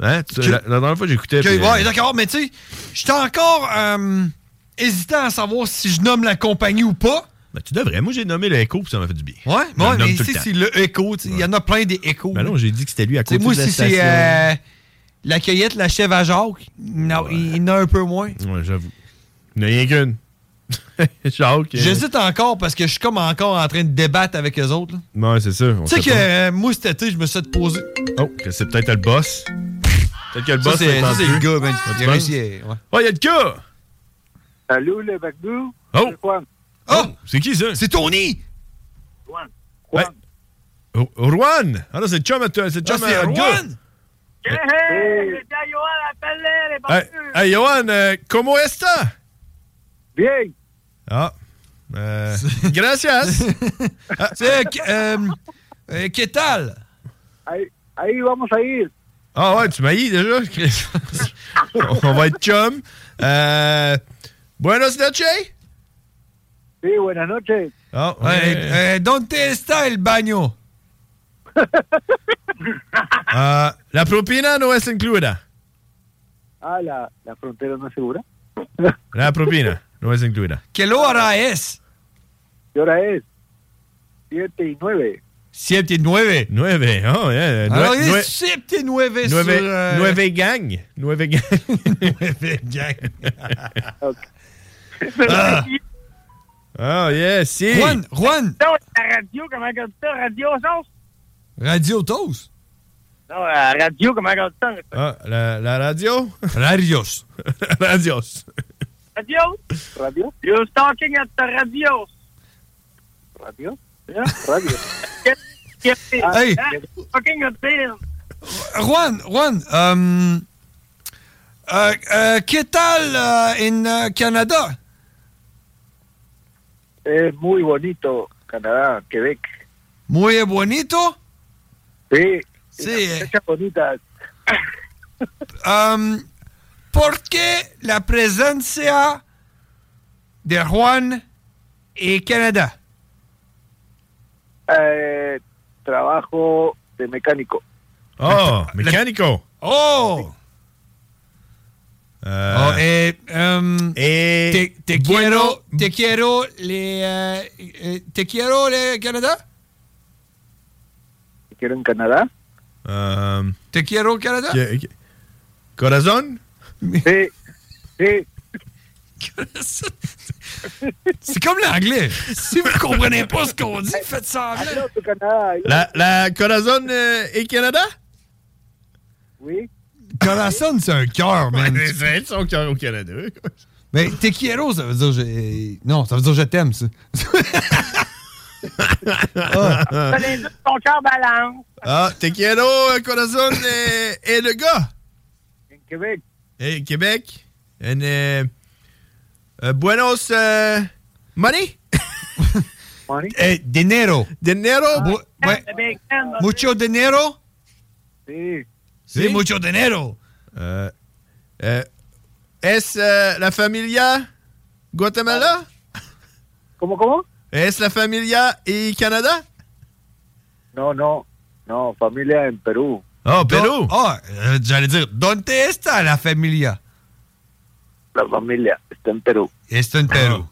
Hein? Tu-. La, la dernière fois, j'écoutais... Ok, puis, euh, ouais, d'accord, mais tu sais, j'étais encore hésitant à savoir si je nomme la compagnie ou pas. Ben, tu devrais. Moi, j'ai nommé le Echo, puis ça m'a fait du bien. Ouais, ouais, mais temps. c'est le Echo. tu sais, Il y en a plein des échos. Ben non, j'ai dit que c'était lui à côté moi, de la si station. c'est euh, la cueillette, la chèvre à Jacques, non, il y en a un peu moins. Ouais, j'avoue. Il n'y en a rien qu'une. (laughs) Jacques. euh, J'hésite encore parce que je suis comme encore en train de débattre avec eux autres. là. Ouais, c'est ça. Tu sais que euh, moi, cet été, je me suis posé. Oh, que c'est peut-être le boss. Peut-être que le boss c'est- est ça, c'est le gars. Ah, tu Il a penses? réussi, ouais. Oh, il y a le gars! Salut le Bacbou. Oh! Oh! C'est qui ça? C'est Tony! Ouais. Oh, Juan! Ah, là, c'est le chum à toi. C'est Ah, chum c'est à Juan! Hey, hey, c'est à Johan, appelle-les, les Hey, Johan, euh, comment est-ce Bien. Ah. Euh, (laughs) gracias. (laughs) Ah, C'est. Euh, euh, ¿Qué tal? Ahí, ahí vamos a ir. Ah ouais, tu m'haïs déjà? Chris. (laughs) On va être chum. Euh, buenos noches. Sí, buenas noches. Ah, Eh, ouais. eh, ¿Dónde está el baño? (laughs) Ah, la propina no es incluida? Ah, la, la frontera no es segura? La propina no es incluida. ¿Qué hora es? ¿Qué hora es? Siete y nueve. 7 et 9. 9. Oh, yeah. Alors, Nue- il nue- est 7 et 9 sur... Nueve, euh, nueve gang. Nueve gang. (laughs) Nueve gang. (laughs) ah. Oh, yeah, si. Juan, Juan, Non, la radio, comment on dit ça? Radio sauce? Radio Toast? Non, la radio, comment on dit ça? Ah, la, la radio? Radios. (laughs) Radios. Radio? Radio? You're talking at the radio. Radio? Yeah, radio. (laughs) Hey. Talking at the... Juan, Juan, um, euh, euh, ¿qué tal euh, en euh, Canada? Es muy bonito Canadá, Quebec. Muy bonito. Sí. Sí. eh, Fechas bonitas. (laughs) um, ¿Por qué la presencia de Juan en Canadá? Eh, trabajo de mecánico. Oh, mecánico. Oh. Euh, Oh, eh, um, et te, te quiero, te quiero, les, eh, eh, te quiero, le Canadá? Te quiero en Canadá. euh, Te quiero, que- que- Corazon? Sí. Sí. C'est comme l'anglais. Si vous comprenez pas ce qu'on dit, faites ça hello. La, la Corazon et Canada? Oui. Corazon, c'est un cœur, man. C'est son cœur au Canada. Mais te quiero, ça veut dire. je- Non, ça veut dire je t'aime, ça. Deux, (laughs) ton cœur balance. Ah, quiero, corazon, et, et le gars. Québec. Et Québec. And, euh, euh, buenos euh, money? (laughs) money? Eh, dinero. Dinero? Bu- ouais. Mucho dinero? Sí. Sí, mucho dinero. Euh, euh, ¿Es euh, la familia Guatemala? ¿Cómo, cómo? ¿Es la familia y Canada? No, no. No, familia en Perú. Oh, Perú. Ah, j'allais dire, ¿dónde está la familia? La familia está en Perú. Está en Perú.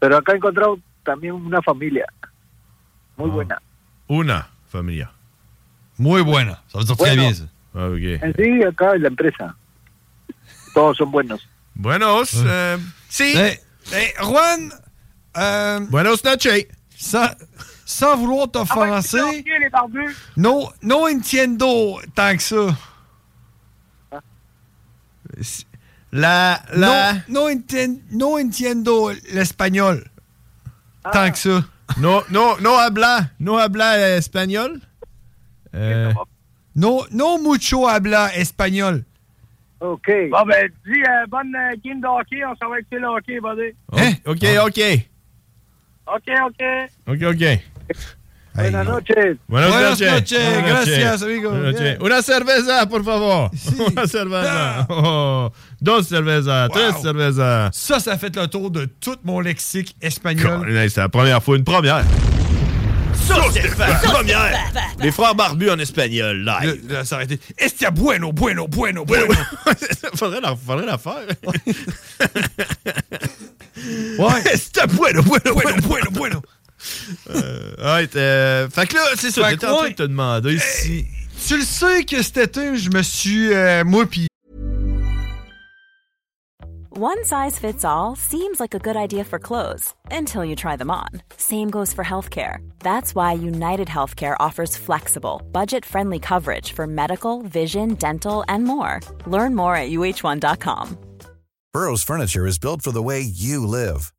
Pero acá he encontrado también una familia. Muy buena. Una familia. Muy buena. Bueno. bien, Ah, ok. En sí, acá en la empresa. Todos son buenos. Buenos. euh, si. Eh, eh, Juan, euh, Buenos noches. sans, sans vouloir t'offenser, Ok, les barbus. no, no entiendo tant que ça. La, la... No, no, enten- no entiendo l'espagnol tant que ça. No, no, no habla, no habla espagnol. Euh, No, no mucho habla espagnol. OK. Bon, ben, dis, euh, bonne euh, game de hockey. On s'en va écouter le hockey, buddy. Hein? Ok, ok. OK, OK. Ok, ok. Buenas noches. Buenas, Buenas noches. Gracias, amigo. Buenas noches. Una cerveza, por favor. (laughs) Una cerveza. Oh, dos cervezas, tres Wow. cervezas. Ça, ça a fait le tour de tout mon lexique espagnol. C'est la première fois, une première. Première. Les frères barbus en espagnol, live. Là, là, ça aurait été Estia bueno, bueno, bueno, bueno. (laughs) faudrait, la, faudrait la faire. Ouais. C'était (laughs) bueno, bueno, bueno, bueno, bueno. Euh, ouais, euh, fait que là, c'est ça. J'étais en train de te demander si. Tu le sais que cet été, je me suis, euh, moi pis One size fits all seems like a good idea for clothes until you try them on. Same goes for healthcare. That's why United Healthcare offers flexible, budget friendly coverage for medical, vision, dental, and more. Learn more at uh1.com. Burrow's furniture is built for the way you live.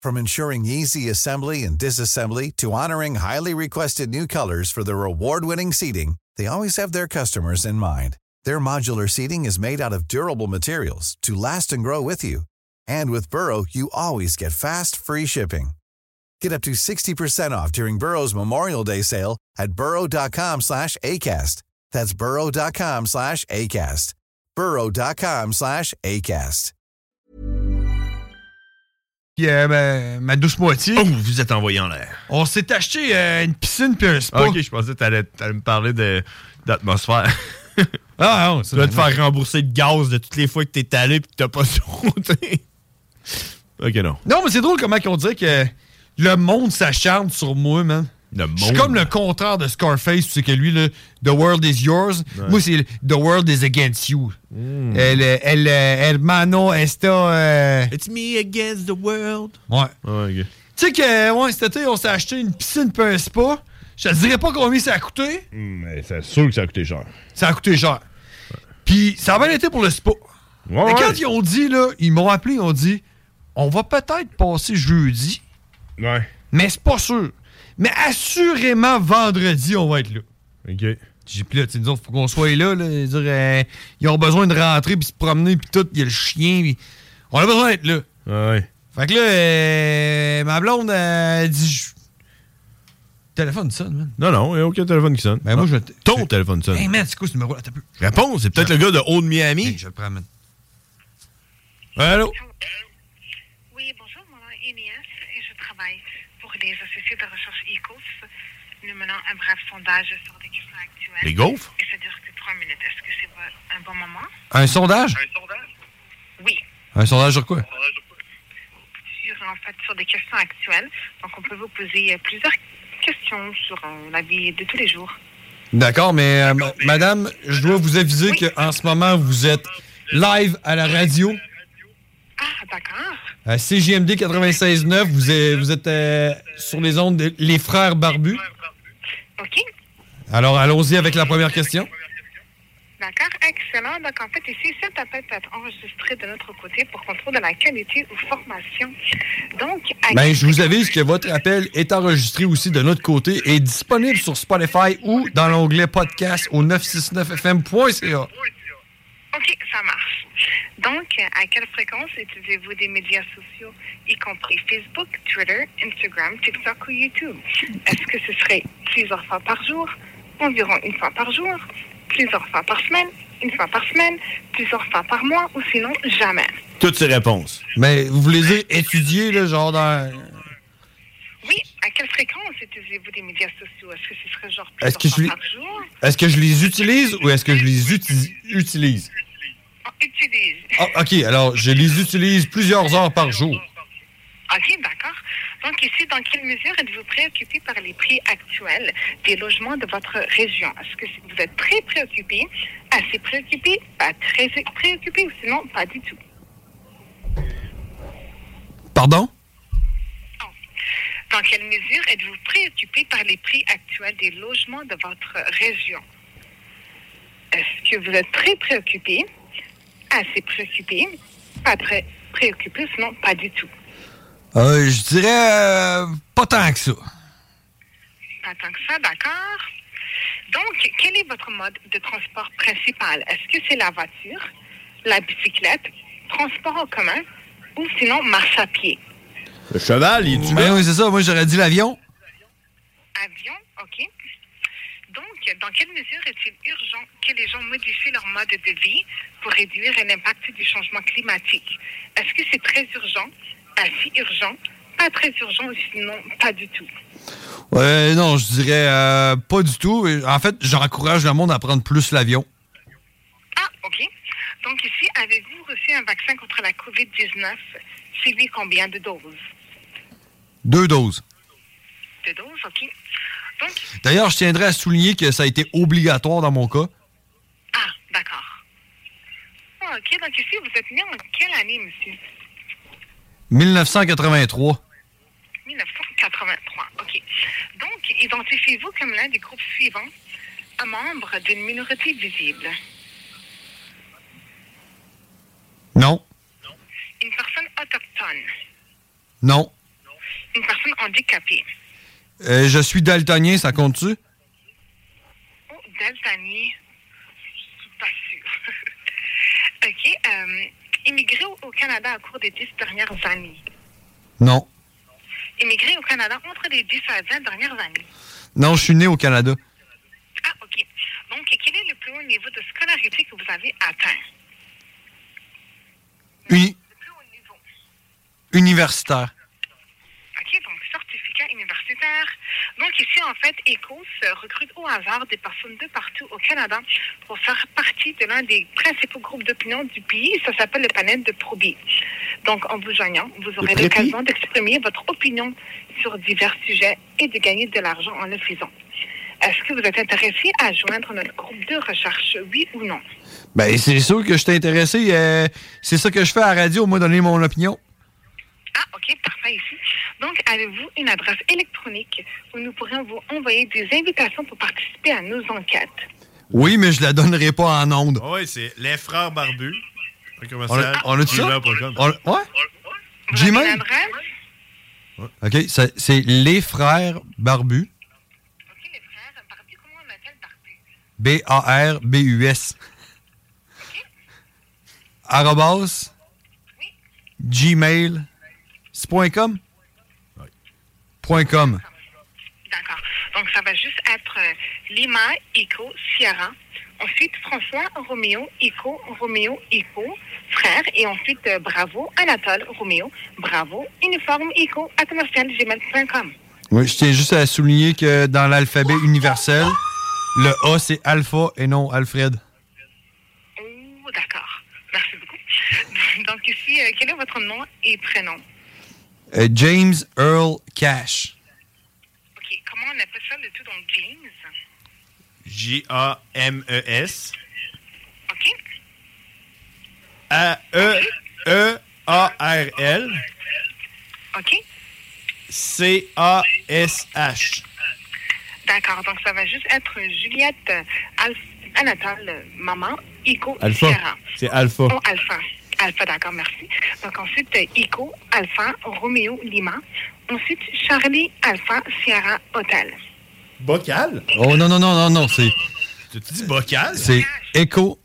From ensuring easy assembly and disassembly to honoring highly requested new colors for their award-winning seating, they always have their customers in mind. Their modular seating is made out of durable materials to last and grow with you. And with Burrow, you always get fast, free shipping. Get up to 60% off during Burrow's Memorial Day sale at burrow.com slash ACAST. That's burrow.com slash ACAST. burrow.com slash ACAST. pis, euh, ma, ma douce moitié. Oh, vous êtes envoyé en l'air. On s'est acheté euh, une piscine puis un spa. Ok, je pensais que t'allais, t'allais me parler de, d'atmosphère. (laughs) Ah, non, Tu vas te faire rembourser de gaz de toutes les fois que t'es allé pis que t'as pas (laughs) sauté. ok, non. Non, mais c'est drôle comment on dirait que le monde s'acharne sur moi, man. Le Je suis monde. comme le contraire de Scarface, c'est que lui, là, The world is yours. Moi, c'est The world is against you. Hmm. Elle, elle, euh, hermano esta. euh, It's me against the world. Ouais. Tu sais que, ouais, cet été, on s'est acheté une piscine un spa. Je te dirais pas combien ça a coûté. Hmm, mais c'est sûr que ça a coûté cher. Ça a coûté cher. Puis ça a bien été pour le spa. Ouais, Mais ouais. quand ils ont dit, là, ils m'ont appelé, ils ont dit, on va peut-être passer jeudi, Ouais. mais c'est pas sûr. Mais assurément, vendredi, on va être là. Ok. J'ai puis là, tu nous autres, faut qu'on soit là. là dire, euh, ils ont besoin de rentrer puis se promener puis tout. Il y a le chien. puis On a besoin d'être là. Ouais. Fait que là, euh, ma blonde elle dit. Je- Téléphone sonne, man. Non, non, il n'y a aucun téléphone qui sonne. Ben, moi, je vais. Ton téléphone sonne. Hey, man, c'est quoi ce numéro-là? Un peu. Réponds, c'est peut-être le gars de Old Miami. Hey, je le prends, man. Allô? Oui, bonjour, mon nom est Inès et je travaille pour les associés de recherche ECOS. Nous menons un bref sondage sur des questions actuelles. Les gaufres? Et ça dure que trois minutes. Est-ce que c'est un bon moment? Un sondage? Oui, Un sondage sur quoi? sur, en fait, sur des questions actuelles. Donc, on peut vous poser euh, plusieurs questions sur euh, la vie de tous les jours. D'accord, mais euh, ma- madame, je dois vous aviser qu'en ce moment, vous êtes live à la radio. Ah, d'accord. À CJMD 96.9, vous êtes, vous êtes euh, sur les ondes de Les Frères Barbus. OK. Alors, allons-y avec la première question. D'accord, excellent. Donc, en fait, ici, cet appel peut être enregistré de notre côté pour contrôle de la qualité ou formation. Donc, à Ben, je vous avise que votre appel est enregistré aussi de notre côté et disponible sur Spotify ou dans l'onglet podcast au 969fm.ca. OK, ça marche. Donc, à quelle fréquence utilisez-vous des médias sociaux, y compris Facebook, Twitter, Instagram, TikTok ou YouTube? Est-ce que ce serait plusieurs fois par jour, environ une fois par jour, plusieurs fois par semaine, une fois par semaine, plusieurs fois par mois ou sinon jamais? Toutes ces réponses. Mais vous voulez dire étudier, là, genre dans. Oui, à quelle fréquence utilisez-vous des médias sociaux? Est-ce que ce serait genre plusieurs que fois les- par jour? Est-ce que je les utilise ou est-ce que je les uti- utilise? Utilise. Ah, OK, alors je les utilise plusieurs heures par jour. OK, d'accord. Donc ici, dans quelle mesure êtes-vous préoccupé par les prix actuels des logements de votre région? Est-ce que vous êtes très préoccupé, assez préoccupé, pas très préoccupé ou sinon pas du tout? Pardon? Dans quelle mesure êtes-vous préoccupé par les prix actuels des logements de votre région? Est-ce que vous êtes très préoccupé, assez préoccupé, pas très préoccupé, sinon pas du tout? Euh, je dirais euh, pas tant que ça. Pas tant que ça, d'accord. Donc, quel est votre mode de transport principal? Est-ce que c'est la voiture, la bicyclette, transport en commun ou sinon marche à pied? Le cheval, il est Ben oui, c'est ça. Moi, j'aurais dit l'avion. Avion, OK. Donc, dans quelle mesure est-il urgent que les gens modifient leur mode de vie pour réduire l'impact du changement climatique? Est-ce que c'est très urgent, assez urgent, pas très urgent sinon pas du tout? Ouais, non, je dirais euh, pas du tout. En fait, j'encourage le monde à prendre plus l'avion. Ah, OK. Donc ici, avez-vous reçu un vaccin contre la COVID-19? Suivi combien de doses? Deux doses. De doses, OK. Donc, D'ailleurs, je tiendrais à souligner que ça a été obligatoire dans mon cas. ah, d'accord. OK, donc ici, vous êtes né en quelle année, monsieur? 1983. 1983, OK. Donc, identifiez-vous comme l'un des groupes suivants un membre d'une minorité visible. Non. Une personne autochtone. Non. Une personne handicapée. Euh, je suis daltonien, ça compte-tu? Oh, daltonien. Je suis pas sûre. (laughs) OK. euh, immigré au, Canada au cours des dix dernières années. Non. Immigré au Canada entre les 10 à 20 dernières années. Non, je suis né au Canada. Ah, OK. Donc, quel est le plus haut niveau de scolarité que vous avez atteint? Uni- Universitaire. OK, donc certificat universitaire. Donc ici, en fait, ECOS recrute au hasard des personnes de partout au Canada pour faire partie de l'un des principaux groupes d'opinion du pays. Ça s'appelle le panel de Probi. Donc, en vous joignant, vous aurez l'occasion d'exprimer votre opinion sur divers sujets et de gagner de l'argent en le faisant. Est-ce que vous êtes intéressé à joindre notre groupe de recherche, oui ou non? Ben, c'est sûr que je t'ai intéressé. euh, c'est ça que je fais à la radio, moi, donner mon opinion. Ah, OK, parfait ici. Donc, avez-vous une adresse électronique où nous pourrions vous envoyer des invitations pour participer à nos enquêtes? Oui, mais je la donnerai pas en ondes. Oui, c'est les frères barbus. On a, on a dit ça? On- ouais? Gmail? OK, c'est les frères barbus. B-A-R-B-U-S. Arrobas. Gmail. C'est point .com? .com. D'accord. Donc, ça va juste être euh, Lima, Eco, Sierra. Ensuite, François, Roméo, Eco, Roméo, Eco, frère. Et ensuite, euh, Bravo, Anatole, Roméo, Bravo, Uniforme, commercial, gmail.com. Oui, je tiens juste à souligner que dans l'alphabet universel, le A, c'est Alpha et non Alfred. Oh, d'accord. Merci beaucoup. (laughs) Donc, ici, euh, quel est votre nom et prénom? Euh, James Earl Cash. OK. Comment on appelle ça, le tout? Donc, James? J-A-M-E-S. OK. E A-E-E-A-R-L. OK. C-A-S-H. D'accord. Donc, ça va juste être Juliette Alf- Anatole, maman, Ico, Alpha. C'est Alpha. Oh, Alpha. Alpha, d'accord, merci. Donc ensuite, Ico, Alpha, Romeo, Lima. Ensuite, Charlie, Alpha, Sierra, Hotel. Bocal? Oh non, non, non, non, non, c'est. Tu dis bocal? C'est Echo.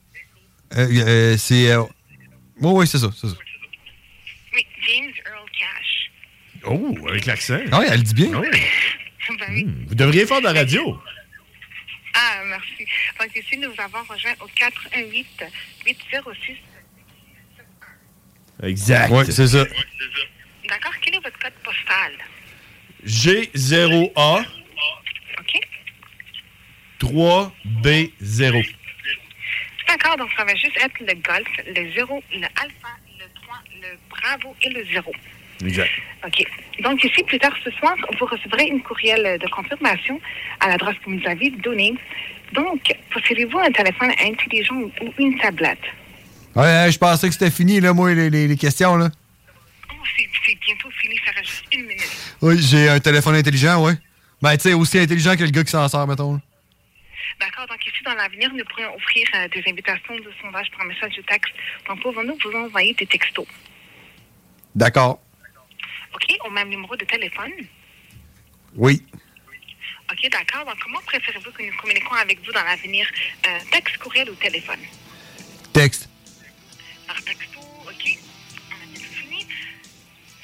Euh, euh, c'est. Euh... Oui, oui, c'est ça, c'est ça. Oui, James Earl Cash. Oh, avec l'accent. Ah oui, elle dit bien. (laughs) Ben oui. Hmm, Vous devriez faire de la radio. Ah, merci. Donc ici, nous avons rejoint au 418 806. Exact. Oui, c'est ça. D'accord, quel est votre code postal? G0A OK. 3B0. D'accord, donc ça va juste être le golf, le 0, le alpha, le 3, le bravo et le 0. Exact. OK. Donc ici, plus tard ce soir, vous recevrez une courriel de confirmation à l'adresse que vous nous avez donnée. Donc, possédez-vous un téléphone intelligent ou une tablette? Ouais, ouais, je pensais que c'était fini, là, moi, les, les- les questions, là. Oh, c'est bientôt fini, ça reste juste une minute. Oui, j'ai un téléphone intelligent, ouais. Ben, tu sais, aussi intelligent que le gars qui s'en sert, mettons. là. D'accord, donc ici, dans l'avenir, nous pourrions offrir euh, des invitations de sondage par message de texte. Donc, pouvons-nous vous envoyer des textos? D'accord. OK, au même numéro de téléphone? Oui. OK, d'accord. Donc, comment préférez-vous que nous communiquions avec vous dans l'avenir? Euh, texte, courriel ou téléphone? Texte. Par texto, OK. On a bien fini.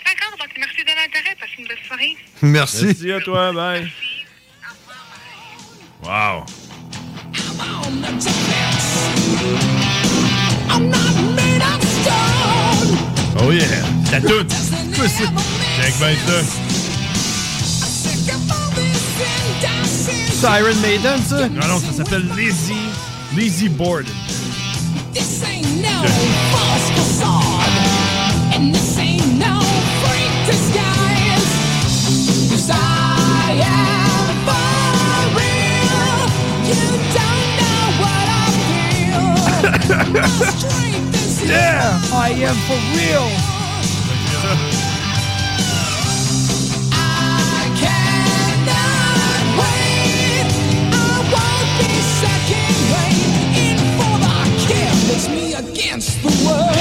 D'accord, donc merci de l'intérêt. Passez une bonne soirée. Merci. Merci à toi, bye. Wow. Oh yeah, la toute. Check bien ça. Siren Maiden, ça? Non, non, ça s'appelle Lazy, Lazy Board. This ain't no false facade, and this ain't no freak disguise. 'Cause I am for real. You don't know what I feel. (laughs) My strength is Yeah, I am for real. Against the world.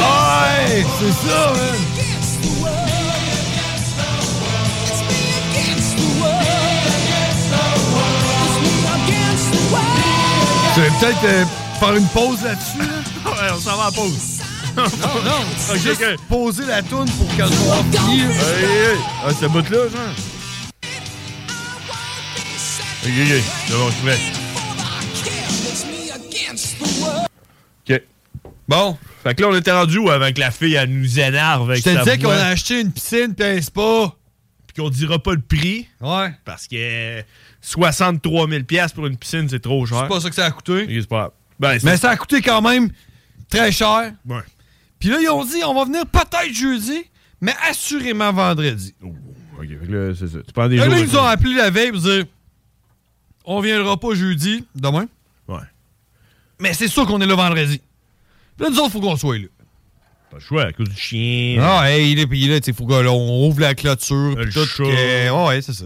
Ouais, c'est ça, man. Tu vas peut-être euh, faire une pause là-dessus, là? (laughs) Ouais, on s'en va en pause. Non, non, (laughs) Ok, juste ok. poser la toune pour qu'elle soit finie. Hey, hey, hey. Ah, ce bout-là, genre. Ok, ok. C'est bon, je suis prêt. Ok. Bon. Fait que là, on était rendu où avant que la fille, elle nous énerve avec Je te sa disais qu'on a acheté une piscine puis un spa. Puis qu'on dira pas le prix. Ouais. Parce que 63 000 piastres pour une piscine, c'est trop cher. C'est pas ça que ça a coûté. C'est pas. Ben, Mais ça a coûté quand même très cher. Ouais. Puis là, ils ont dit, on va venir peut-être jeudi, mais assurément vendredi. Ok, fait que là, c'est ça. Tu prends des Là, jours. ils nous ont appelé la veille pour dire, on viendra pas jeudi, demain. Ouais. Mais c'est sûr qu'on est là vendredi. Là, nous autres, faut qu'on soit là. Pas le choix à cause du chien. Ah, hey, il est puis là, tu sais, faut qu'on ouvre la clôture. Tout, que- ouais, c'est ça.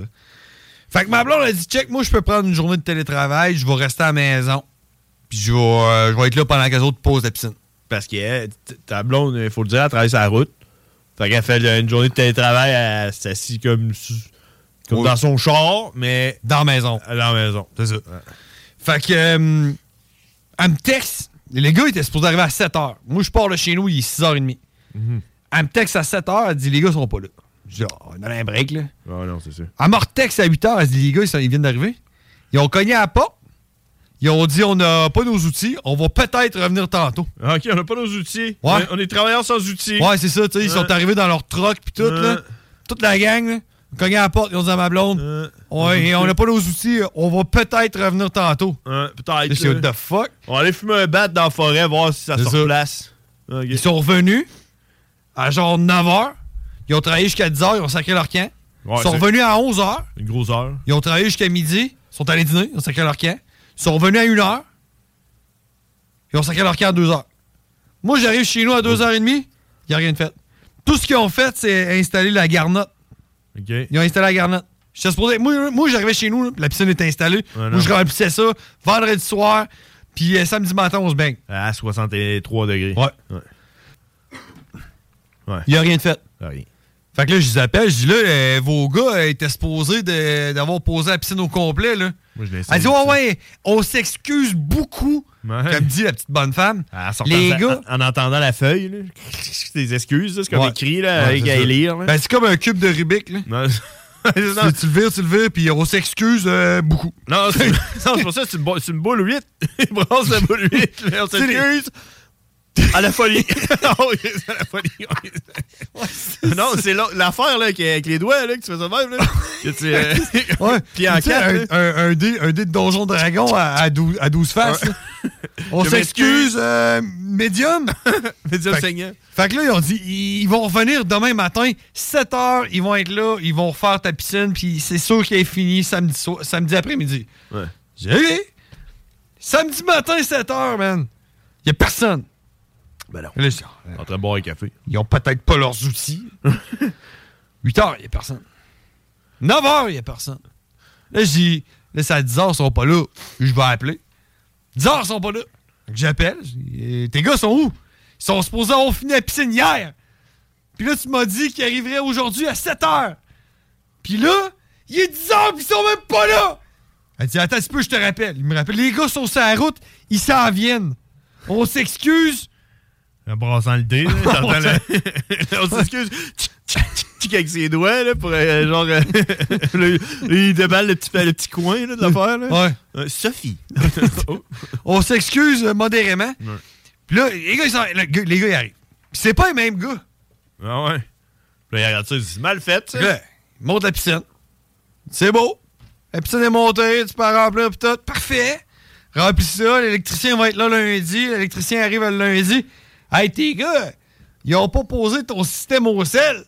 Fait que ma blonde a dit, check, moi, je peux prendre une journée de télétravail, je vais rester à la maison. Puis je vais, euh, je vais être là pendant que les autres posent la piscine. Parce que euh, t- ta blonde, il faut le dire, elle travaille sur la route. Fait qu'elle fait une journée de télétravail, elle s'assit comme, comme Oui. dans son char, mais Dans la maison. dans la maison. C'est ça. Fait que, euh, elle me texte. Les gars étaient supposés arriver à 7h. Moi, je pars de chez nous, il est 6h30. Elle me texte à 7h, elle dit, les gars sont pas là. Je dis, oh, on a un break, là. Ah non, c'est ça. Elle me retexte à 8h, elle dit, les gars, ils, viennent d'arriver. Ils ont cogné à la porte. Ils ont dit, on n'a pas nos outils, on va peut-être revenir tantôt. Ah, Ok, on n'a pas nos outils. Ouais. On est- travailleurs sans outils. Ouais, c'est ça, tu sais, ils sont arrivés dans leur truck puis tout, là. Toute la gang, là. Cogné à la porte, ils ont dit à ma blonde, Euh, ouais, et on n'a pas nos outils, on va peut-être revenir tantôt. Peut-être. Là. what the fuck? On va aller fumer un bat dans la forêt, voir si ça C'est se replace. Ils sont revenus à genre 9h. Ils ont travaillé jusqu'à 10h, ils ont sacré leur camp. Ouais, ils sont c'est revenus à 11h. Une grosse heure. Ils ont travaillé jusqu'à midi. Ils sont allés dîner, ils ont sacré leur camp. Ils sont revenus à 1h. Ils ont sacré leur camp à 2h. Moi, j'arrive chez nous à 2h30. Il n'y a rien de fait. Tout ce qu'ils ont fait, c'est installer la garnotte. Ok. Ils ont installé la garnotte. J'étais supposé- Moi, moi j'arrivais chez nous, là, la piscine était installée. Moi, je remplissais ça vendredi soir. Puis euh, samedi matin, on se baigne. À 63 degrés. Ouais. Ouais. Il n'y a rien de fait. Rien. Fait que là, je les appelle, je dis là, euh, vos gars euh, étaient supposés d'avoir posé la piscine au complet, là. Moi, je l'ai Elle dit, ouais, ouais, on s'excuse beaucoup. Ouais. Comme dit la petite bonne femme. En sortant Les gars. En, en entendant la feuille, là, (laughs) des excuses, c'est comme Ouais. écrit là, avec à lire. Ben, c'est comme un cube de Rubik, là. (laughs) Non, Tu, tu le vires, tu le vires, puis on s'excuse euh, beaucoup. non, c'est (laughs) pour ça, c'est une, boule 8. Il brasse la boule 8. mais On s'excuse. À la folie. (laughs) non, c'est à la folie. non, c'est la- l'affaire là, avec les doigts là, que tu fais ça même. Là. Que tu, euh, (laughs) Ouais. (laughs) Puis en quatre, un, là. un, un dé, un dé de Donjon Dragon à, à 12, à 12 faces. On s'excuse, euh, médium. Médium saignant. Fait que là, ils ont dit, ils vont revenir demain matin, 7 heures, ils vont être là, ils vont refaire ta piscine, puis c'est sûr qu'elle est finie samedi, so- samedi après-midi. Ouais. J'ai. Samedi matin, 7 heures, man. Il a personne. Ben non. En train de boire un café. Ils ont peut-être pas leurs outils. (laughs) 8 heures, il n'y a personne. 9 heures, il n'y a personne. Là, je dis, là, c'est à 10 heures, ils sont pas là. Je vais appeler. 10 heures, ils sont pas là. J'appelle. Eh, Tes gars sont où? Ils sont supposés avoir fini la piscine hier. Puis là, tu m'as dit qu'ils arriveraient aujourd'hui à 7 heures. Puis là, il est 10 heures, puis ils sont même pas là. Elle dit, attends un petit peu, je te rappelle. Il me rappelle, les gars sont sur la route, ils s'en viennent. On s'excuse. En brassant le dé, (laughs) t'entends le- (laughs) On s'excuse. Tchic, avec ses doigts, là, pour euh, genre. euh, (laughs) le- il déballe le petit, le petit coin là, de l'affaire. Ouais. Euh, Sophie. Oh. On s'excuse modérément. Ouais. Puis là, les gars, ils, gars- les gars, ils arrivent. Puis c'est pas les mêmes gars. Ah ouais. Puis là, il regarde ça, il dit, c'est mal fait, ça. Puis là, ils montent la piscine. C'est beau. La piscine est montée, tu peux la remplir, pis tout. Parfait. Remplis ça, l'électricien va être là lundi. L'électricien arrive le lundi. Hey, tes gars, ils ont pas posé ton système au sel.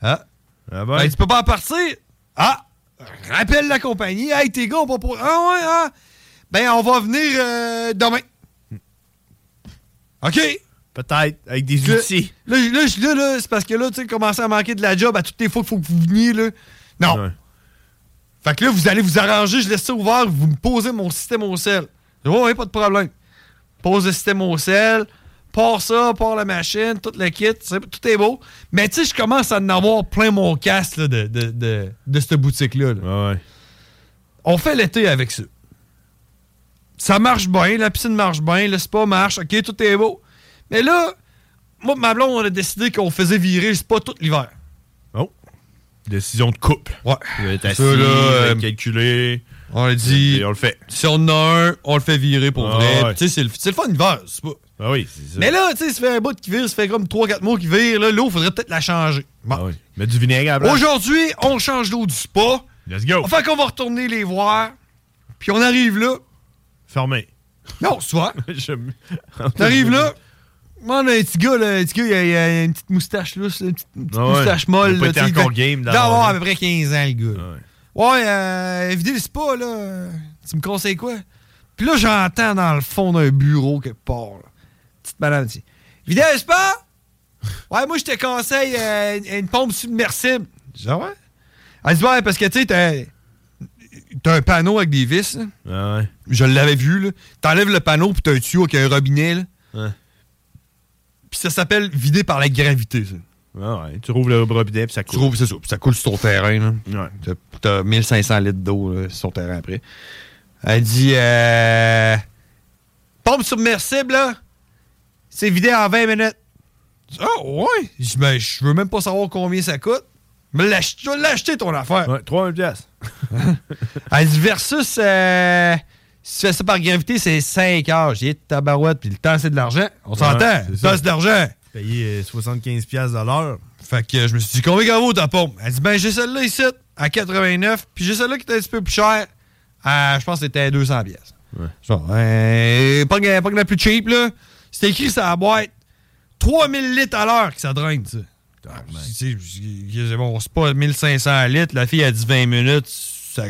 Ah. Ah Ben, tu peux pas en partir. Ah. Rappelle la compagnie. Hey, tes gars ont pas posé. Ah ouais, ah. Ben, on va venir euh, demain. OK. Peut-être, avec des Là- outils. Là, là, là, là, c'est parce que là, tu sais, à manquer de la job à toutes les fois qu'il faut que vous veniez, là. Non. Fait que là, vous allez vous arranger, je laisse ça ouvert, vous me posez mon système au sel. Ouais, ouais, pas de problème. Pose le système au sel, pars ça, pars la machine, tout le kit, tout est beau. Mais tu sais, je commence à en avoir plein mon casque là, de, de, de, de cette boutique-là. là. On fait l'été avec ça. Ça marche bien, la piscine marche bien, le spa marche, ok, tout est beau. Mais là, moi ma blonde, on a décidé qu'on faisait virer le spa tout l'hiver. Oh. Décision de couple. Ouais. Êtes assis, Ça, là, vous euh, calculé. On a dit. Et on le fait. Si on en a un, on le fait virer pour Ah, vrai. ouais. Tu sais, c'est le, le fun l'hiver, c'est pas. Ah oui, c'est ça. Mais là, tu sais, ça fait un bout qui vire, ça fait comme 3-4 mois qui vire. Là, l'eau, faudrait peut-être la changer. Bon. Ah oui. Mets du vinaigre à la place. Aujourd'hui, on change l'eau du spa. Let's go. Fait qu'on va retourner les voir. Puis on arrive là. Fermé. Non, soit. (laughs) Je- On arrive là. Moi, on a un petit gars, là, un petit gars, il a, il a une petite moustache lousse, là, une petite, une petite Ah ouais. moustache Il a molle. pas été encore game doit d'avoir, avoir à peu près 15 ans, le gars. Ouais, euh, vider le spa, là. Tu me conseilles quoi? Puis là, j'entends dans le fond d'un bureau quelque part, là. Madame dit Vider le spa? Ouais, moi, je te conseille euh, une- une pompe submersible. Je dis, Ah ouais? Elle dit, ouais, parce que, tu sais, t'as, t'as un panneau avec des vis, là. Ah ouais. Je l'avais vu, là. T'enlèves le panneau, puis t'as un tuyau avec un robinet, là. Ouais. Puis ça s'appelle vider par la gravité, ça. Ah ouais. Tu rouvres le robinet puis ça Tu coule. trouves, c'est ça. Puis ça coule sur ton terrain, là. Ouais. T'as- T'as 1500 litres d'eau là, sur ton terrain après. Elle dit euh, Pompe submersible, là, c'est vidé en 20 minutes. Ah, ouais? Je dis, ben, je veux même pas savoir combien ça coûte. Mais l'ach- tu vas l'acheter, ton affaire. Ouais, 3000 pièces. Elle dit versus euh, si tu fais ça par gravité, c'est 5 heures. J'ai dit tabarouette, puis le temps, c'est de l'argent. On s'entend. Ouais, le temps, ça. c'est de l'argent. Euh, 75 pièces de l'heure. Fait que euh, je me suis dit, combien qu'elle vaut ta pompe? Elle dit, ben, j'ai celle-là ici, à 89, puis j'ai celle-là qui était un petit peu plus chère, à, je pense que c'était à 200 pièces. Ouais. Genre, euh, pas, pas que la plus cheap, là. C'était écrit sur la boîte. 3000 litres à l'heure que ça draine, tu sais. C'est c'est bon, c'est pas 1500 litres. La fille a dit 20 minutes. Ça,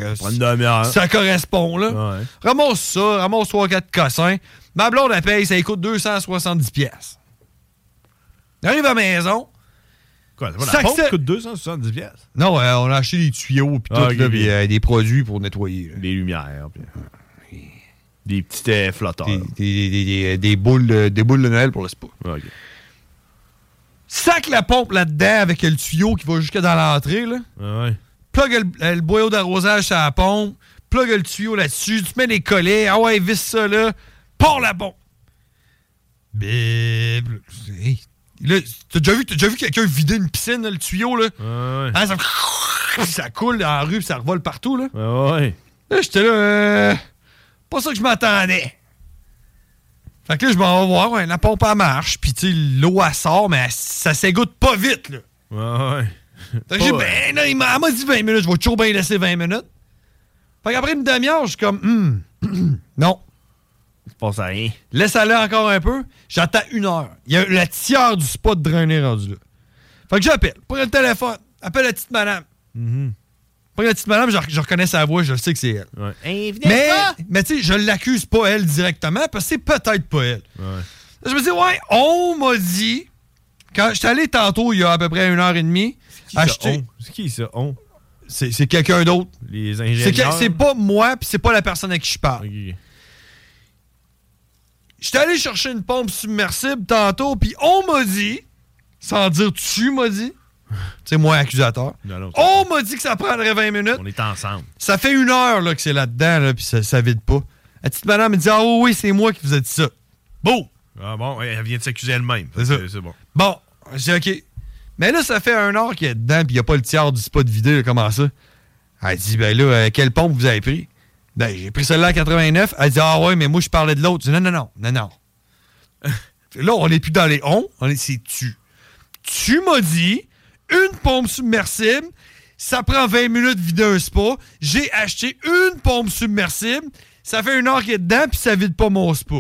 ça correspond, là. Ouais. Ramasse ça, ramasse 3-4 cossins. Ma blonde, elle paye, ça coûte 270 pièces. Arrive à la maison. Quoi, la Ça pompe coûte 270 pièces. Non, euh, on a acheté des tuyaux puis Ah, tout, ok, là, euh, des produits pour nettoyer. là. Des lumières. puis- Des petits euh, flotteurs. Des, des- des- des- des boules de, des boules de Noël pour le spa. Sac la pompe là-dedans avec le tuyau qui va jusque dans l'entrée. Là. Ouais. Plug le, le boyau d'arrosage sur la pompe. Plug le tuyau là-dessus. Tu mets des collets. Ah ouais, visse ça là. Pars la pompe. Bip. Hey. Là, t'as déjà vu, t'as déjà vu quelqu'un vider une piscine, là, le tuyau, là? Ouais. Hein, ça, (laughs) ça coule dans la rue, ça revole partout, là. Ouais. Là, j'étais là, euh, pas ça que je m'attendais. Fait que là, je m'en vais voir, ouais, la pompe, elle marche, puis tu sais, l'eau, elle sort, mais elle- ça s'égoutte pas vite, là. Ouais, ouais. Fait que j'ai Pas, ben, là, il m'a elle m'a dit 20 minutes, je vais toujours bien laisser 20 minutes. Fait qu'après une demi-heure, je suis comme, hum, (clears throat) non. Il se passe à rien. Laisse aller encore un peu. J'attends une heure. Il y a la tiers du spot drainé rendu là. Fait que j'appelle. Prends le téléphone. Appelle la petite madame. Mhm. Prends la petite madame, je, je reconnais sa voix, je sais que c'est elle. Ouais. Mais, mais tu sais, je l'accuse pas elle directement parce que c'est peut-être pas elle. Ouais. Je me dis, ouais, on m'a dit, quand j'étais allé tantôt, il y a à peu près une heure et demie, acheter. C'est qui ça, on? C'est c'est quelqu'un d'autre. Les ingénieurs. que- C'est pas moi, puis c'est pas la personne à qui je parle. J'étais allé chercher une pompe submersible tantôt, puis on m'a dit, sans dire tu m'as dit, c'est moi accusateur, Non, non, on m'a dit que ça prendrait 20 minutes. On est ensemble. Ça fait une heure là, que c'est là-dedans, là, puis ça, ça vide pas. La petite madame me dit Ah oui, oui, c'est moi qui vous ai dit ça. Bon, Ah bon, elle vient de s'accuser elle-même. C'est ça. C'est bon. bon, j'ai OK. Mais là, ça fait un heure qu'il est dedans, puis il n'y a pas le tiers du spot vidé, comment ça? Elle dit Ben là, euh, quelle pompe vous avez pris? Ben, j'ai pris celle-là à 89. Elle dit Ah ouais, mais moi, je parlais de l'autre. Je dis Non, non, non, non, non. (laughs) là, on n'est plus dans les on, on est c'est tu. Tu m'as dit une pompe submersible, ça prend 20 minutes de vider un spa. J'ai acheté une pompe submersible, ça fait une heure qu'il est dedans, puis ça vide pas mon spa.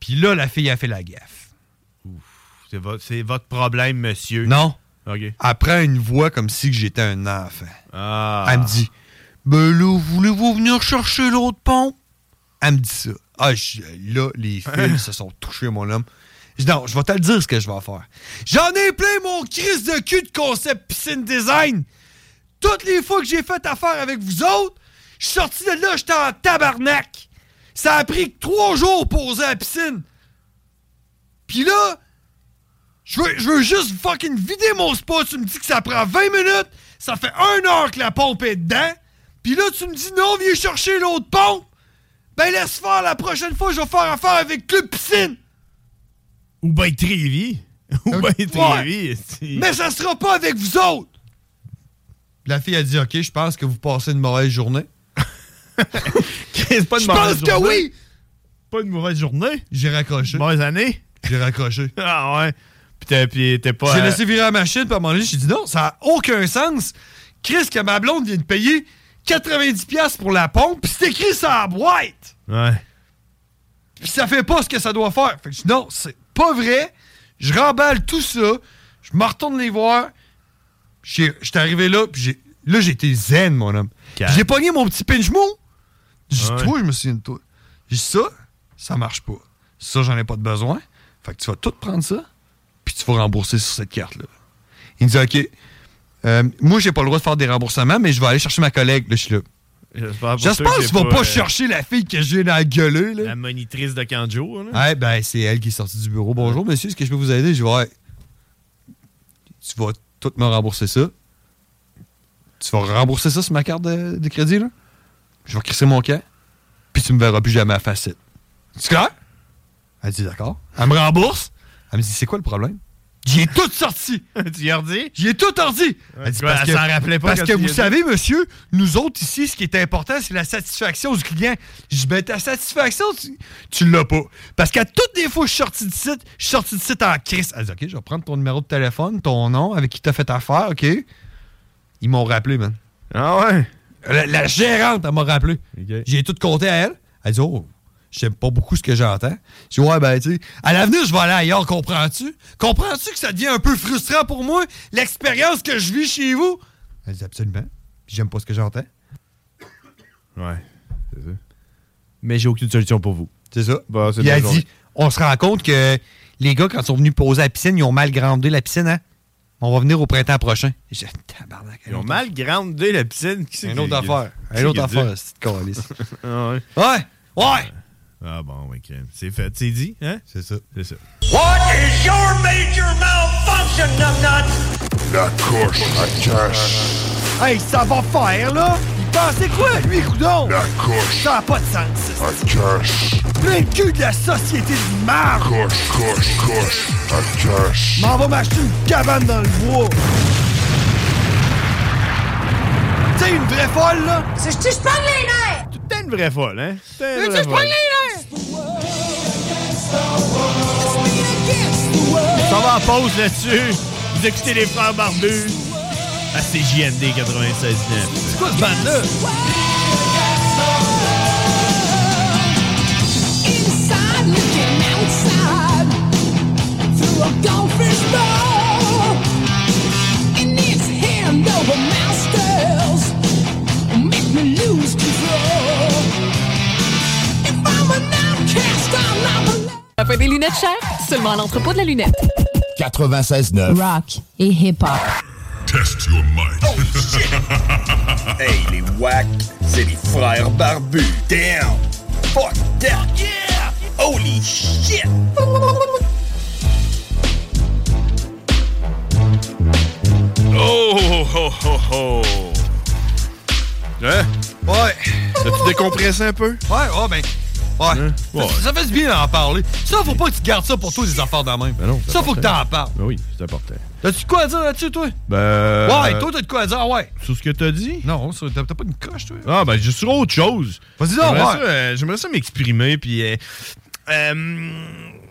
Puis là, la fille a fait la gaffe. C'est votre, c'est votre problème, monsieur. Non. OK. Elle prend une voix comme si que j'étais un enfant. Ah. Elle me dit Ben là, voulez-vous venir chercher l'autre pompe Elle me dit ça. Ah, je- là, les (laughs) fils se sont touchés, mon homme. Non, je vais te le dire ce que je vais faire. J'en ai plein mon crise de cul de concept piscine design. Toutes les fois que j'ai fait affaire avec vous autres, je suis sorti de là, j'étais en tabarnak. Ça a pris trois jours pour poser la piscine. Puis là, je veux, juste fucking vider mon spot. Tu me dis que ça prend 20 minutes. Ça fait une heure que la pompe est dedans. Puis là, tu me dis non, viens chercher l'autre pompe. Ben laisse faire la prochaine fois, je vais faire affaire avec Club Piscine. Ou ben Trévi. (laughs) Ou ben Trévi. Mais ça sera pas avec vous autres. La fille a dit OK, je pense que vous passez une mauvaise journée. (laughs) C'est pas une Je mauvaise pense que oui. Pas une mauvaise journée. J'ai raccroché. Mauvaise année. J'ai raccroché. (laughs) Ah ouais. Puis t'es, puis t'es pas. J'ai euh, laissé virer la machine, puis à un moment donné, j'ai dit non, ça n'a aucun sens. Chris, que ma blonde vient de payer 90$ pour la pompe, puis c'est écrit sur la boîte. Ouais. Puis ça fait pas ce que ça doit faire. Fait que je dis non, c'est pas vrai. Je remballe tout ça. Je me retourne les voir. J'étais arrivé là, puis j'ai- là, j'étais zen, mon homme. J'ai pogné mon petit pinch mou. J'ai dit, toi, je me souviens de toi. J'ai dit, ça, ça marche pas. Ça, j'en ai pas de besoin. Fait que tu vas tout prendre ça, puis tu vas rembourser sur cette carte-là. Il me dit, OK. Euh, moi, j'ai pas le droit de faire des remboursements, mais je vais aller chercher ma collègue. Là, je suis là. J'espère que tu vas pas euh, chercher la fille que j'ai dans la gueule, là. La monitrice de Kanjo. Là. Ouais, ben, c'est elle qui est sortie du bureau. Bonjour, monsieur, est-ce que je peux vous aider? Je vais, ouais. Tu vas tout me rembourser ça. Tu vas rembourser ça sur ma carte de, de crédit, là? Je vais crisser mon camp, puis tu me verras plus jamais à facette. C'est clair? Elle dit d'accord. Elle me rembourse? Elle me dit, c'est quoi le problème? J'y ai tout sorti. (laughs) tu y as redit? J'y ai tout ordi. Elle dit, parce elle que, s'en rappelait pas parce que vous savez, monsieur, nous autres ici, ce qui est important, c'est la satisfaction du client. Je dis, ben, ta satisfaction, tu, tu l'as pas. Parce qu'à toutes les fois je suis sorti du site, je suis sorti du site en crise. Elle dit, OK, je vais prendre ton numéro de téléphone, ton nom, avec qui t'as fait affaire, OK? Ils m'ont rappelé, man. Ah ouais? La, la gérante, elle m'a rappelé. J'ai tout compté à elle. Elle dit, oh, j'aime pas beaucoup ce que j'entends. Je dis, ouais, ben, tu sais, à l'avenir, je vais aller ailleurs, comprends-tu? Comprends-tu que ça devient un peu frustrant pour moi, l'expérience que je vis chez vous? Elle dit, absolument. Puis j'aime pas ce que j'entends. Ouais, c'est ça. Mais j'ai aucune solution pour vous. C'est ça. Bon, elle bonne dit, on se rend compte que les gars, quand ils sont venus poser à la piscine, ils ont mal grandé la piscine, hein? On va venir au printemps prochain. J'ai tabarnak. Ils ont mal grandé la piscine? Une autre affaire. Une autre a affaire, calice. (laughs) Ah ouais. Ouais. Ouais! Ah bon, ok. C'est fait. C'est dit, hein? C'est ça. C'est ça. What is your major malfunction, numbnut? La coche à cash. Hey, ça va faire, là! Il pensait quoi, lui, coudon? La coche Ça n'a pas de sens. à cash. Plein de cul de la société du marre! Coche, coche, coche à cash. M'en va m'acheter une cabane dans le bois. Tu sais, une vraie folle, là? C'est je je pogne les nerfs! Une vraie folle, hein? T'es une vraie folle. Ça va en pause là-dessus. Vous écoutez les frères barbus à CJND 96.9. C'est quoi ce band-là? Inside, looking outside through a Ça fait des lunettes chères? Seulement à l'entrepôt de la lunette. 96.9. Rock et hip-hop. Test your might. hey, les wack, c'est les frères barbus. Damn! Fuck that! Yeah! Holy shit! Oh, oh, oh, oh, oh. Hein? Ouais. T'as-tu décompressé un peu? Ouais, ouais, ben. Ouais. Ouais. Ça, ça fait du bien d'en parler. Ça, faut pas que tu gardes ça pour toi, des affaires de même. Ben non, ça, faut que important. t'en parles. Ben oui, c'est important. T'as-tu quoi à dire là-dessus, toi? Ben. Ouais, toi, t'as de quoi à dire, ouais. Sur ce que t'as dit? Non, t'as pas une coche, toi? Ah, ben, je sur autre chose. Vas-y donc, ouais. euh, J'aimerais ça m'exprimer, puis. euh, euh,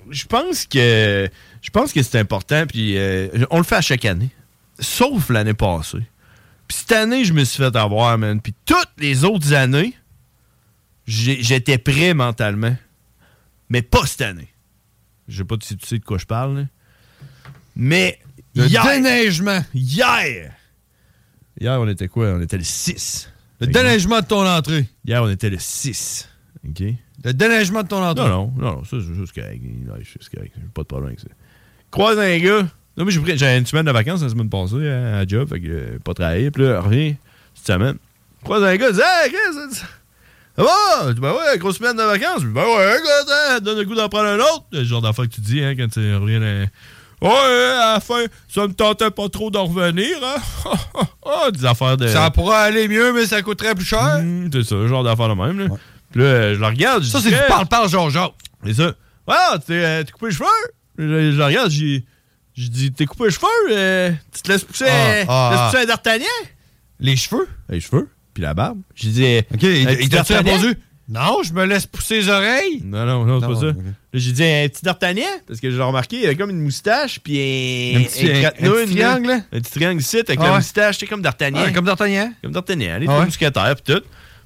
je pense que. Je pense que c'est important, puis euh, on le fait à chaque année. Sauf l'année passée. Puis cette année, je me suis fait avoir, man. Puis toutes les autres années, j'étais prêt mentalement. Mais pas cette année. Je sais pas si tu sais de quoi je parle, là. Mais. Le hier- déneigement. Hier! Hier, on était quoi? On était le 6. Le déneigement de ton entrée. Hier, on était le 6. OK? Le déneigement de ton entrée. Non, non, non, non, ça, c'est juste correct. C'est correct. J'ai pas de problème avec ça. Croise un gars. Non, mais j'ai une semaine de vacances la semaine passée à, à job, fait que euh, pas travaillé. Puis là, reviens cette semaine. Croise un gars, dit Hey, Chris, dis, Ben ouais, grosse semaine de vacances. Je dis, Ben ouais, hein, donne le goût d'en prendre un autre. Le genre d'affaire que tu dis, hein, quand tu reviens. dans- Ouais, à la fin, ça me tentait pas trop d'en revenir, hein. (laughs) Ah, des affaires de. Ça pourrait aller mieux, mais ça coûterait plus cher. Mmh, c'est ça, le genre d'affaire de même, là. Puis là, je le regarde. je Ça, c'est du parle-parle, Jean-Jacques. C'est ça. Ouais, t'es euh, coupé les cheveux? Je, je le regarde, j'ai. Je dis, t'es coupé les cheveux? euh, tu te laisses pousser, Ah, ah, laisses ah. pousser un d'Artagnan? Les cheveux? Les cheveux, puis la barbe. J'ai dit, euh, OK, il, t'a-tu D'Artagnan? répondu? Non, je me laisse pousser les oreilles. Non, non, non, c'est pas ça. j'ai dit, un petit d'Artagnan? Parce que j'ai remarqué, il avait comme une moustache, puis un. Un petit- un- quatre un petit nounes, triangle, là. Un petit triangle ici, avec Ah la ouais. moustache, c'est comme d'Artagnan. Ouais, comme d'Artagnan. Comme d'Artagnan, les Ah ouais. mousquetaires, puis tout.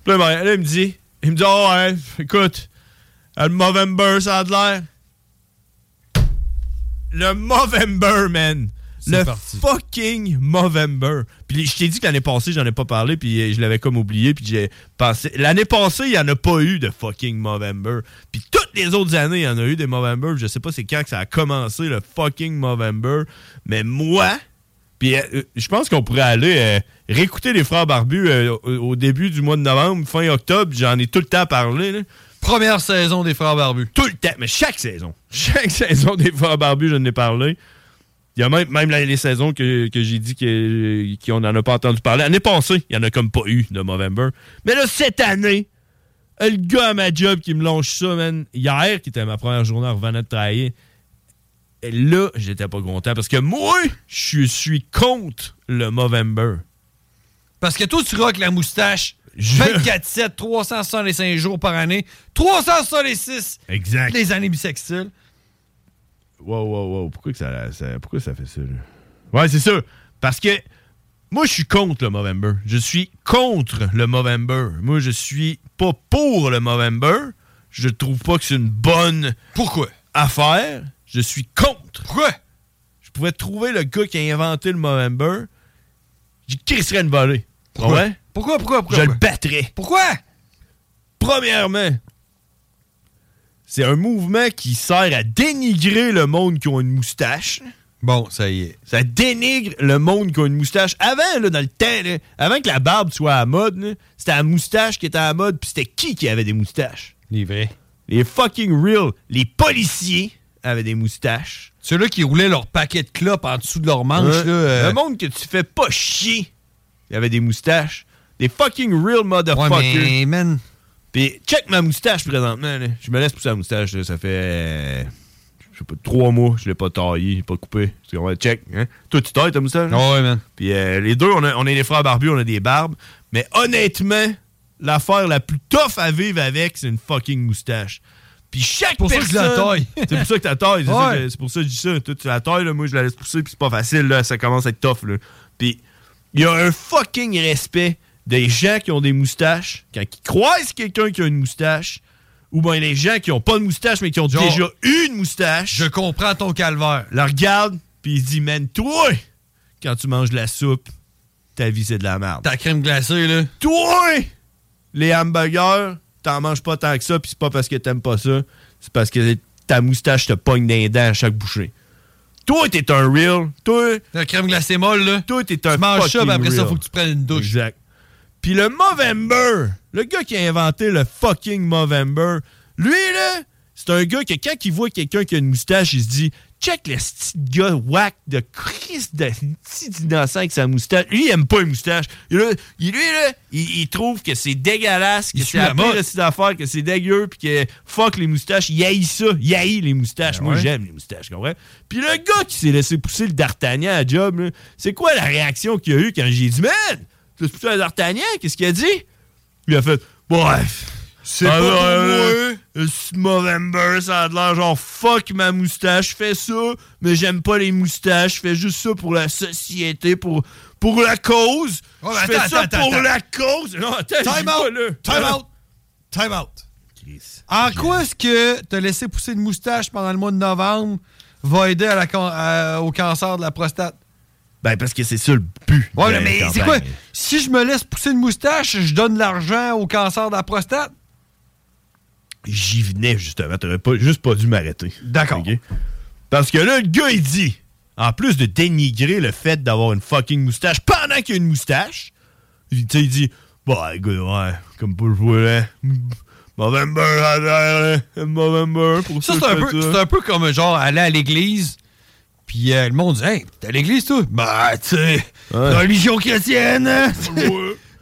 Puis là, là, il me dit, il me dit, oh ouais, écoute, le Movember, ça a de l'air. Le Movember, man. Le parti. fucking Movember. Puis je t'ai dit que l'année passée, j'en ai pas parlé, puis euh, je l'avais comme oublié, puis j'ai pensé. L'année passée, il y en a pas eu de fucking Movember. Puis toutes les autres années, il y en a eu des Movember. Je sais pas c'est quand que ça a commencé, le fucking Movember. Mais moi, puis euh, euh, je pense qu'on pourrait aller euh, réécouter les frères barbus euh, au, au début du mois de novembre, fin octobre. J'en ai tout le temps parlé. là. Première saison des Frères Barbus. Tout le temps, mais chaque saison. Chaque (laughs) saison des frères barbus, je n'ai parlé. Il y a même, même les saisons que, que j'ai dit qu'on n'en a pas entendu parler. L'année passée, il n'y en a comme pas eu de Movember. Mais là, cette année, le gars à ma job qui me longe ça, man, hier, qui était ma première journée en revenant de travailler, et là, j'étais pas content parce que moi, je suis contre le Movember. Parce que toi, tu rock la moustache Je- 24-7, 365 jours par année, 366 Exact. les années bissextiles. Wow, wow, wow. Pourquoi, que ça, ça- pourquoi ça fait ça, là? Ouais, c'est ça. Parce que moi, je suis contre le Movember. Je suis contre le Movember. Moi, je suis pas pour le Movember. Je trouve pas que c'est une bonne Pourquoi? affaire. Je suis contre. Pourquoi? Je pouvais trouver le gars qui a inventé le Movember. J'y crisserais une volée. Pourquoi? Ouais? Pourquoi, pourquoi, pourquoi? Je le battrais. Pourquoi? Premièrement, c'est un mouvement qui sert à dénigrer le monde qui a une moustache. Bon, ça y est. Ça dénigre le monde qui a une moustache. Avant, là, dans le temps, là, avant que la barbe soit à la mode, là, c'était la moustache qui était à la mode, puis c'était qui qui avait des moustaches? Les vrais. Les fucking real. Les policiers avaient des moustaches. Ceux-là qui roulaient leur paquet de clopes en dessous de leur manche, Hein? là. euh, Le monde que tu fais pas chier. Il avait des moustaches. Des fucking real Ouais, motherfuckers. mais, man. Puis check ma moustache présentement. là. Je me laisse pousser la moustache. là. Ça fait. euh, je sais pas, trois mois. Je l'ai pas taillé, pas coupé. Tu comprends? Check. Hein? Toi, tu tailles ta moustache? Ah ouais, man. Puis euh, les deux, on, a- on est des frères barbus, on a des barbes. Mais honnêtement, l'affaire la plus tough à vivre avec, c'est une fucking moustache. Puis chaque pour ça que personne... je la taille. c'est pour ça que tu la tailles. C'est, Ouais. c'est pour ça que je dis ça. Toi, tu la tailles, là, moi, je la laisse pousser, puis c'est pas facile. Là, ça commence à être tough. Là. Puis il y a un fucking respect des gens qui ont des moustaches, quand ils croisent quelqu'un qui a une moustache, ou bien les gens qui ont pas de moustache, mais qui ont Genre, déjà une moustache. Je comprends ton calvaire. La regarde, puis il se dit, man, toi, quand tu manges de la soupe, ta vie, c'est de la merde. Ta crème glacée, là. Toi, les hamburgers, t'en manges pas tant que ça, puis c'est pas parce que t'aimes pas ça, c'est parce que ta moustache te pogne dans les dents à chaque bouchée. Toi, t'es un real. Toi. La crème glacée molle, là. Toi, t'es un Tu manges ça, puis après ça, faut que tu prennes une douche. Exact. Puis le Movember, le gars qui a inventé le fucking Movember, lui, là, c'est un gars que quand il voit quelqu'un qui a une moustache, il se dit check le petit gars whack de Christ de petit innocent avec sa moustache. Lui, il aime pas les moustaches. Il, là, lui, là, il, il trouve que c'est dégueulasse, que c'est la pire mode. de ses affaires, que c'est dégueu, puis que fuck les moustaches. Il haït ça. Il haït les moustaches. Ben Moi, ouais. j'aime les moustaches, comprends? Puis le gars qui s'est laissé pousser le d'Artagnan à job, c'est quoi la réaction qu'il a eu quand j'ai dit, man, poussé un d'Artagnan? Qu'est-ce qu'il a dit? Il a fait, bref. C'est pas pour moi. Ce Movember, ça a de l'air genre fuck ma moustache, je fais ça, mais j'aime pas les moustaches, je fais juste ça pour la société, pour, pour la cause. Oh, je fais attends, ça attends, pour attends. la cause. Non, attends, Time out. là. Time out. Time out. En quoi est-ce que te laisser pousser une moustache pendant le mois de novembre va aider à la can- à- au cancer de la prostate? Ben, parce que c'est ça le but. Ouais, mais c'est quoi? Si je me laisse pousser une moustache, je donne l'argent au cancer de la prostate? J'y venais, justement. T'aurais pas, juste pas dû m'arrêter. D'accord. Parce que là, le gars, il dit, en plus de dénigrer le fait d'avoir une fucking moustache pendant qu'il y a une moustache, il, il dit, bah, écoute, ouais, comme pour jouer, hein. Movember, là, là, Movember, pour Ça, c'est un, peu- fais ça. c'est un peu comme genre aller à l'église, puis euh, le monde dit Hey, t'es à l'église, toi? Bah, tu sais, la religion chrétienne, hein? (laughs)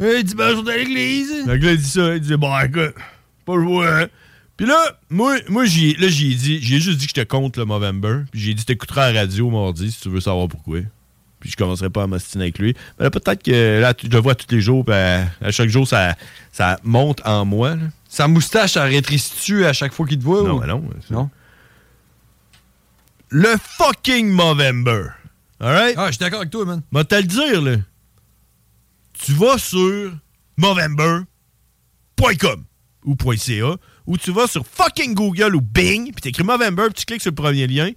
Euh, dimanche, on est à l'église. Gars, il dit ça, il dit, bon, écoute, pas jouer, hein. Puis là, moi, moi j'ai, là, j'ai dit, j'ai juste dit que j'étais contre le Movember. Puis j'ai dit, t'écouteras à la radio mardi si tu veux savoir pourquoi. Puis je commencerai pas à m'ostiner avec lui. Mais là, peut-être que là, tu- je le vois tous les jours, puis à, à chaque jour, ça, ça monte en moi. là. Sa moustache, ça rétrécit-tu à chaque fois qu'il te voit? Non, ou- non. Non? Le fucking Movember. Alright? Ah, je suis d'accord avec toi, man. Va te le dire, là. Tu vas sur Movember.com ou .ca ou tu vas sur fucking Google ou Bing, puis t'écris Movember, puis tu cliques sur le premier lien,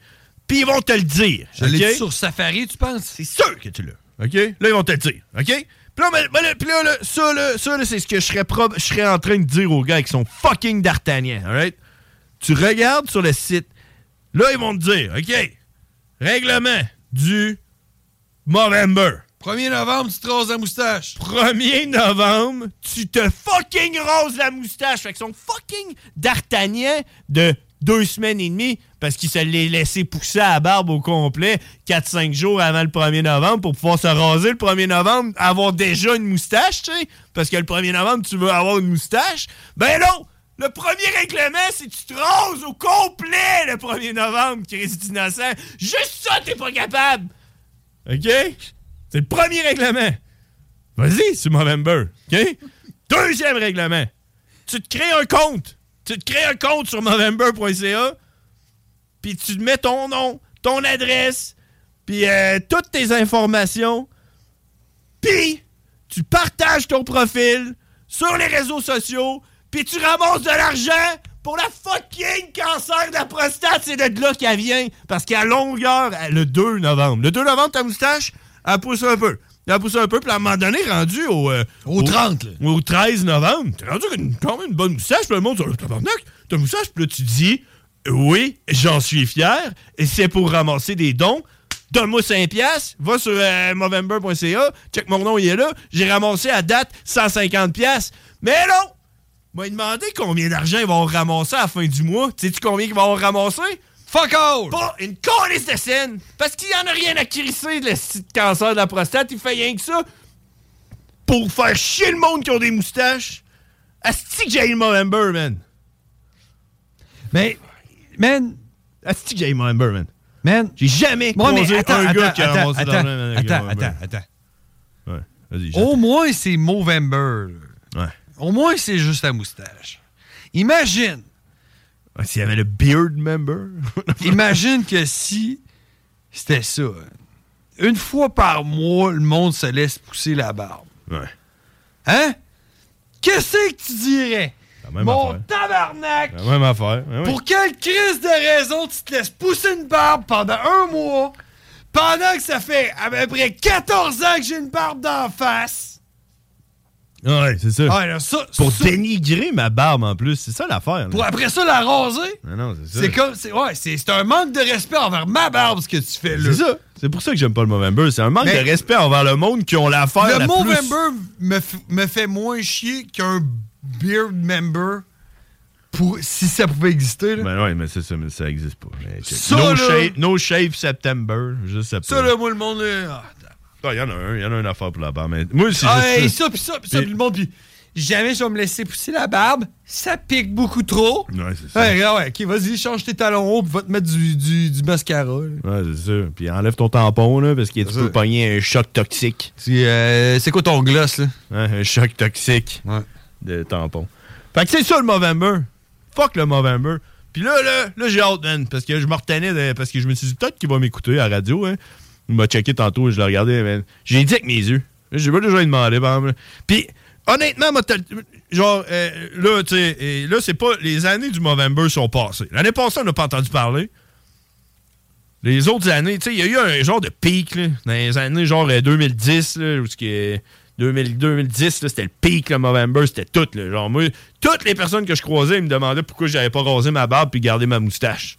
puis ils vont te le dire. Je l'ai ok? sur Safari, tu penses? C'est sûr que tu l'as. OK? Là, ils vont te le dire. OK? Puis là, là, là, ça, là, ça, là, c'est ce que je serais, prob- je serais en train de dire aux gars avec son fucking d'Artagnan. Alright? Tu regardes sur le site. Là, ils vont te dire, OK, règlement du Movember. 1er novembre, tu te rases la moustache. 1er novembre, tu te fucking roses la moustache. Fait que son fucking d'Artagnan de deux semaines et demie, parce qu'il se l'est laissé pousser à la barbe au complet 4-5 jours avant le 1er novembre pour pouvoir se raser le 1er novembre, avoir déjà une moustache, tu sais. Parce que le 1er novembre, tu veux avoir une moustache. Ben non! Le premier règlement, c'est que tu te rases au complet le 1er novembre, Christ innocent. Juste ça, t'es pas capable! OK? C'est le premier règlement. Vas-y, c'est Movember. OK? Deuxième règlement. Tu te crées un compte. Tu te crées un compte sur Movember.ca. Puis tu te mets ton nom, ton adresse, puis euh, toutes tes informations. Puis tu partages ton profil sur les réseaux sociaux. Puis tu ramasses de l'argent pour la fucking cancer de la prostate. C'est de là qu'elle vient. Parce qu'à longueur, le 2 novembre. Le 2 novembre, ta moustache, elle pousse un peu. Elle pousse un peu, puis à un moment donné, rendu au... euh, Au 30, là. Au 13 novembre, t'es rendu une- quand même une bonne moustache, puis le monde dit « Tabarnak, t'as une moustache? » Puis là, tu dis « Oui, j'en suis fier, et c'est pour ramasser des dons. Donne-moi 5 piastres, va sur euh, Movember.ca, check mon nom, il est là. J'ai ramassé à date 150 piastres. Mais non! M'a demandé combien d'argent ils vont ramasser à la fin du mois. Sais-tu combien ils vont ramasser? Fuck all! Pas une colisse de scène! Parce qu'il y en a rien à crisser de le cancer de la prostate. Il fait rien que ça pour faire chier le monde qui ont des moustaches. Asti que j'ai le Movember, man. Mais, man. Asti que j'ai le Movember, man. Man. J'ai jamais mais croisé attends, un gars attends, qui a attends, ramassé de attends, attends, attends, attends. Ouais, vas-y. Au moins, c'est Movember. Ouais. Au moins, c'est juste la moustache. Imagine. S'il y avait le beard member. (laughs) Imagine que si c'était ça. Une fois par mois, le monde se laisse pousser la barbe. Ouais. Hein? Qu'est-ce que tu dirais? Mon affaire. tabarnak! La même affaire. Ouais, ouais. Pour quelle crise de raison tu te laisses pousser une barbe pendant un mois, pendant que ça fait à peu près 14 ans que j'ai une barbe d'en face? Ouais, c'est ça. Ouais, là, ça- Pour ça- dénigrer ma barbe en plus, c'est ça l'affaire. là. Pour après ça la raser? Non, non, c'est ça. C'est comme. c'est- Ouais, c'est c'est un manque de respect envers ma barbe ce que tu fais là. C'est ça. C'est pour ça que j'aime pas le Movember. C'est un manque Mais- de respect envers le monde qui ont l'affaire Le la plus... Movember me, f- me fait moins chier qu'un Beard Member pour, si ça pouvait exister. Là. Ben ouais, mais c'est ça, mais ça existe pas. Mais check. Ça, no, là- shave, no Shave September. Je sais pas. Ça, là, moi, le monde. là, ah, Il y en a un. Il y en a une affaire pour la barbe. Mais moi, c'est Ah, juste ça, puis ça, puis ça, puis le monde, puis jamais je vais me laisser pousser la barbe, ça pique beaucoup trop. Ouais, c'est ça. Ouais, ouais, ok, vas-y, change tes talons hauts, puis va te mettre du, du, du mascara. là. Ouais, c'est ça. Puis enlève ton tampon, là, parce que tu peux pogner un choc toxique. C'est euh, c'est quoi ton gloss, là? Ouais, un choc toxique Ouais. de tampon. Fait que c'est ça le Movember. Fuck le Movember. Puis là, là, là j'ai hâte, man, parce que je me retenais, de- parce que je me suis dit, peut-être qu'il va m'écouter à la radio, hein. Il m'a checké tantôt, je l'ai regardé, man. J'ai dit avec mes yeux. J'ai pas déjà demandé, par exemple. Puis, honnêtement, moi, genre, euh, là, tu sais, et là, c'est pas. Les années du Movember sont passées. L'année passée, on n'a pas entendu parler. Les autres années, tu sais, il y a eu un genre de pic, là, dans les années genre euh, 2010, là, où ce qui est 2000 2010, là, c'était le pic, le Movember, c'était tout, là. Genre, moi, toutes les personnes que je croisais, ils me demandaient pourquoi j'avais pas rasé ma barbe puis gardé ma moustache.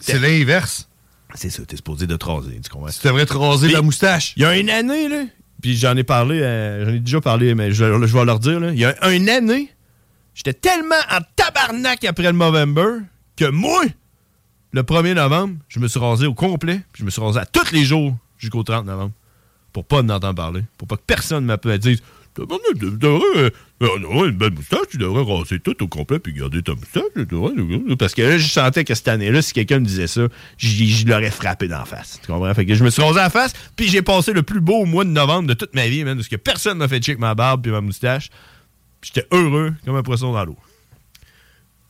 C'est l'inverse. C'est ça, t'es supposé de te raser, tu comprends? Tu devrais te raser la moustache. Il y a une année, là, puis j'en ai parlé, euh, j'en ai déjà parlé, mais je, je vais leur dire, là. Il y a une année, j'étais tellement en tabarnak après le Movember que moi, le 1er novembre, je me suis rasé au complet, puis je me suis rasé à tous les jours jusqu'au 30 novembre. Pour pas en entendre parler. Pour pas que personne m'appelle et euh, une belle moustache, tu devrais raser tout au complet puis garder ta moustache. Parce que là, je sentais que cette année-là, si quelqu'un me disait ça, je l'aurais frappé d'en face. Tu comprends? Fait que je me suis rasé en face, puis j'ai passé le plus beau mois de novembre de toute ma vie, man, parce que personne m'a fait check ma barbe puis ma moustache. J'étais heureux comme un poisson dans l'eau.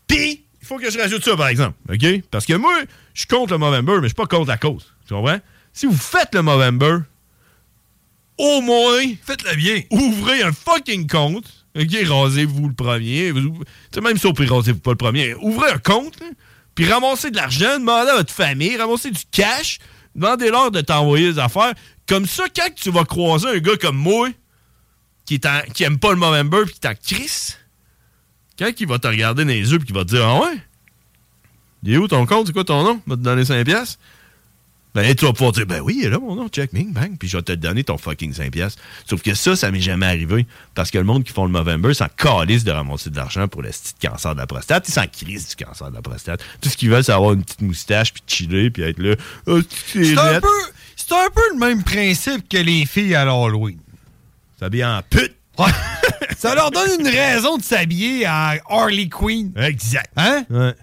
Puis, il faut que je rajoute ça, par exemple. OK? Parce que moi, je suis contre le Movember, mais je suis pas contre la cause. Tu comprends? Si vous faites le Movember, au moins, faites-le bien. Ouvrez un fucking compte. OK? Rasez-vous le premier. Sais, même pire, rasez-vous pas le premier. Ouvrez un compte, puis ramassez de l'argent, demandez à votre famille, ramassez du cash, demandez-leur de t'envoyer des affaires. Comme ça, quand tu vas croiser un gars comme moi, qui, qui aime pas le Movember, puis qui est en crise, quand il va te regarder dans les yeux, puis qu'il va te dire Ah ouais? Il est où ton compte? C'est quoi ton nom? Il va te donner 5$? Ben, tu vas pouvoir dire, ben oui, il est là mon nom, check, bing, bang, puis je vais te donner ton fucking 5$. piastres. Sauf que ça, ça m'est jamais arrivé. Parce que le monde qui font le Movember s'en calisse de ramasser de l'argent pour le petit cancer de la prostate. Ils s'en crissent du cancer de la prostate. Tout ce qu'ils veulent, c'est avoir une petite moustache, puis chiller, puis être là. Ah, c'est un, peu, c'est un peu le même principe que les filles à l'Halloween. S'habiller en pute. (laughs) Ça leur donne une raison de s'habiller en Harley Quinn. Exact. Hein? Ouais.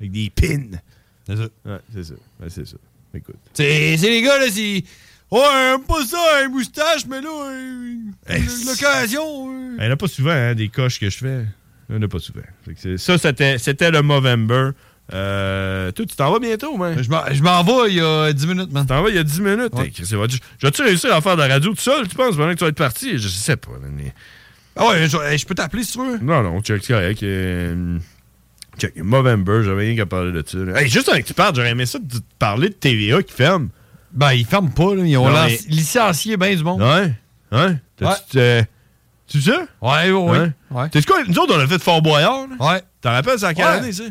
Avec des pins. C'est ça. Ouais, c'est ça. Ouais, c'est ça. Écoute. C'est les gars, là, c'est. Ouais, aime pas ça, un moustache, mais là, euh, l'occasion. euh. Il n'y en a pas souvent, hein, des coches que je fais. Il n'y en a pas souvent. Ça, c'était, le Movember. Euh, toi, tu t'en vas bientôt, man? Je m'en- vais il y a 10 minutes, man. Tu t'en vas il y a 10 minutes? Ouais. Hey, vais-tu réussir à faire de la radio tout seul, tu penses, pendant que tu vas être parti? Je sais pas. Mais... Ah ouais, je, je peux t'appeler si tu veux. Non, non, check, c'est correct. Euh, check, Movember, j'avais rien qu'à parler de ça. là. Hey, juste avec que tu parles, j'aurais aimé ça de te parler de TVA qui ferme. Ben, ils ferment pas, là. Ils ont licencié bien du monde. Ouais? T'as-tu- euh, Tu sais? Ouais, ouais, ouais. ouais. T'es quoi? Nous autres, on a fait Fort Boyard. là. Ouais. T'en rappelles, c'est en quelle Ouais. année, ça?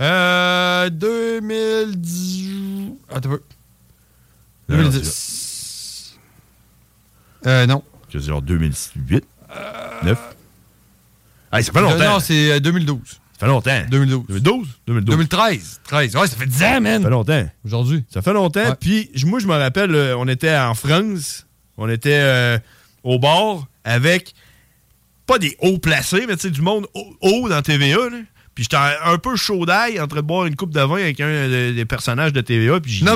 Euh. 2010. Attends un peu. Non, non, 2010. Euh, non. C'est genre 2008? 9? Hey, ça fait longtemps. Non, c'est euh, 2012. Ça fait longtemps. 2012. 2012? 2012. 2013. 13. Ouais, ça fait 10 ans, man. Ça fait longtemps. Aujourd'hui. Ça fait longtemps. Puis moi, je me rappelle, euh, on était en France. On était euh, au bar avec pas des hauts placés, mais tu sais, du monde haut, dans TVA. là. Puis j'étais un peu chaud d'ail en train de boire une coupe de vin avec un des personnages de TVA. Puis j'ai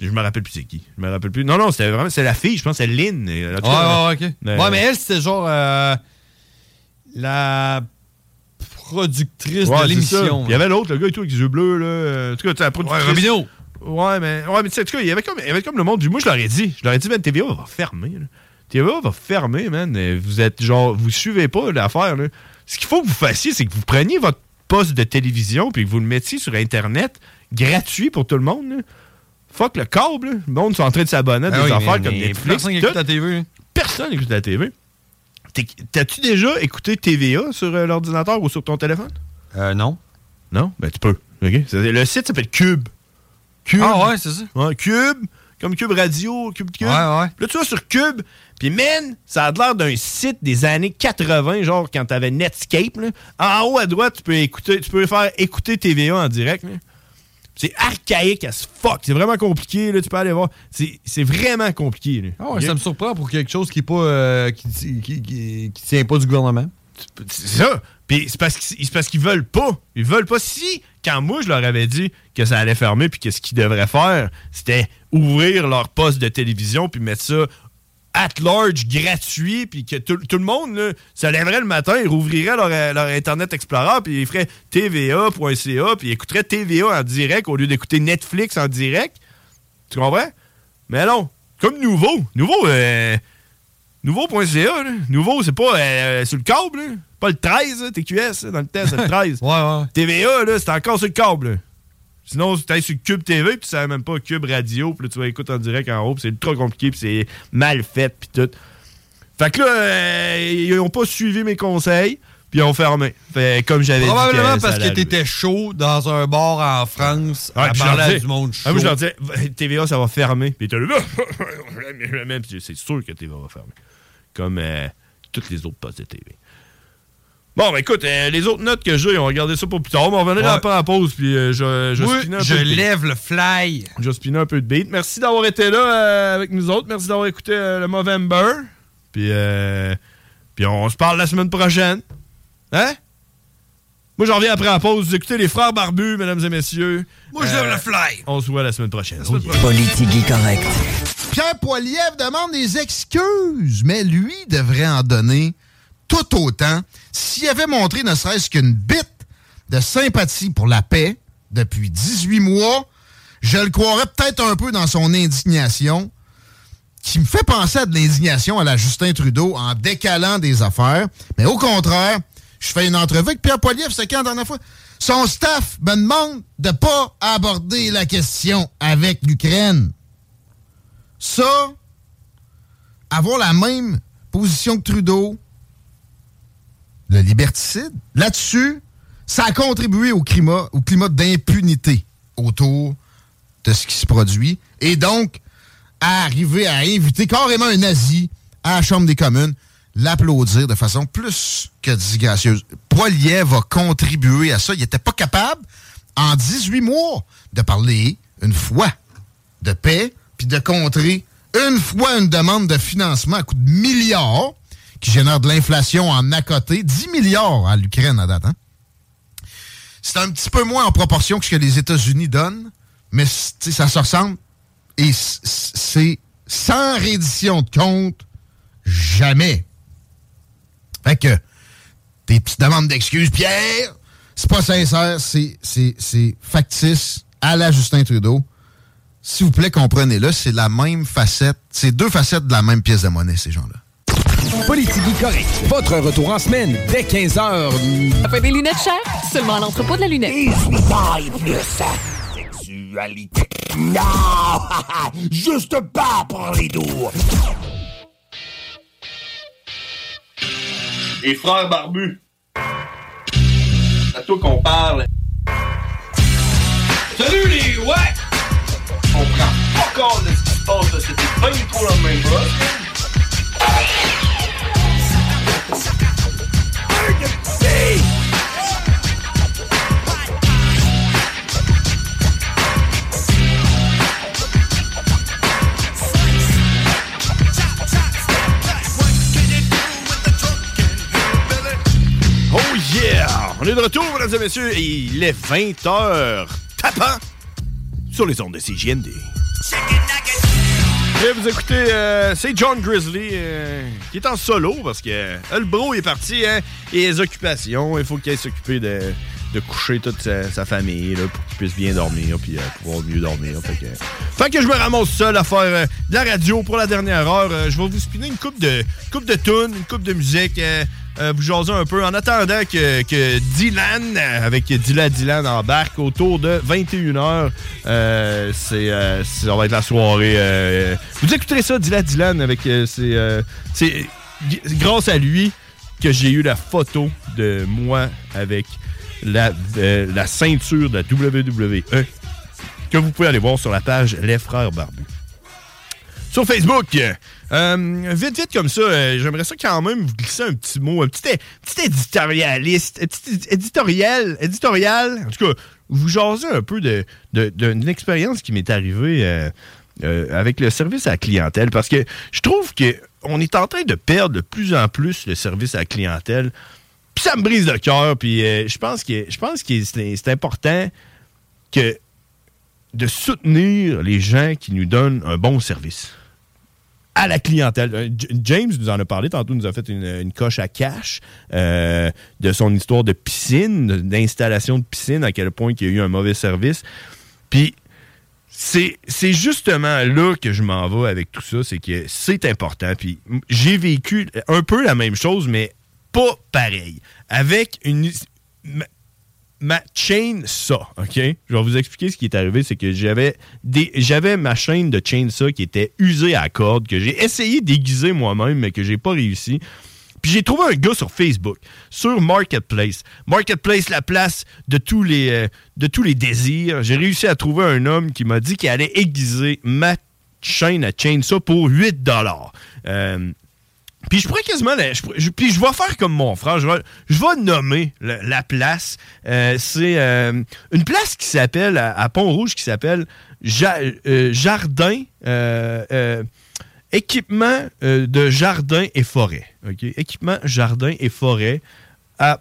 Je me rappelle plus c'est qui. Je me rappelle plus. Non, non, c'était vraiment c'est la fille, je pense, c'est Lynn. Ouais, ouais, ouais, ok. euh, ouais, mais elle, c'était genre euh, la productrice Ouais, de l'émission. Il y avait l'autre, le gars et tout, avec les yeux bleus, là. En tout cas, la productrice. Ouais. Ouais, mais, ouais, mais tu sais, en tout cas, il y avait comme, il y avait comme le monde du. Moi, je leur ai dit. Je leur ai dit, man, TVA va fermer. là. TVA va fermer, man. Vous êtes genre, vous suivez pas l'affaire, là. Ce qu'il faut que vous fassiez, c'est que vous preniez votre poste de télévision puis que vous le mettiez sur Internet gratuit pour tout le monde, là. Fuck le câble, là. Le monde sont en train de s'abonner à des Ah oui, affaires mais- comme mais Netflix. personne pis écoute tout. la TV. Personne écoute la TV. T'as-tu déjà écouté TVA sur euh, l'ordinateur ou sur ton téléphone? Euh, non. Non? Ben, tu peux. Le site s'appelle Cube. Cube. Ah ouais, c'est ça. Ouais, Cube. Comme Cube Radio, Cube Cube. Ouais, ouais. Là, tu vas sur Cube. Puis, man, ça a l'air d'un site des années 80, genre quand t'avais Netscape. Là. En haut à droite, tu peux écouter, tu peux faire écouter TVA en direct. là. C'est archaïque as fuck. C'est vraiment compliqué. Là. Tu peux aller voir. C'est c'est vraiment compliqué. Là. Ah ça me surprend pour quelque chose qui est pas euh, qui, qui, qui- qui tient pas du gouvernement. C'est ça. Puis c'est parce qu'ils c'est parce qu'ils veulent pas. Ils veulent pas. Si, quand moi, je leur avais dit que ça allait fermer puis que ce qu'ils devraient faire, c'était ouvrir leur poste de télévision puis mettre ça at large, gratuit, puis que tout, tout le monde là, se lèverait le matin, ils rouvriraient leur, euh, leur Internet Explorer, puis ils feraient TVA.ca, puis ils écouteraient TVA en direct au lieu d'écouter Netflix en direct. Tu comprends? Mais non. Comme nouveau. Nouveau, euh, Nouveau.ca. Nouveau, c'est pas euh, sur le câble, là. Pas le 13, là, TQS, dans le test, c'est le (laughs) 13. ouais, ouais. TVA, là, c'est encore sur le câble, là. Sinon, tu sur Cube TV, puis tu savais même pas Cube Radio, puis là, tu vas écouter en direct en haut, puis c'est ultra compliqué, puis c'est mal fait, puis tout. Fait que là, euh, ils ont pas suivi mes conseils, puis ils ont fermé. Fait comme j'avais dit. Probablement parce que t'étais chaud dans un bar en France Ouais, à parler du monde chaud. Ah, moi, je leur disais, TVA, ça va fermer. Puis étaient là, (laughs) c'est sûr que TVA va fermer. Comme euh, toutes les autres postes de TV. Bon, ben écoute, euh, les autres notes que j'ai, on va regarder ça pour plus tard. On va venir Ouais. après la pause, puis euh, je, je, spinner un je peu de beat. lève le fly. Je spinner un peu de beat. Merci d'avoir été là euh, avec nous autres. Merci d'avoir écouté euh, le Movember. Puis, euh, puis on se parle la semaine prochaine. Hein? Moi, j'en reviens après la pause. Vous écoutez les Frères Barbus, mesdames et messieurs. Moi, je lève le fly. On se voit la semaine prochaine. Politique correct. Pierre Poilievre demande des excuses, mais lui devrait en donner tout autant s'il avait montré ne serait-ce qu'une bite de sympathie pour la paix depuis 18 mois. Je le croirais peut-être un peu dans son indignation, qui me fait penser à de l'indignation à la Justin Trudeau en décalant des affaires. Mais au contraire, je fais une entrevue avec Pierre Poilievre, c'est quand la dernière fois? Son staff me demande de pas aborder la question avec l'Ukraine. Ça, avoir la même position que Trudeau, le liberticide, là-dessus, ça a contribué au climat, au climat d'impunité autour de ce qui se produit. Et donc, à arriver à inviter carrément un nazi à la Chambre des communes, l'applaudir de façon plus que disgracieuse. Poilier va contribuer à ça. Il n'était pas capable, en 18 mois, de parler une fois de paix, puis de contrer une fois une demande de financement à coût de milliards, qui génère de l'inflation en à côté, 10 milliards à l'Ukraine à date. hein. C'est un petit peu moins en proportion que ce que les États-Unis donnent, mais ça se ressemble. Et c'est sans reddition de compte, jamais. Fait que, tes petites demandes d'excuses, Pierre, c'est pas sincère, c'est factice à la Justin Trudeau. S'il vous plaît, comprenez-le, c'est la même facette, c'est deux facettes de la même pièce de monnaie, ces gens-là. Politique correct. Votre retour en semaine dès 15h. Ça fait des lunettes chères? Seulement à l'entrepôt de la lunette. Sexualité. Non! (laughs) Juste pas pour les doux. Les frères barbus. C'est à toi qu'on parle. Salut les ouais! On prend pas compte de ce qui se passe là. C'était pas du tout la même boss. Est de retour, mesdames et messieurs, et il est 20h tapant sur les ondes de CJND. Et vous écoutez, euh, c'est John Grizzly euh, qui est en solo parce que euh, le bro est parti, hein, et les occupations, il faut qu'il s'occuper de, de coucher toute sa, famille là, pour qu'il puisse bien dormir puis pouvoir mieux dormir. Fait que, fait que je me ramasse seul à faire de la radio pour la dernière heure. Je vais vous spinner une coupe de coupe de tunes, une coupe de musique. Euh, vous jaser un peu en attendant que, Dylan, avec Dylan Dylan embarque autour de 21h. Euh, c'est, euh, ça va être la soirée. euh, vous écouterez ça, Dylan Dylan, avec c'est, c'est grâce à lui que j'ai eu la photo de moi avec la, la ceinture de la WWE que vous pouvez aller voir sur la page Les Frères Barbus. Sur Facebook, euh, vite, vite comme ça, euh, j'aimerais ça quand même vous glisser un petit mot, un petit, éditorialiste, un petit éditorial, éditorial, en tout cas, vous jaser un peu de, de- d'une expérience qui m'est arrivée euh, avec le service à la clientèle, parce que je trouve que on est en train de perdre de plus en plus le service à la clientèle, puis ça me brise le cœur, puis je pense que je pense que c'est important que de soutenir les gens qui nous donnent un bon service à la clientèle. Euh, James nous en a parlé tantôt, nous a fait une, coche à cash euh, de son histoire de piscine, d'installation de piscine, à quel point il y a eu un mauvais service. Puis c'est justement là que je m'en vais avec tout ça, c'est que c'est important. Puis j'ai vécu un peu la même chose, mais pas pareil. Avec une ma- ma chainsaw, OK? Je vais vous expliquer ce qui est arrivé. C'est que j'avais des j'avais ma chaîne de chainsaw qui était usée à la corde, que j'ai essayé d'aiguiser moi-même, mais que j'ai pas réussi. Puis j'ai trouvé un gars sur Facebook, sur Marketplace. Marketplace, la place de tous les, euh, de tous les désirs. J'ai réussi à trouver un homme qui m'a dit qu'il allait aiguiser ma chaîne à chainsaw pour 8 dollars. Puis je pourrais quasiment. puis je vais faire comme mon frère. Je vais, nommer la place. Euh, c'est euh, une place qui s'appelle, à, Pont-Rouge, qui s'appelle euh, Jardin. équipement de jardin et forêt. Équipement jardin et forêt à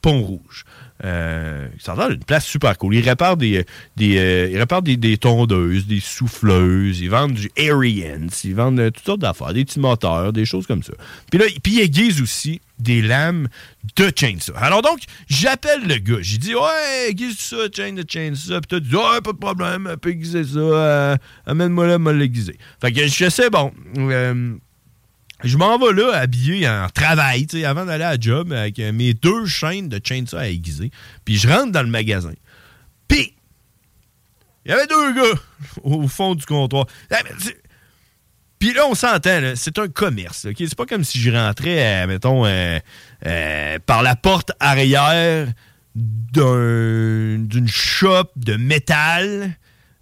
Pont-Rouge. Euh, ça a d'une place super cool. Ils réparent des, des, euh, ils réparent des, des tondeuses, des souffleuses, ils vendent du Arians, ils vendent euh, toutes sortes d'affaires, des petits moteurs, des choses comme ça. Puis là, puis ils aiguisent aussi des lames de chainsaw. Alors donc, j'appelle le gars, j'ai dit Ouais, aiguise ça, chain de chainsaw. Puis tu dis Ouais, pas de problème, peut aiguiser ça, euh, amène-moi là, me l'aiguiser. Fait que je sais, bon. Je m'en vais là, habillé en travail, tu sais, avant d'aller à job, avec euh, mes deux chaînes de chainsaw à aiguiser. Puis je rentre dans le magasin. Puis, il y avait deux gars au fond du comptoir. Ah, Puis là, on s'entend, c'est un commerce. ok? C'est pas comme si je rentrais, euh, mettons, euh, par la porte arrière d'un- d'une shop de métal.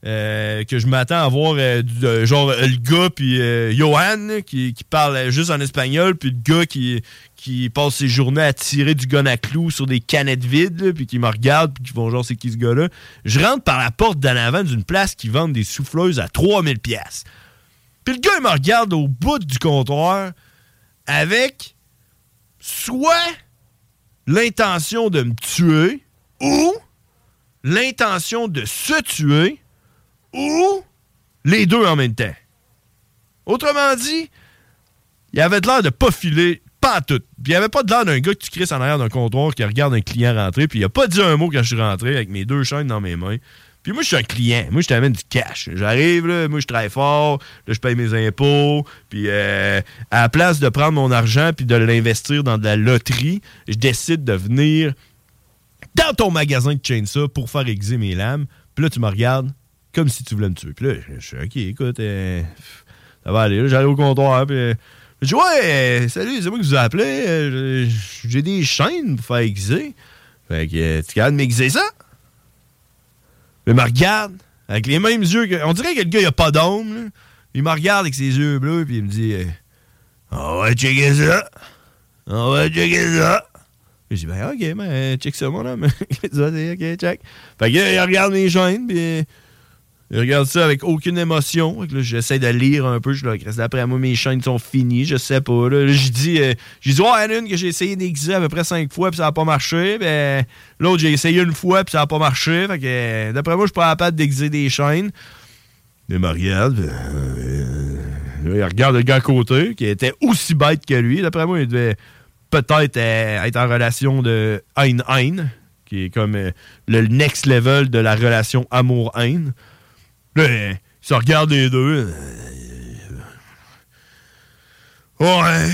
Euh, que je m'attends à voir euh, du- genre euh, le gars puis Johan là, qui, qui parle juste en espagnol puis le gars qui, qui passe ses journées à tirer du gun à clous sur des canettes vides là, puis qui me regarde puis qui font genre c'est qui ce gars-là. Je rentre par la porte d'en avant d'une place qui vend des souffleuses à 3000 pièces puis le gars il me regarde au bout du comptoir avec soit l'intention de me tuer ou l'intention de se tuer ou les deux en même temps. Autrement dit, il avait de l'air de pas filer, pas en tout. Puis il avait pas de l'air d'un gars que tu en arrière d'un comptoir qui regarde un client rentrer, puis il a pas dit un mot quand je suis rentré avec mes deux chaînes dans mes mains. Puis moi, je suis un client. Moi, je t'amène du cash. J'arrive, là, moi, je travaille fort, là, je paye mes impôts, puis euh, à la place de prendre mon argent puis de l'investir dans de la loterie, je décide de venir dans ton magasin de chainsaw pour faire aiguiser mes lames. Puis là, tu me regardes comme si tu voulais me tuer. Puis là, je je suis OK, écoute, euh, ça va aller. J'arrive au comptoir, puis euh, je dis Ouais, euh, salut, c'est moi qui vous ai appelé. euh, J'ai des chaînes pour faire aiguiser. Fait que tu capable de m'aiguiser ça? Il me regarde avec les mêmes yeux. Que, on dirait que le gars, il a pas d'homme. Il me regarde avec ses yeux bleus, puis il me dit On va checker ça. On va checker ça. J'ai dit, ben, ok, ben, check ça, mon homme. (laughs) Ok, check. Fait que, il regarde mes chaînes, puis Je regarde ça avec aucune émotion. J'essaie de lire un peu. Je d'après moi, mes chaînes sont finies. Je sais pas. Là, Là, dit, euh, j'ai dit, ouais, il y en a une que j'ai essayé d'aiguiser à peu près cinq fois, puis ça n'a pas marché. Ben, l'autre, j'ai essayé une fois, puis ça n'a pas marché. Fait que, euh, d'après moi, je suis pas capable d'aiguiser des chaînes. Mais me euh, là, il regarde le gars à côté, qui était aussi bête que lui. D'après moi, il devait peut-être euh, être en relation de haine-haine, qui est comme euh, le next level de la relation amour-haine. Là, euh, ils se regardent les deux. Euh, Ouais.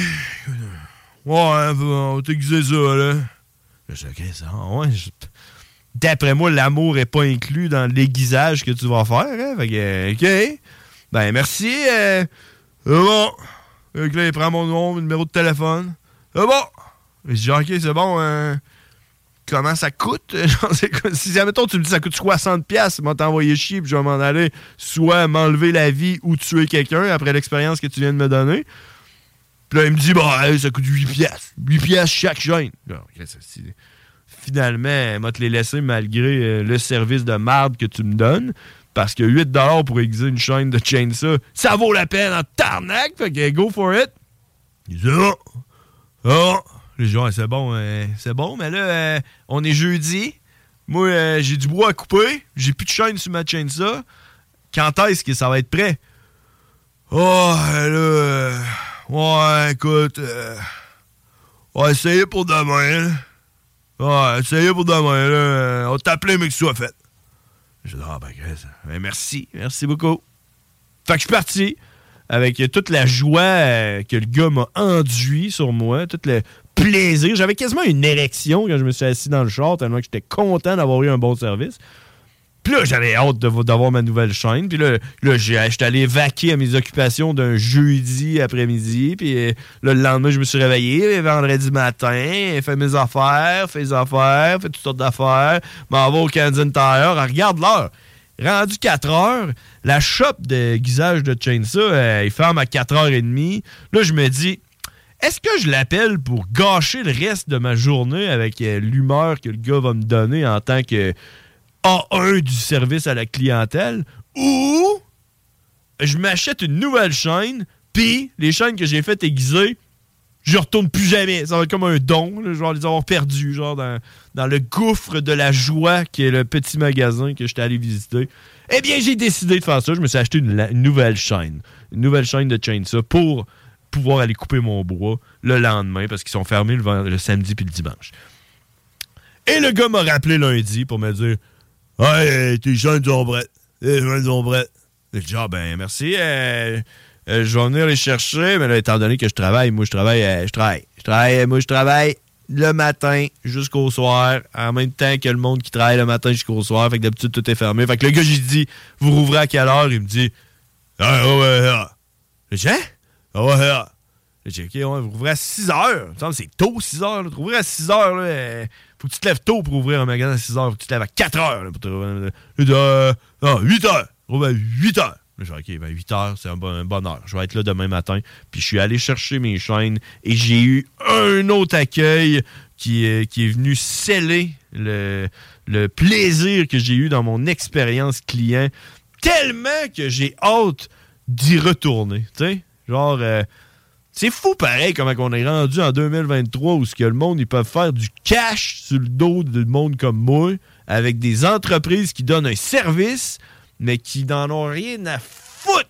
Ouais, on t'aiguiser ça, là. Je sais, OK, ça, ouais. D'après moi, l'amour est pas inclus dans l'aiguisage que tu vas faire. Hein? Fait que, euh, OK. Ben, merci. Euh, bon. Que là, il prend mon nom, mon numéro de téléphone. C'est bon. Je dis, OK, c'est bon. euh, comment ça coûte? (laughs) Si, admettons, tu me dis ça coûte 60$, piastres, moi t'envoyer chier, puis je vais m'en aller soit m'enlever la vie ou tuer quelqu'un après l'expérience que tu viens de me donner. Puis là, il me dit, bah, ça coûte 8 piastres. 8 piastres chaque chaîne. Finalement, m'a te les laisser malgré euh, le service de marde que tu me donnes. Parce que 8 pour aiguiser une chaîne de chainsaw, ça vaut la peine en tarnac. Fait que go for it. Il dit, ah, ah. Les gens, c'est bon, euh, c'est bon, mais là, euh, on est jeudi. Moi, euh, j'ai du bois à couper. J'ai plus de chaîne sur ma chainsaw. Quand est-ce que ça va être prêt? Oh, là, euh, ouais, écoute, on va essayer pour demain, là. Ouais, essayer pour demain, là. On va t'appeler, mais que ce soit fait. Je dis, ah, ben, ben, merci, merci beaucoup. Fait que je suis parti avec toute la joie que le gars m'a enduit sur moi, tout le plaisir. J'avais quasiment une érection quand je me suis assis dans le char, tellement que j'étais content d'avoir eu un bon service. Puis là, j'avais hâte d'avoir ma nouvelle chaîne. Puis là, là j'étais allé vaquer à mes occupations d'un jeudi après-midi. Puis euh, le lendemain, je me suis réveillé, vendredi matin, fait mes affaires, fait les affaires, fait toutes sortes d'affaires, m'en va au Canadian Tire. Ah, Regarde l'heure. Rendu 4 heures, la shop de guisage de Chainsaw, euh, il ferme à 4h30. Là, je me dis, est-ce que je l'appelle pour gâcher le reste de ma journée avec euh, l'humeur que le gars va me donner en tant que A1 du service à la clientèle? Ou je m'achète une nouvelle chaîne, puis les chaînes que j'ai faites aiguiser, je retourne plus jamais. Ça va être comme un don, là, vais les avoir perdus, genre dans, le gouffre de la joie qui est le petit magasin que j'étais allé visiter. Eh bien, j'ai décidé de faire ça. Je me suis acheté une nouvelle chaîne. Une nouvelle chaîne de chainsaw pour pouvoir aller couper mon bois le lendemain parce qu'ils sont fermés le, samedi puis le dimanche. Et le gars m'a rappelé lundi pour me dire Hey, tes sont prêtes. Tes sont prêtes. J'ai dit Ah, ben, merci. euh, euh, je vais venir les chercher. Mais là, étant donné que je travaille, moi, je travaille, euh, je travaille. Je travaille, moi, je travaille le matin jusqu'au soir, en même temps que le monde qui travaille le matin jusqu'au soir. Fait que d'habitude, tout est fermé. Fait que le gars, j'ai dit Vous rouvrez à quelle heure Il me dit Ah, ouais, ouais, ouais. J'ai dit Hein? Ah, ouais, ouais. J'ai dit, OK, ouais, vous rouvrez à 6 heures. Il me c'est tôt, 6 heures. là. Ouvrir à 6 heures, là, euh, faut que tu te lèves tôt pour ouvrir un magasin à 6 heures. Faut que tu te lèves à 4 heures. Là, pour te. J'ai euh, non, 8 heures. Rouvre à 8 heures. Là, J'ai dit, OK, ben 8 heures, c'est un bon, un. Je vais être là demain matin. Puis je suis allé chercher mes chaînes et j'ai eu un autre accueil qui, est- qui est venu sceller le, le plaisir que j'ai eu dans mon expérience client tellement que j'ai hâte d'y retourner. Tu sais, genre, euh, c'est fou pareil comment on est rendu en 2023 où ce que le monde ils peuvent faire du cash sur le dos du monde comme moi avec des entreprises qui donnent un service mais qui n'en ont rien à foutre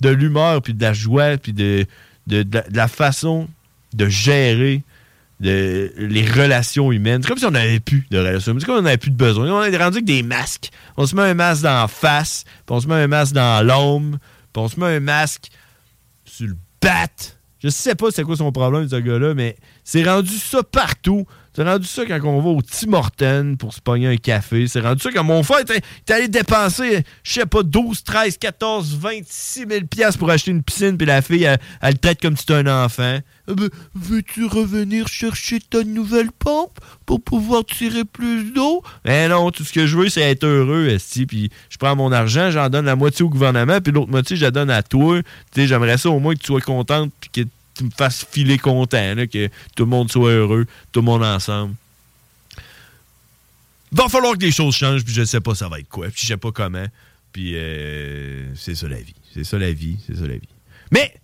de l'humeur puis de la joie puis de, de, la- façon de gérer de, les relations humaines. C'est comme si on n'avait plus de relations humaines. C'est comme si on n'avait plus de besoin. On est rendu avec des masques. On se met un masque dans la face, puis on se met un masque dans l'ombre, on se met un masque sur le bat. Je sais pas c'est quoi son problème, ce gars-là, mais c'est rendu ça partout. C'est rendu ça quand on va au Tim Hortons pour se pogner un café? C'est rendu ça quand mon frère était, allé dépenser, je sais pas, 12, 13, 14, 26 000 piastres pour acheter une piscine, puis la fille, elle, elle le traite comme si c'était un enfant. Ah ben, Veux-tu revenir chercher ta nouvelle pompe pour pouvoir tirer plus d'eau? Mais non, tout ce que je veux, c'est être heureux, esti. Puis je prends mon argent, j'en donne la moitié au gouvernement, puis l'autre moitié, je la donne à toi. Tu sais, j'aimerais ça au moins que tu sois contente, puis que tu me fasses filer content, que tout le monde soit heureux, tout le monde ensemble. va falloir que les choses changent, puis je sais pas ça va être quoi, puis je sais pas comment. Puis euh, c'est ça la vie. C'est ça la vie, c'est ça la vie. Mais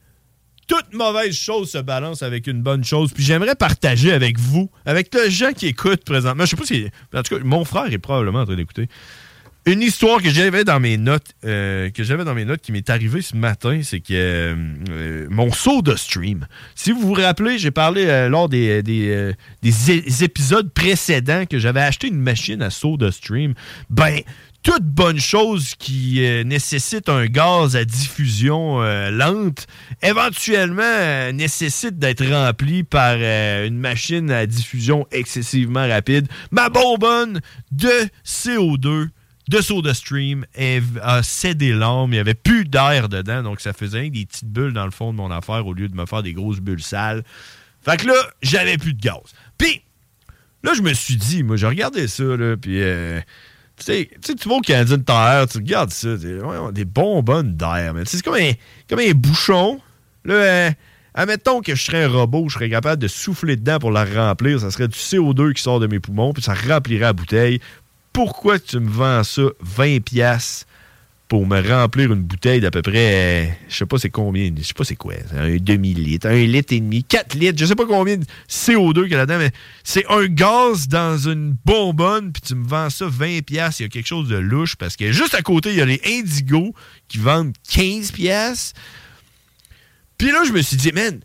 toute mauvaise chose se balance avec une bonne chose. Puis j'aimerais partager avec vous, avec les gens qui écoutent présentement. Je sais pas si. En tout cas, mon frère est probablement en train d'écouter. Une histoire que j'avais dans mes notes, euh, que j'avais dans mes notes qui m'est arrivée ce matin, c'est que euh, euh, mon saut de stream. Si vous vous rappelez, j'ai parlé lors des, épisodes précédents que j'avais acheté une machine à saut de stream. Ben, toute bonne chose qui nécessite un gaz à diffusion lente, éventuellement nécessite d'être rempli par une machine à diffusion excessivement rapide. Ma bonbonne de CO2 de SodaStream a cédé l'âme. Il n'y avait plus d'air dedans, donc ça faisait des petites bulles dans le fond de mon affaire au lieu de me faire des grosses bulles sales. Fait que là, j'avais plus de gaz. Puis, là, je me suis dit, moi, j'ai regardé ça, là, puis... euh, tu sais, tu vas au Canadien Tire, tu regardes ça, des bonbonnes d'air, mais c'est comme un, comme un bouchon. Là, euh, admettons que je serais un robot, je serais capable de souffler dedans pour la remplir, ça serait du CO2 qui sort de mes poumons, puis ça remplirait la bouteille. Pourquoi tu me vends ça 20 pièces pour me remplir une bouteille d'à peu près, je sais pas c'est combien, je sais pas c'est quoi, un demi-litre, un litre et demi, 4 litres, je sais pas combien de CO2 qu'il y a là-dedans, mais c'est un gaz dans une bonbonne, puis tu me vends ça 20 pièces, il y a quelque chose de louche, parce que juste à côté, il y a les Indigo qui vendent 15 pièces. Puis là, je me suis dit, man,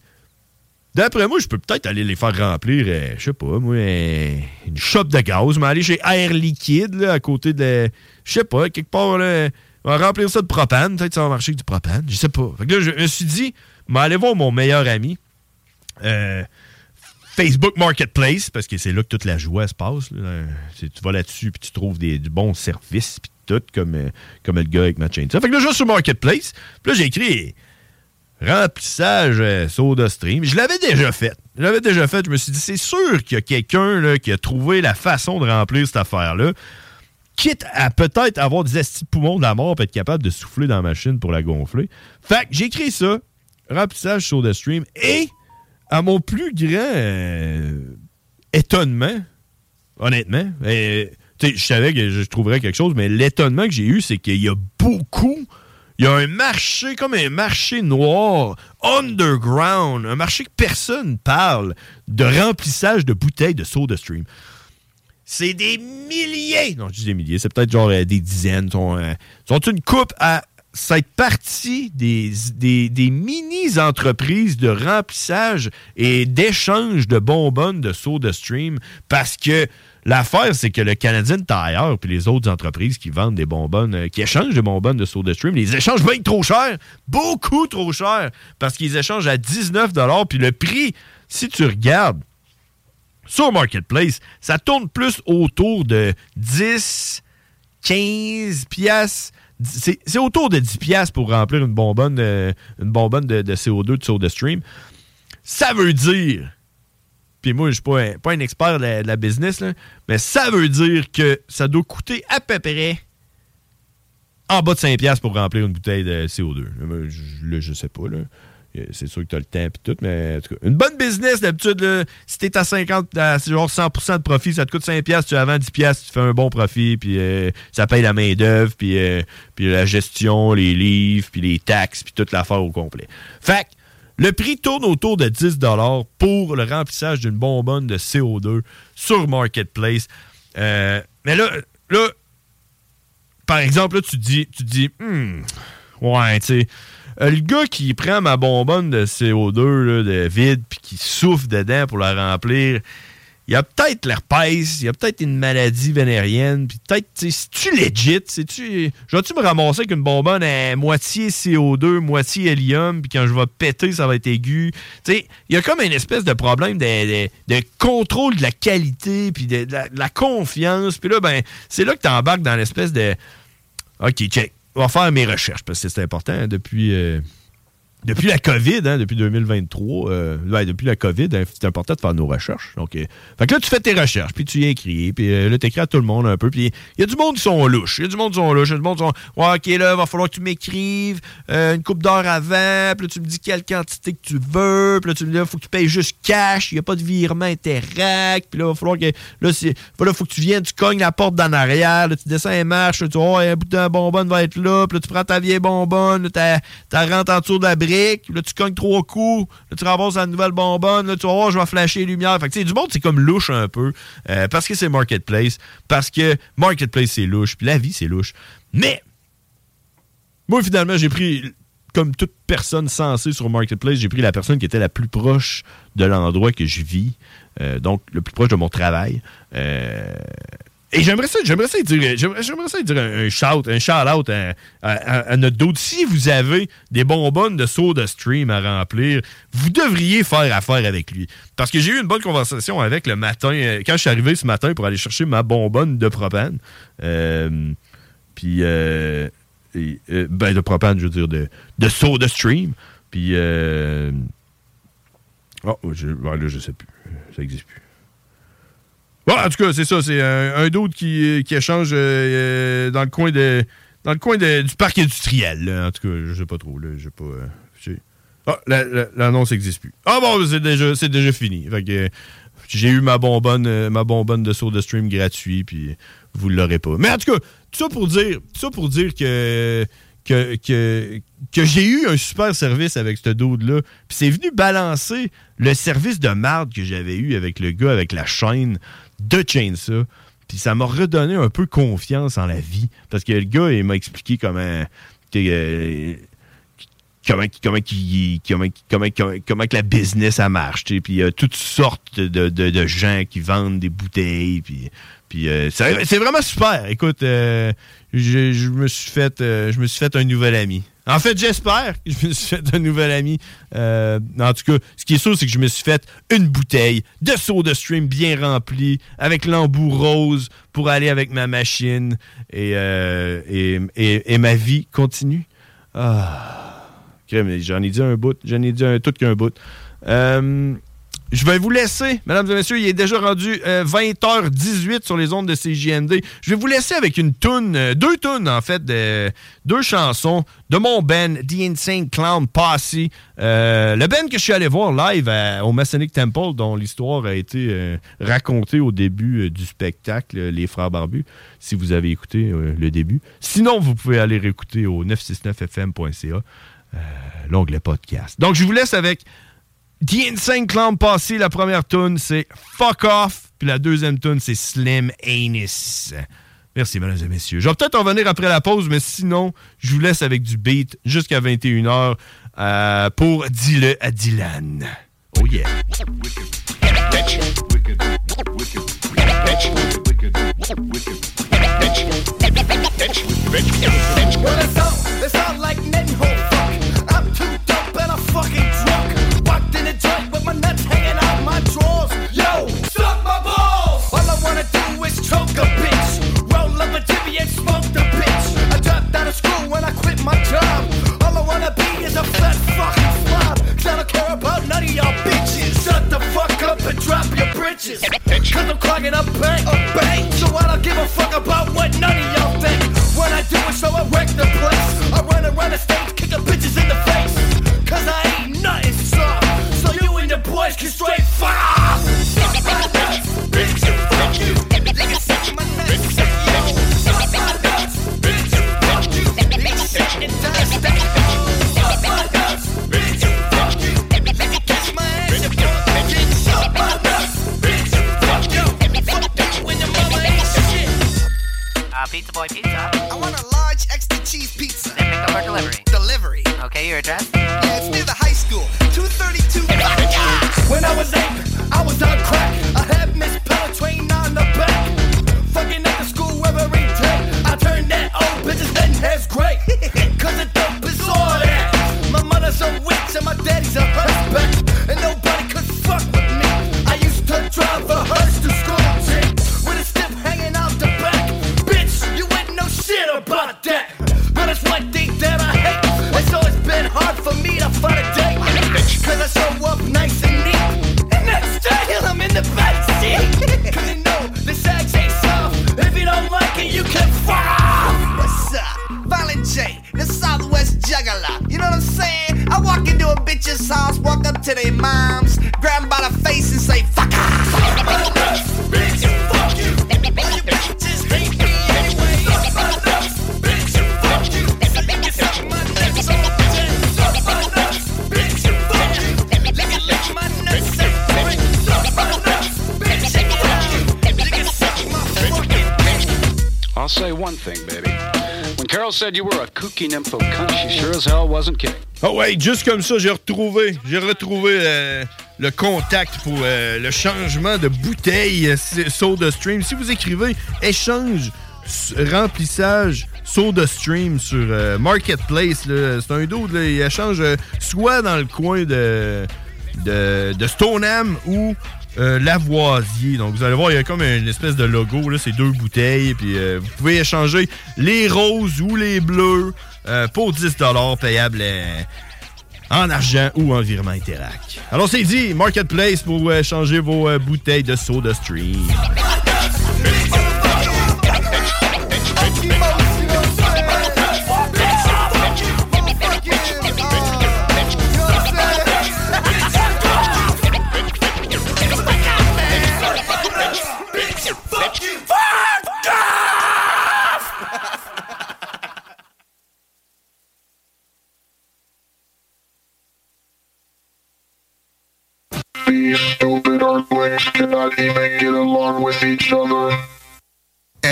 D'après moi, je peux peut-être aller les faire remplir, euh, je sais pas, moi, euh, une shop de gaz. Je vais aller chez Air Liquide, à côté de. Je sais pas, quelque part. On va remplir ça de propane. Peut-être ça va marcher avec du propane. Je sais pas. Fait que là, je me suis dit, je vais aller voir mon meilleur ami. euh, Facebook Marketplace, parce que c'est là que toute la joie se passe. Tu vas là-dessus, puis tu trouves des, du bon service, puis tout, comme, euh, comme le gars avec ma chaîne. Fait que là, je vais sur Marketplace, puis là, j'ai écrit remplissage euh, SodaStream. Je l'avais déjà fait. Je l'avais déjà fait. Je me suis dit, c'est sûr qu'il y a quelqu'un qui a trouvé la façon de remplir cette affaire-là. Quitte à peut-être avoir des estis de poumons de la mort pour être capable de souffler dans la machine pour la gonfler. Fait que j'ai écrit ça, remplissage SodaStream, et à mon plus grand euh, étonnement, honnêtement, je savais que je trouverais quelque chose, mais l'étonnement que j'ai eu, c'est qu'il y a beaucoup il y a un marché, comme un marché noir, underground, un marché que personne parle, de remplissage de bouteilles de SodaStream. C'est des milliers, non, je dis des milliers, c'est peut-être genre euh, des dizaines, euh, sont une coupe à cette partie des, des, mini-entreprises de remplissage et d'échange de bonbonnes de SodaStream parce que L'affaire, c'est que le Canadien Tire puis les autres entreprises qui vendent des bonbonnes, euh, qui échangent des bonbonnes de SodaStream, les échangent bien trop cher, beaucoup trop cher, parce qu'ils échangent à 19 puis le prix, si tu regardes sur Marketplace, ça tourne plus autour de 10, 15 piastres. C'est c'est autour de 10 piastres pour remplir une bonbonne, euh, une bonbonne de, de CO2 de SodaStream. Ça veut dire puis moi, je suis pas un, expert de la, business, mais ça veut dire que ça doit coûter à peu près en bas de 5$ pour remplir une bouteille de CO2. Là, je, je sais pas. Là. Euh, C'est sûr que tu as le temps et tout, mais en tout cas, une bonne business, d'habitude, si tu es à 50, à c'est genre 100% de profit, ça te coûte 5$, tu vends 10$, tu fais un bon profit, puis euh, ça paye la main-d'œuvre, euh, puis la gestion, les livres, puis les taxes, puis toute l'affaire au complet. Fait le prix tourne autour de 10 pour le remplissage d'une bonbonne de CO2 sur Marketplace. Euh, mais là, là, par exemple, là, tu dis, tu dis, Hmm, ouais, tu sais, euh, le gars qui prend ma bonbonne de CO2 là, de vide puis qui souffle dedans pour la remplir, il y a peut-être l'herpès, il y a peut-être une maladie vénérienne, puis peut-être, sais, tu legit, sais-tu, je vais-tu me ramasser avec une bonbonne à moitié CO2, moitié hélium, puis quand je vais péter, ça va être aigu? Tu sais, il y a comme une espèce de problème de, de- contrôle de la qualité, puis de, de la, de la confiance, puis là, ben, c'est là que tu embarques dans l'espèce de, OK, check, on va faire mes recherches, parce que c'est important, hein, depuis... euh, depuis la COVID, hein, depuis 2023, euh, depuis la COVID, hein, c'est important de faire nos recherches. Donc, euh, fait que là, tu fais tes recherches, puis tu y écris, puis euh, là, tu écris à tout le monde un peu. Puis il y a du monde qui sont louches. Il y a du monde qui sont louches. Il y a du monde qui sont. OK, là, va falloir que tu m'écrives une coupe d'heure avant. Puis là, tu me dis quelle quantité que tu veux. Puis là, tu me dis, faut que tu payes juste cash. Il n'y a pas de virement interact. Puis là, il va falloir que. Là, là, faut que tu viennes, tu cognes la porte d'en arrière. Là, tu descends les marches. tu vois, oh, un bout de bonbonne va être là. Puis là, tu prends ta vieille bonbonne. Là, t'as- t'as rentres en dessous de la là, tu cognes trois coups. Là, tu ramasses la nouvelle bonbonne. Là, tu vas voir, je vais flasher les lumières. Fait que, tu sais, du monde, c'est comme louche un peu. euh, parce que c'est Marketplace. Parce que Marketplace, c'est louche. Puis la vie, c'est louche. Mais, moi, finalement, j'ai pris, comme toute personne sensée sur Marketplace, j'ai pris la personne qui était la plus proche de l'endroit que je vis. Euh, donc, le plus proche de mon travail. Euh, et j'aimerais ça, j'aimerais ça dire, j'aimerais, ça dire un, shout, un shout-out à, à- notre d'autre. Si vous avez des bonbonnes de Soda Stream à remplir, vous devriez faire affaire avec lui. Parce que j'ai eu une bonne conversation avec le matin, euh, quand je suis arrivé ce matin pour aller chercher ma bonbonne de propane. Euh, puis, euh, et, euh, ben, de propane, je veux dire, de, de Soda Stream. Puis, oh, je, ouais, là, je sais plus. Ça existe plus. Bon, en tout cas, c'est ça. C'est un, un d'autre qui, qui échange euh, euh, dans le coin de dans le coin de- du parc industriel. En tout cas, je sais pas trop. Là, pas. euh, ah, la- la- l'annonce n'existe plus. Ah bon, c'est déjà, déjà fini. Que, j'ai eu ma bonbonne, ma bonbonne de Soda Stream gratuit, puis vous l'aurez pas. Mais en tout cas, tout ça pour dire, tout ça pour dire que que, que, que j'ai eu un super service avec ce dude-là. Puis c'est venu balancer le service de marde que j'avais eu avec le gars, avec la chaîne de Chainsaw. Puis ça m'a redonné un peu confiance en la vie. Parce que le gars, il m'a expliqué comment... euh, comment, comment, comment, que la business ça marche. Puis il y a toutes sortes de, de- gens qui vendent des bouteilles. Puis, puis euh, c'est vraiment super. Écoute, euh, je, je me suis fait, je me suis fait un nouvel ami. En fait, j'espère que je me suis fait un nouvel ami. Euh, en tout cas, ce qui est sûr, c'est que je me suis fait une bouteille de soda stream bien remplie, avec l'embout rose pour aller avec ma machine. Et, euh, ma vie continue. Ah. J'en ai dit un bout. J'en ai dit un tout qu'un bout. Euh, je vais vous laisser, mesdames et messieurs, il est déjà rendu euh, 20h18 sur les ondes de CJMD. Je vais vous laisser avec une toune, euh, deux tunes en fait, de, deux chansons de mon band, The Insane Clown Posse. Euh, le band que je suis allé voir live au Masonic Temple, dont l'histoire a été euh, racontée au début euh, du spectacle, euh, Les Frères Barbus, si vous avez écouté euh, le début. Sinon, vous pouvez aller réécouter au 969fm.ca, euh, l'onglet podcast. Donc, je vous laisse avec The Insane Clown Posse, la première tune, c'est Fuck Off. Puis la deuxième tune, c'est Slim Anus. Merci, mesdames et messieurs. Je vais peut-être en venir après la pause, mais sinon, je vous laisse avec du beat jusqu'à 21h euh, pour Dis-le à Dylan. Oh yeah. Well, all like A and smoke the bitch. I dropped out of school when I quit my job. All I wanna be is a fat fucking slob. Cause I don't care about none of y'all bitches. Shut the fuck up and drop your britches. Cause I'm clogging up bank, a bank. So I don't give a fuck about what none of y'all think. When I do it, so I wreck the place. I run around the stage, kicking bitches in the face. Cause I ain't nothing soft. So you and the boys can straight fuck off. Suck my nuts, bitch, fuck you. Uh, pizza boy pizza. I want a large extra cheese pizza. Pick up or delivery? Delivery. Okay, your address? Yeah, it's near the high school. 232 When I was eight, I was on crack. I had Miss Penetrating on the back. Fucking at the school every day. I turned that old bitch's then hair's gray. Get your sauce, walk up to their moms, grab 'em by the face and say, fuck I'll say one thing, baby. Carol said you were a kooky nympho cunt, she sure as hell wasn't kidding. Oh ouais, juste comme ça, j'ai retrouvé, j'ai retrouvé euh, le contact pour euh, le changement de bouteille euh, Soda Stream. Si vous écrivez échange, remplissage Soda Stream sur Marketplace, c'est un là, il échange soit dans le coin de, de, de Stoneham ou euh, Lavoisier. Donc vous allez voir, il y a comme une espèce de logo, c'est deux bouteilles, puis euh, vous pouvez échanger les roses ou les bleus euh, pour 10 payables en argent ou en virement Interac. Alors c'est dit, Marketplace pour euh, changer vos bouteilles de Soda Stream.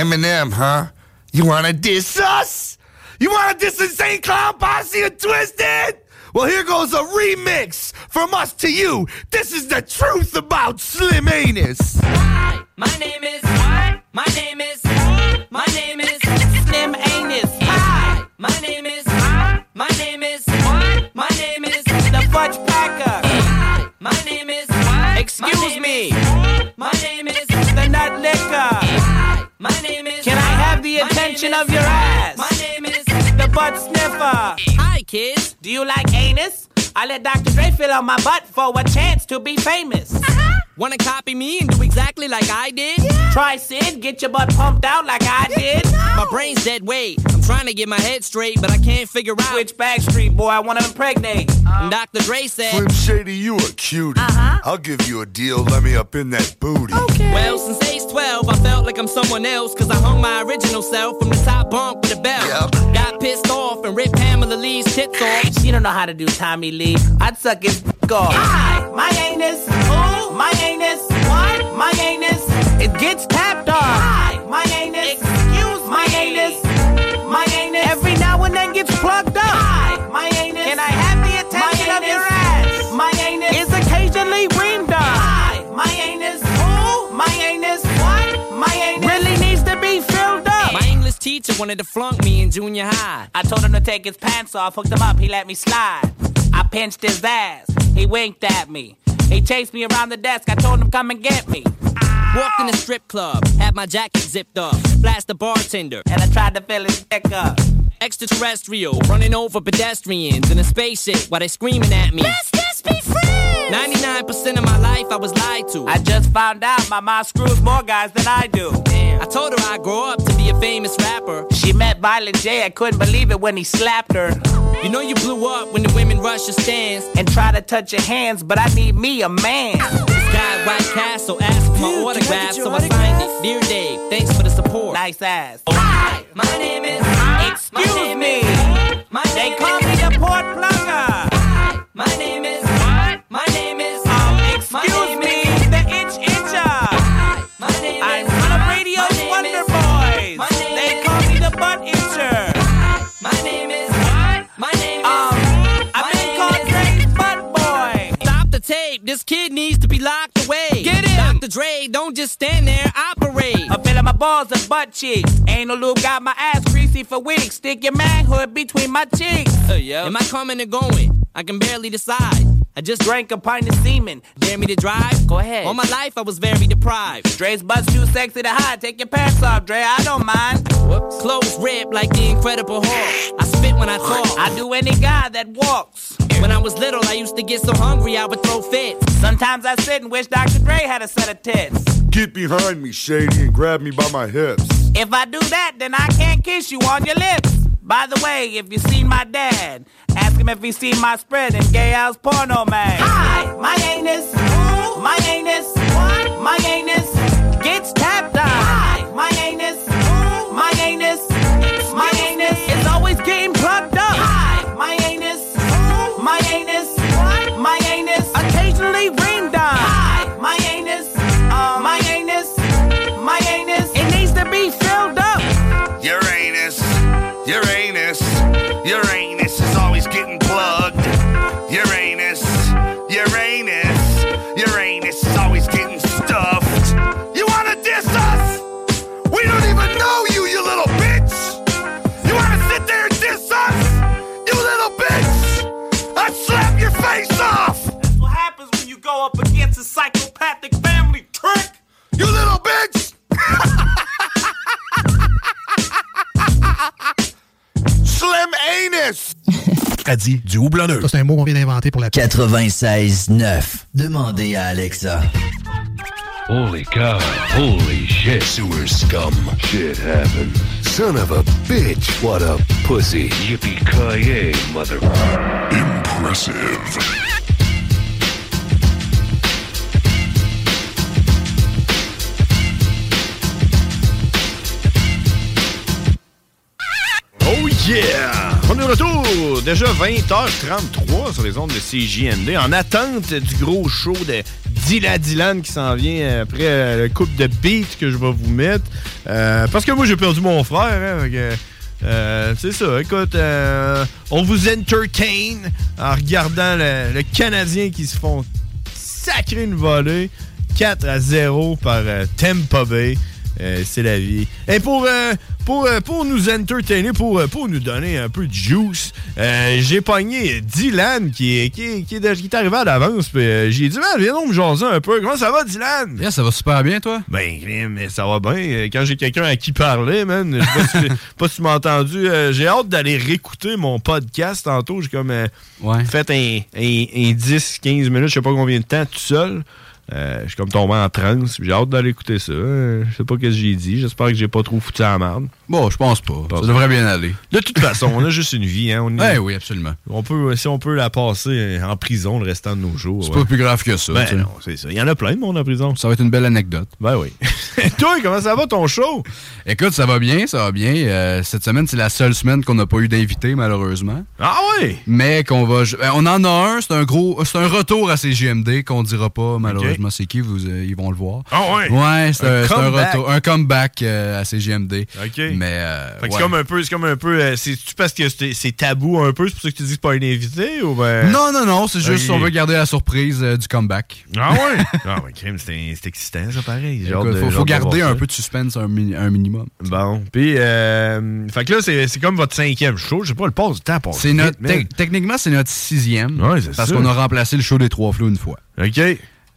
Eminem, huh? You wanna diss us? You wanna diss Insane Clown Posse and Twisted? Well, here goes a remix from us to you. This is the truth about Slim Anus. My name is what? My name is Hi, my name have the attention of your ass? My name is the Butt Sniffer. Hi kids. Do you like anus? I let Dr. Dre fill out my butt for a chance to be famous. Wanna copy me and do exactly like I did? Yeah. Try Sid, get your butt pumped out like I did. My brain's dead weight. I'm trying to get my head straight, but I can't figure out which Backstreet boy I wanna impregnate. And Dr. Dre said, Slim Shady, you a cutie. Uh-huh. I'll give you a deal. Let me up in that booty. Well, since age 12, I felt like I'm someone else, cause I hung my original self from the top bunk with a belt. Got pissed off and ripped Pamela Lee's tits off. (laughs) She don't know how to do Tommy Lee. I'd suck his off. Hi, my anus. Ooh, my anus. What? My anus. It gets tapped on. Hi, my anus. Excuse my anus. My anus. Every now and then gets plugged teacher wanted to flunk me in junior high. I told him to take his pants off, hooked him up, he let me slide. I pinched his ass, he winked at me. He chased me around the desk, I told him come and get me. Walked in a strip club, had my jacket zipped up, flashed the bartender, and I tried to fill his dick up. Extraterrestrial, running over pedestrians in a spaceship while they screaming at me. Let's just be friends! 99% of my life I was lied to. I just found out my mom screws more guys than I do. I told her I'd grow up to be a famous rapper. She met Violent J, I couldn't believe it when he slapped her. You know you blew up when the women rush your stands and try to touch your hands, but I need me a man. This guy at White Castle asked for my autograph, so I signed it. Dear Dave, thanks for the support. Nice ass. Hi, my name is. Excuse me. My they call me the port This kid needs to be locked away. Get him. Dr. Dre, don't just stand there. Operate. I'm filling my balls and butt cheeks. Ain't no lube got my ass greasy for weeks. Stick your manhood between my cheeks. Am I coming or going? I can barely decide. I just drank a pint of semen. Dare me to drive? Go ahead. All my life I was very deprived. Dre's butt's too sexy to hide. Take your pants off, Dre. I don't mind. Whoops. Clothes ripped like the Incredible Hulk. I spit when I talk. I do any guy that walks. When I was little, I used to get so hungry I would throw fits. Sometimes I sit and wish Dr. Dre had a set of tits. Get behind me, Shady, and grab me by my hips. If I do that, then I can't kiss you on your lips. By the way, if you seen my dad, ask him if he see my spread in gay house porno mag. Hi, my anus, my anus, my anus gets tapped on. Hi, my anus, my anus, my anus is always getting plugged up. Hi, my anus, my anus, my anus occasionally rained on. Hi, my anus, Uranus is always getting plugged. Uranus, Uranus, Uranus is always getting stuffed. You wanna diss us? We don't even know you, you little bitch! You wanna sit there and diss us? You little bitch! I'd slap your face off! That's what happens when you go up against a psychopathic family trick. You little bitch! (laughs) Slim anus! A dit du houblonneux. C'est un mot qu'on vient d'inventer pour la 96.9. Demandez à Alexa. Holy cow. Holy shit. Sewer scum. Shit happened. Son of a bitch. What a pussy. Yippee-ki-yay, mother... Impressive. Oh yeah! On est de retour! Déjà 20h33 sur les ondes de CJMD en attente du gros show de Dylan Dylan qui s'en vient après euh, le couple de beats que je vais vous mettre. Euh, parce que moi, j'ai perdu mon frère. hein, euh, c'est ça, écoute, on vous entertain en regardant le, le Canadien qui se font sacrer une volée 4 à 0 par Tampa Bay. Euh, c'est la vie. Et pour, euh, pour, euh, pour nous entertainer, pour, pour nous donner un peu de juice, j'ai pogné Dylan qui est, qui est, qui est, de- qui est arrivé à l'avance. j'ai dit, man, viens donc me jaser un peu. Comment ça va, Dylan? ça va super bien, toi? Ben, mais ça va bien. Quand j'ai quelqu'un à qui parler, man, je sais pas si, (laughs) pas si tu m'as entendu. j'ai hâte d'aller réécouter mon podcast tantôt. J'ai comme fait un, un, un 10-15 minutes, je sais pas combien de temps, tout seul. Euh, je suis comme tombé en transe. J'ai hâte d'aller écouter ça. Euh, je sais pas ce que j'ai dit. J'espère que j'ai pas trop foutu à la merde. Bon, je pense pas. Ça devrait bien aller. De toute façon, on a juste une vie. Hein. On est- Ouais, (laughs) oui, absolument. On peut, si on peut la passer en prison le restant de nos jours. C'est ouais. pas plus grave que ça. Ben non, c'est ça. Il y en a plein de monde en prison. Ça va être une belle anecdote. Ben oui. (laughs) Toi, comment ça va ton show? Écoute, ça va bien, ça va bien. Euh, cette semaine, c'est la seule semaine qu'on n'a pas eu d'invité, malheureusement. Ah oui? Mais qu'on va. on en a un, c'est un gros. C'est un retour à CGMD qu'on dira pas, malheureusement, c'est qui, vous, euh, ils vont le voir. Ah ouais? Ouais, c'est Un un, c'est un comeback. retour. Un comeback euh, à CGMD. OK. Mais. euh, Fait que ouais. c'est comme un peu, c'est comme un peu, c'est-tu parce que c'est tabou un peu, c'est pour ça que tu dis que c'est pas un invité ou ben? Non, non, non, c'est juste Ok. on veut garder la surprise du comeback. Ah ouais? (laughs) ah ouais, crime, c'est excitant ça pareil. Écoute, de- faut, garder un ça. peu de suspense, un, mi- un minimum. Bon, puis, fait que là, c'est comme votre cinquième show. Je sais pas, le passe du temps passe notre, techniquement, c'est notre sixième. Ouais, c'est parce qu'on a remplacé le show des trois flots une fois. OK.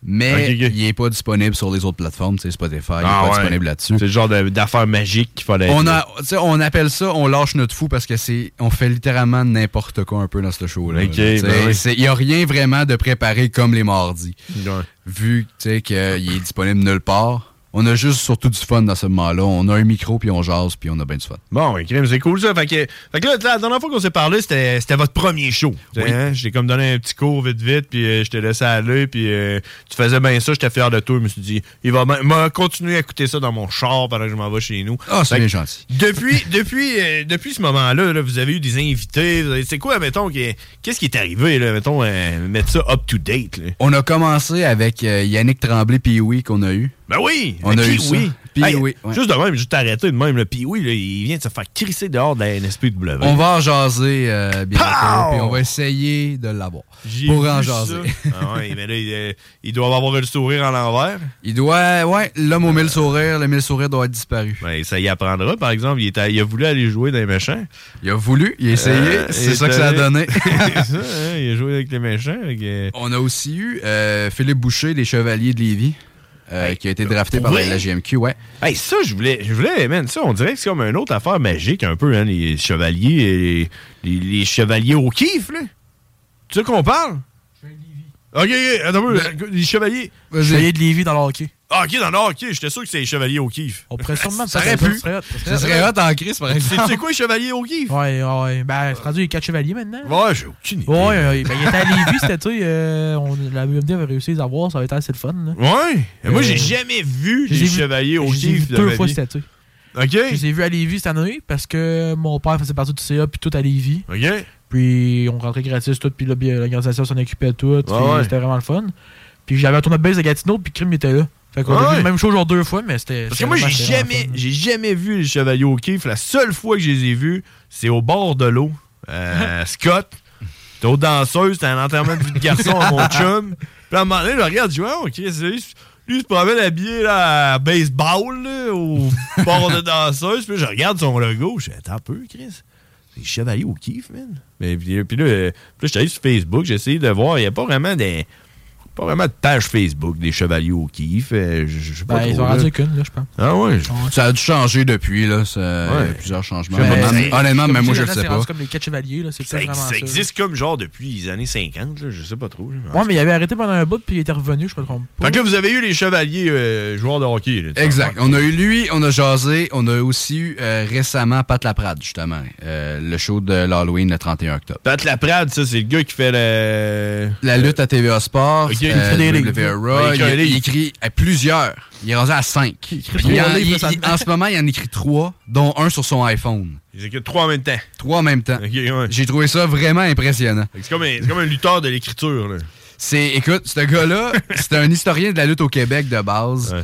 Mais il n'est pas disponible sur les autres plateformes, tu sais, Spotify, il n'est Ah pas ouais. disponible là-dessus. C'est le genre d'affaires magiques qu'il fallait. On, a, on appelle ça, on lâche notre fou parce que c'est, on fait littéralement n'importe quoi un peu dans ce show-là. Ben Il n'y a rien vraiment de préparé comme les mardis. Ouais. Vu qu'il est disponible nulle part. On a juste surtout du fun dans ce moment-là. On a un micro, puis on jase, puis on a bien du fun. Bon, c'est cool ça. Fait que, fait que là, la dernière fois qu'on s'est parlé, c'était votre premier show. Oui. hein? J'ai comme donné un petit cours vite vite, puis euh, je t'ai laissé aller, puis euh, tu faisais bien ça, j'étais fier de toi. Je me suis dit, il va m'a continuer à écouter ça dans mon char pendant que je m'en vais chez nous. Ah, c'est bien que gentil. (laughs) Depuis, depuis, euh, depuis ce moment-là, là, vous avez eu des invités. C'est quoi, mettons, qu'est-ce qui est arrivé, là, mettons, euh, mettre ça up to date, là? On a commencé avec euh, Yannick Tremblay puis oui qu'on a eu. Ben oui! On a eu ça. oui? Puis oui, ouais. Juste de même, juste arrêter de même. Le puis oui, là, il vient de se faire crisser dehors de la NSPW. On va en jaser euh, bientôt, puis on va essayer de l'avoir. Pour en jaser. Ah ouais, mais là, il, euh, il doit avoir le sourire en l'envers. Il doit, ouais, l'homme au mille sourires, le mille sourires doit être disparu. Ben, ça y apprendra, par exemple. Il, a voulu aller jouer dans les méchants. Il a voulu, il a essayé, Euh, c'est est ça que ça a donné. (laughs) c'est ça, hein, (laughs) il a joué avec les méchants. que- On a aussi eu euh, Philippe Boucher des Chevaliers de Lévis, euh, qui a été drafté par la, GMQ, ouais. Hey, ça, je voulais, je voulais, man, ça, on dirait que c'est comme une autre affaire magique, un peu, hein, les chevaliers, les, les chevaliers au kiff, là. Tu sais qu'on parle? Ok, ok, attends un peu, les chevaliers. Vas-y. Chevalier de Lévis dans le hockey. Ah, ok, dans le hockey, j'étais sûr que c'était les Chevaliers au kiff. On pourrait sûrement Ça peut-être- aurait pu. ça serait hot, ça serait hot en crise, par exemple. C'est quoi les Chevaliers au kiff? Ouais, ouais. Ben, c'est rendu les 4 chevaliers maintenant. Ouais, j'ai aucune idée. Ouais, ouais, ben, il était à Lévis cet été. euh, on- la BMD avait réussi à les avoir. Ça avait été assez le fun. là. Ouais. Et moi, Euh, j'ai jamais vu les Chevaliers au kiff deux fois cet été. OK. Je les ai vus à Lévis cette année parce que mon père faisait partie du CA puis tout à Lévis. OK. Puis on rentrait gratis tout, puis euh, l'organisation s'en occupait de tout. C'était vraiment le fun. Puis j'avais un tournoi de base de Gatineau, puis Crime était là. Fait qu'on a vu le même show genre deux fois, mais c'était. Parce que moi, j'ai jamais, j'ai jamais vu les Chevaliers au kiff. La seule fois que je les ai vus, c'est au bord de l'eau. Euh, (laughs) Scott, t'es aux danseuses, t'as un enterrement de vie de garçon à mon (laughs) chum. Puis à un moment donné, je regarde, je dis, oh, ok, c'est lui, lui, il se promène habillé là, à baseball, là, au (laughs) bord de danseuse. Puis là, je regarde son logo, je dis, attends un peu, Chris. C'est les Chevaliers au kiff, man. Mais, puis, puis là, euh, puis là, je suis allé sur Facebook, j'ai essayé de voir, il n'y a pas vraiment des. Pas vraiment de page Facebook des Chevaliers au kiff. euh, je, je sais pas Ben, ils trop, ont rendu qu'une, là, je pense. Ah ouais. Ça a dû changer depuis, là. ça- Il y a plusieurs changements. Honnêtement, même moi, je le sais pas. comme les 4 chevaliers, là. C'est Ça, plus vraiment ça ça. existe comme genre depuis les années 50, là, je sais pas trop. là. Ouais, mais il avait arrêté pendant un bout, puis il était revenu, je me trompe pas. Fait que là, vous avez eu les chevaliers euh, joueurs de hockey. là, tu Exact. On a eu lui, on a jasé. On a aussi eu euh, récemment Pat Laprade, justement. Euh, le show de l'Halloween le 31 octobre. Pat Laprade, ça, c'est le gars qui fait le. La lutte à TVA Sport, Ok. Euh, Il Ouais, il écrit un il, il livre. écrit à plusieurs. Il est rendu à 5. Puis trois il en, livres il- récemment. il- en ce moment, il en écrit 3, dont un sur son iPhone. Ils écrivent trois en même temps. Trois en même temps. Ouais. J'ai trouvé ça vraiment impressionnant. C'est comme, un- c'est comme un lutteur de l'écriture. là. C'est, écoute, ce gars-là, (laughs) c'est un historien de la lutte au Québec de base.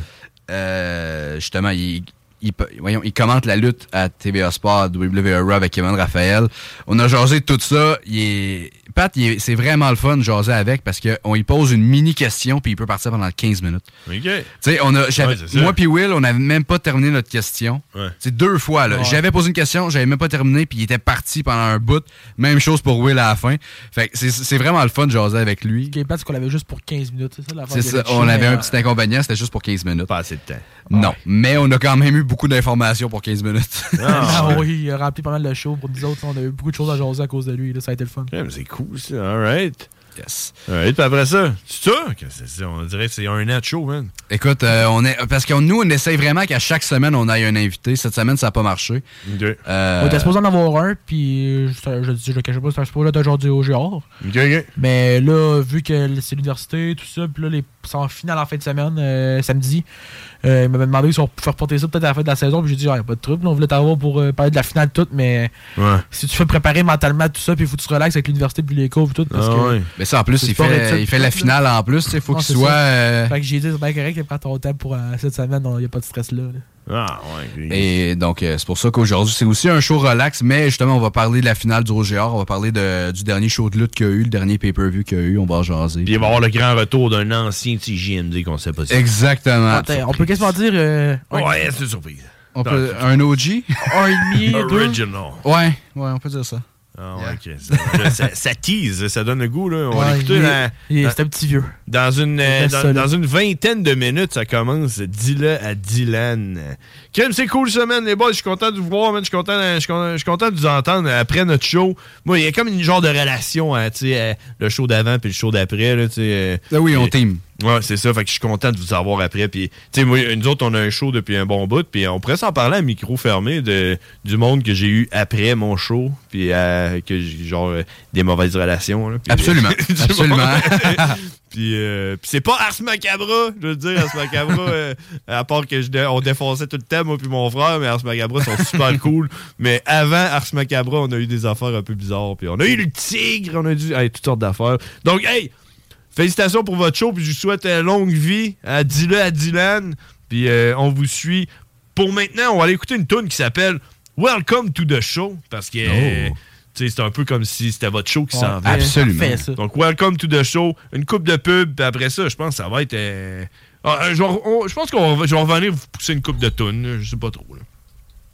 Euh, justement, il, il, voyons, il commente la lutte à TVA Sport, WWE Raw avec Kevin Raphaël. On a jasé tout ça. Il est, Pat, c'est vraiment le fun de jaser avec parce qu'on lui pose une mini question puis il peut partir pendant 15 minutes. OK. Tu sais, on a, Ouais, moi puis Will, on n'avait même pas terminé notre question. Ouais. C'est deux fois. là. Ouais. J'avais posé une question, j'avais même pas terminé, puis il était parti pendant un bout. Même chose pour Will à la fin. Fait que c'est, c'est vraiment le fun de jaser avec lui. Plate, c'est qu'on l'avait juste pour 15 minutes, c'est ça C'est On avait un petit inconvénient, c'était juste pour 15 minutes. Pas assez de temps. Non. Mais on a quand même eu beaucoup d'informations pour 15 minutes. (laughs) Ah oui, il a rempli pas mal de shows pour nous autres. On a eu beaucoup de choses à jaser à cause de lui. là, Ça a été le fun. C'est cool. All right. Yes. All right. Puis après ça, c'est ça? c'est? On dirait que c'est un an de show, man. Écoute, euh, on est parce que nous, on essaye vraiment qu'à chaque semaine, on ait un invité. Cette semaine, ça n'a pas marché. Euh, On était supposé en avoir un, puis je, je, je, je le cachais pas, c'était supposé être un genre. Mais là, vu que c'est l'université, tout ça, puis là, les sont en finale en fin de semaine, euh, samedi, euh, il m'avait demandé si on pouvait reporter ça peut-être à la fin de la saison, puis j'ai dit, ah, y a pas de trouble, on voulait t'avoir pour euh, parler de la finale toute, mais Ouais. si tu fais préparer mentalement tout ça, puis il faut que tu te relaxes avec l'université, puis les cours, puis tout, parce Ah que. ouais. Mais ça, en plus, il fait- il fait la finale en plus, sais, faut qu'il soit, euh, Fait que j'ai dit, c'est bien correct, prends ton temps pour euh, cette semaine, il n'y a pas de stress là. là. Ah, ouais. Et donc, euh, c'est pour ça qu'aujourd'hui, c'est aussi un show relax, mais justement, on va parler de la finale du OGR, on va parler de- du dernier show de lutte qu'il y a eu, le dernier pay-per-view qu'il y a eu, on va en jaser. Puis il va y avoir le grand retour d'un ancien TJMD qu'on sait pas si. Exactement. Attends, on peut quasiment dire. euh, Ouais, c'est une surprise. On peut- un OG? Un demi, (laughs) deux? Original. Ouais, ouais, on peut dire ça. Ah ouais, ok. Ça, ça- ça tease, ça donne le goût. Là. On va Ouais, l'écouter il est- dans- C'est un petit vieux. Dans une, euh, dans, une vingtaine de minutes, ça commence. Dis-le à Dylan. Crème, c'est cool, semaine, les boys. Je suis content de vous voir, man. Je suis content, je suis content, de vous entendre après notre show. Moi, il y a comme une genre de relation, hein, tu sais, euh, le show d'avant puis le show d'après. là, tu sais, euh, Ah oui, on et- team. Ouais, c'est ça. Fait que je suis content de vous avoir après. Puis, tu sais, moi, nous autres, on a un show depuis un bon bout. Puis, on pourrait s'en parler à micro fermé de, du monde que j'ai eu après mon show. Puis, euh, que genre, euh, des mauvaises relations. là. Absolument. (laughs) Absolument. (laughs) puis, euh, puis c'est pas Ars Macabra, je veux dire, Ars Macabra, à part que je on défonçait tout le temps, moi puis mon frère, mais Ars Macabra sont super (laughs) cool. Mais avant Ars Macabra, on a eu des affaires un peu bizarres. Puis, on a eu le tigre, on a eu hey, toutes sortes d'affaires. Donc, hey! Félicitations pour votre show, puis je vous souhaite une longue vie. À Dis-le à Dylan. Puis euh, on vous suit. Pour maintenant, on va aller écouter une tune qui s'appelle Welcome to the Show. Parce que euh, tu sais, c'est un peu comme si c'était votre show qui Ouais, s'en va. Absolument. ça. Donc, Welcome to the Show. Une coupe de pub, puis après ça, je pense que ça va être. euh, ah, euh, je, pense qu'on va, je vais revenir vous pousser une coupe de tunes. Je sais pas trop. Là.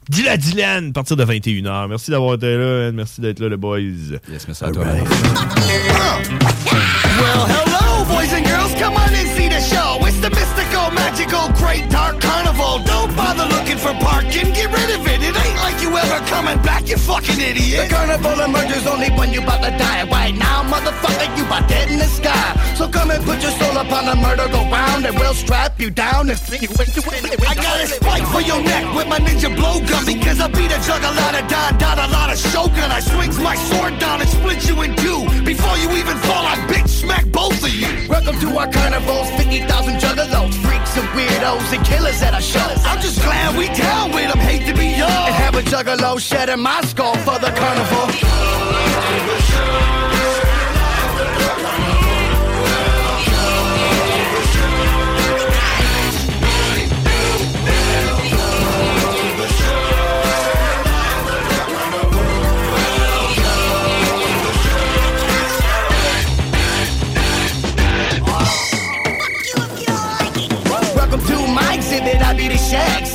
Dis-le à Dylan, à partir de 21h. Merci d'avoir été là. Merci d'être là, les boys. Yes, merci à toi. Well, hello, boys and girls, come on and see the show. It's the mystical, magical, great dark carnival. Don't bother looking for parking, get rid of it. It ain't like you ever coming back, you fucking idiot. The carnival emerges only when you about to die. Right now, motherfucker, you about dead in the sky. So come and put your soul upon a murder go round and we'll strap you down and fling you into it. I got a spike for your neck with my ninja blowgun because I beat a juggernaut, Don, Don, a lot of shogun. I swings my sword down and split you in two. Before you even fall, I bitch smack both of you. Welcome to our carnivals, 50,000 juggalos, freaks and weirdos and killers at our shows. I'm just glad we down with them, hate to be young. And have a juggalo shedding my skull for the carnival. Be the shag.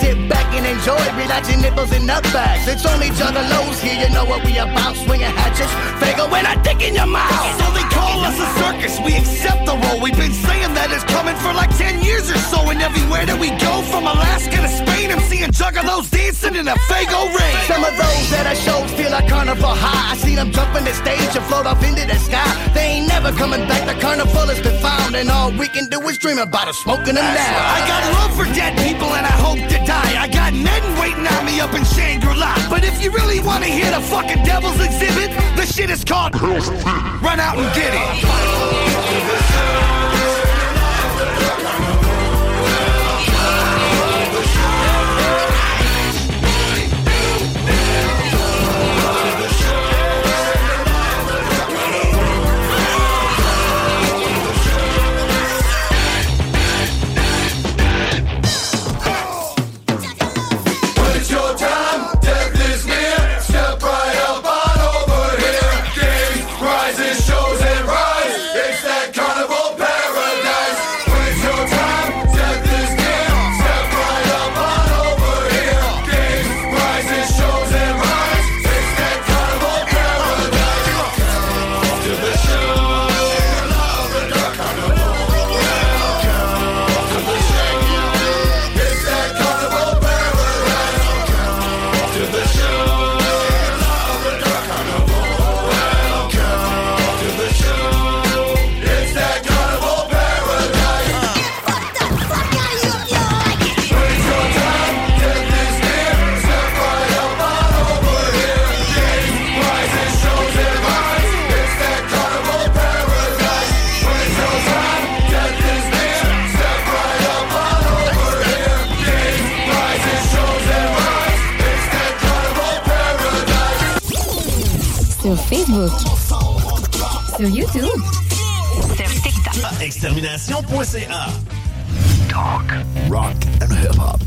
Enjoy, relax your nipples and nutbags. It's only juggalos here, you know what we about. Swinging hatchets, fago when I dick in your mouth. So they call us a circus, we accept the role. We've been saying that it's coming for like 10 years or so. And everywhere that we go, from Alaska to Spain, I'm seeing juggalos dancing in a fago ring. Some of those that I showed feel like carnival high. I see them jump in the stage and float off into the sky. They ain't never coming back, the carnival has been found. And all we can do is dream about it, smoking them now. I got love for dead people and I hope to die. I got men waiting on me up in Shangri-La. But if you really want to hear the fucking devil's exhibit, the shit is called (laughs) Run Out and Get It. Facebook. Sur YouTube. Sur TikTok. Extermination.ca. Talk, rock and hip-hop.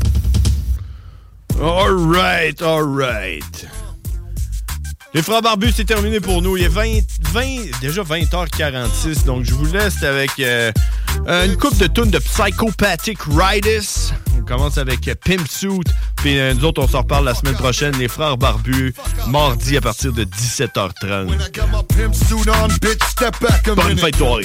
Alright, alright. Les frères barbus, c'est terminé pour nous. Il est 20, 20, déjà 20h46, donc je vous laisse avec euh, euh, une coupe de tunes de Psychopathic Riders. On commence avec Pimp Suit, puis euh, nous autres, on s'en reparle la semaine prochaine. Les frères barbus, mardi à partir de 17h30. Pimp suit on, bitch, step back a Bonne fête, toi.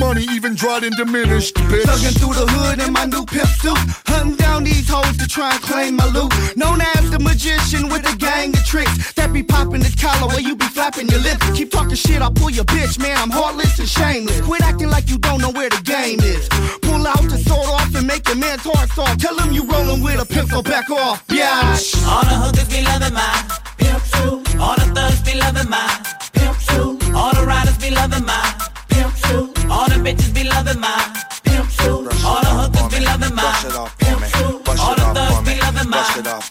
Money even dried and diminished, bitch. Thugging through the hood in my new pimp suit. Hunting down these hoes to try and claim my loot. Known as the magician with a gang of tricks. That be popping the collar where you be flapping your lips. Keep talking shit, I'll pull your bitch, man. I'm heartless and shameless. Quit acting like you don't know where the game is. Pull out the sword off and make your man's heart soft. Tell him you rolling with a pimp, so back off. Yeah. All the hookers be loving my pimp suit. All the thugs be loving my pimp suit. All the riders be loving my pimp suit. All the bitches be loving my pimp suit. All the hookers be loving my pimp suit. All the thugs be loving my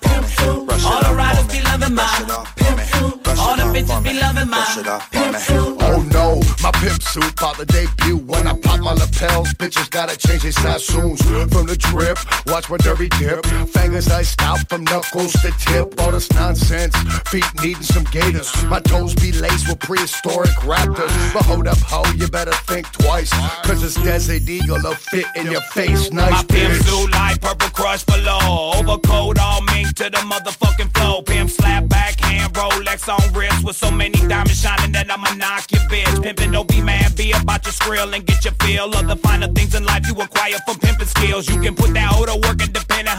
pimp suit. All the riders be loving my pimp suit. All the bitches be loving my pimp suit. Oh no, my pimp suit about to debut. When I pop my lapels, bitches gotta change their sassoons. From the drip, watch my dirty dip. Fingers iced out from knuckles to tip. All this nonsense, feet needing some gators. My toes be laced with prehistoric raptors. But hold up, ho, you better think twice. Cause this desert eagle will fit in your face. Nice My pimp suit like purple crush below. Overcoat all mink to the motherfucking flow. Pimp slap back, hand Rolex on wrist with so many diamonds shining that I'ma knock your bitch. Pimpin' don't be mad, be about your skrill and get your feel of the finer things in life you acquire from pimping skills. You can put that hoe to work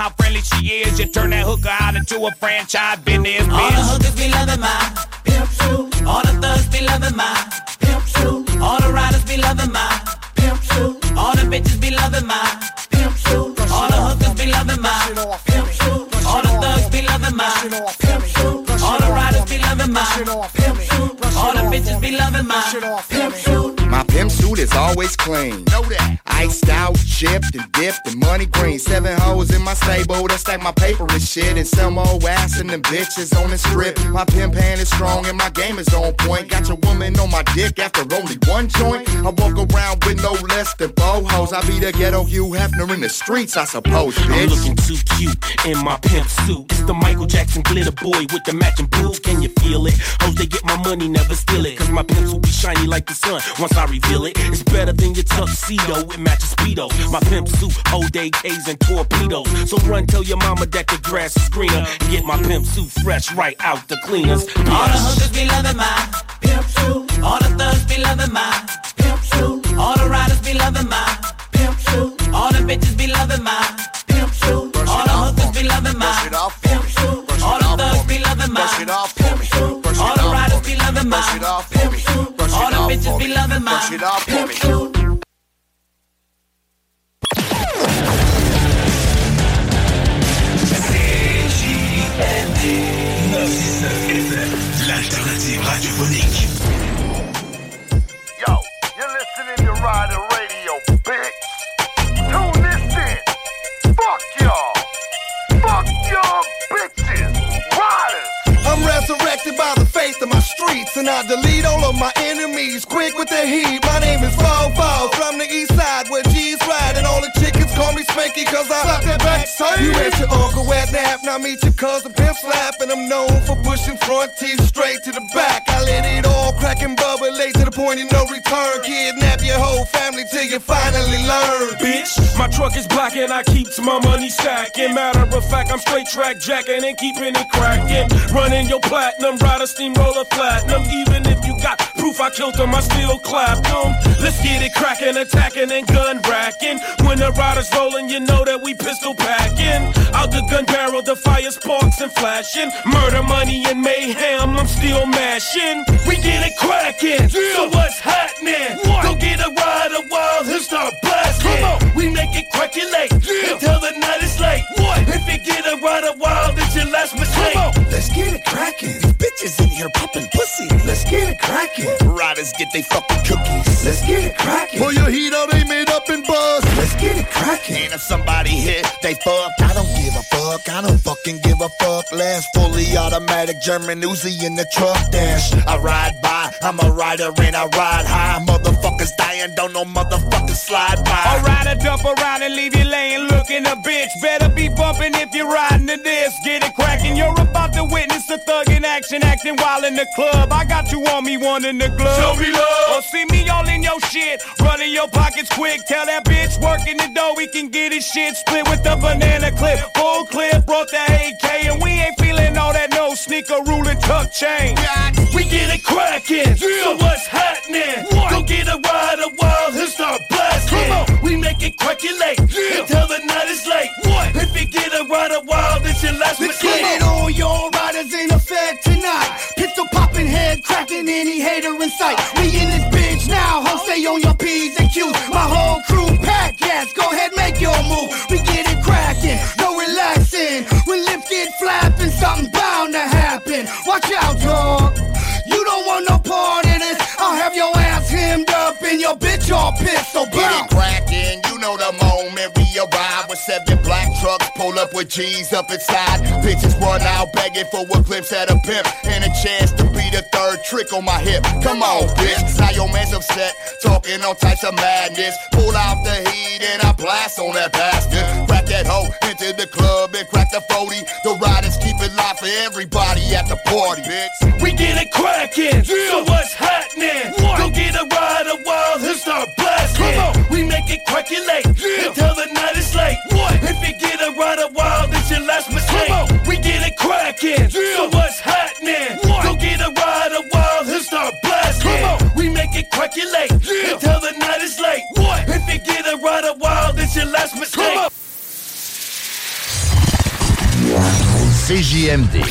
how friendly she is, you turn that hooker out into a franchise business. All the hookers be loving my pimp shoe. All the thugs be loving my pimp shoe. All the riders be loving my pimp shoe. All the bitches be loving my pimp shoe. All the hookers be loving my pimp shoe. All the thugs be loving my pimp All the bitches be loving my pimp shoe. My is always clean. Know that. Iced out, chipped and dipped and money green. Seven hoes in my stable that stack my paper and shit. And some old ass and them bitches on the strip. My pimp hand is strong and my game is on point. Got your woman on my dick after only one joint. I walk around with no less than four hoes. I be the ghetto Hugh Hefner in the streets, I suppose, I'm looking too cute in my pimp suit. It's the Michael Jackson glitter boy with the matching boots. Can you feel it? Hoes they get my money, never steal it. Cause my pimps will be shiny like the sun once I reveal it. It's better than your tuxedo. It matches speedos. My pimp suit whole day K's and torpedoes. So run tell your mama that the grass is greener. And get my pimp suit fresh right out the cleaners. All the hookers be loving my pimp suit. All the thugs be loving my pimp suit. All the riders be loving my pimp suit. All the bitches be loving my pimp suit. All the hookers be loving my pimp suit. All the thugs be loving my pimp shoe. All the riders be loving my pimp shoe. All the bitches be loving my pimp shoe. L'alternative radiophonique. Yo, you're listening to Rider Radio, bitch. Tune this in. Fuck y'all. Fuck y'all bitches. Riders. I'm resurrected by the faith of my streets, and I delete all of my enemies quick with the heat. My name is Fofo from the east side where G's ride, and all the me Spanky cause I slap that back You met your uncle wet nap, now meet your cousin pimp slap, and I'm known for pushing front teeth straight to the back. I let it all crack and bubble late to the point of no return. Kidnap your whole family till you finally learn. Bitch, my truck is black and I keeps my money stacking. Matter of fact, I'm straight track jacking and keeping it cracking. Running your platinum, rider steamroller platinum. Even if you got proof I killed them, I still clap them. Let's get it cracking, attacking and gun racking. When the rider's rolling, you know that we pistol packing. Out the gun barrel, the fire sparks and flashing. Murder, money, and mayhem, I'm still mashing. We get it cracking. So what's happening? Go get a ride a while and start blasting. Come on, make it crackulate until the night is late. What? If you get a ride a while, it's your last mistake. Come on, Let's get it cracking. Bitches in here popping pussy. Let's get it cracking. Riders get they fucking cookies. Let's get it cracking. Pull your heat out, they made up and buzz. Let's get it cracking. And if somebody hit, they fuck. I don't give a fuck. I don't fucking give a fuck. Last fully automatic German Uzi in the truck dash. I ride by. I'm a rider and I ride high. Motherfuckers dying, don't know motherfuckers slide by. Alright, I dump around and leave you laying looking a bitch. Better be bumping if you're riding to this. Get it cracking. You're about to witness a thug in action, acting wild in the club. I got you on me, one in the glove. Show me love. Or see me all in your shit. Running your pockets quick. Tell that bitch working the dough. We can get his shit split with the banana clip. Full clip, brought the AK. And we ain't feeling all that no sneaker ruling tuck chain. We get it cracking. So what's happening? Go get a ride a make it crackulate until the night is late. What? If you get a ride a while, this your last Let's mistake. get it on, y'all riders in effect tonight. Pistol popping, head cracking, any hater in sight. We in this bitch now, ho, stay on your P's and Q's. My whole crew pack, yes, go ahead, make your move. We get it cracking, no relaxing. When lips get flapping, something bound to happen. Watch out, dog. You don't want no part of this. I'll have your ass hemmed up and your bitch all pissed, so bounce. Pull up with G's up inside. Bitches run out begging for a glimpse at a pimp and a chance to be the third trick on my hip. Come on, bitch. Now your man's upset, talking all types of madness. Pull out the heat and I blast on that bastard. Crack that hoe into the club and crack the 40. The riders keep it live for everybody at the party, bitch. We get it cracking. So what's happening? Go get a ride a while and start blasting. Come on, we make it crackulate until packing. Yeah. So what's happening? What? Go get a ride a while and start blasting. We make it calculate yeah. until the night is late. What? If you get a ride a while, that's your last mistake. CJMD.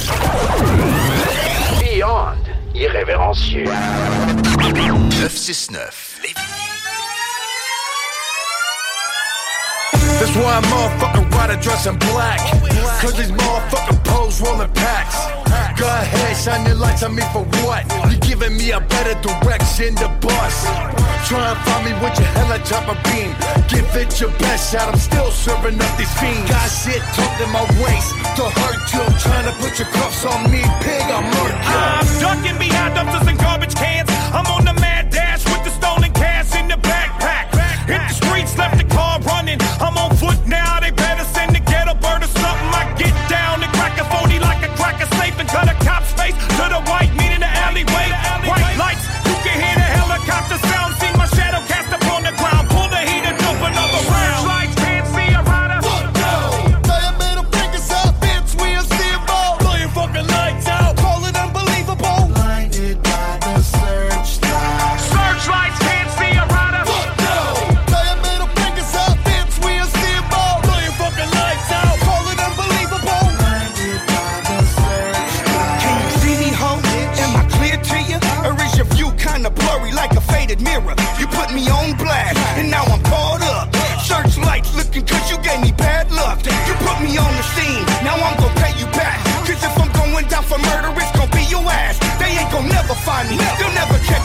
Beyond irrévérencieux. 969. Les... That's why I'm motherfucking rider dressed in black. Cause these motherfucking pros rolling packs. Go ahead, shine your lights on me for what? You giving me a better direction to bust. Try and find me with your hella chopper beam. Give it your best shot, I'm still serving up these fiends. Got shit tucked in my waist to hurt you. Trying to put your cuffs on me, pig, I'm murk you. I'm ducking behind dumpsters and garbage cans. I'm on the mad dash with the stolen cash in the backpack. Hit the streets, left the car running. I'm on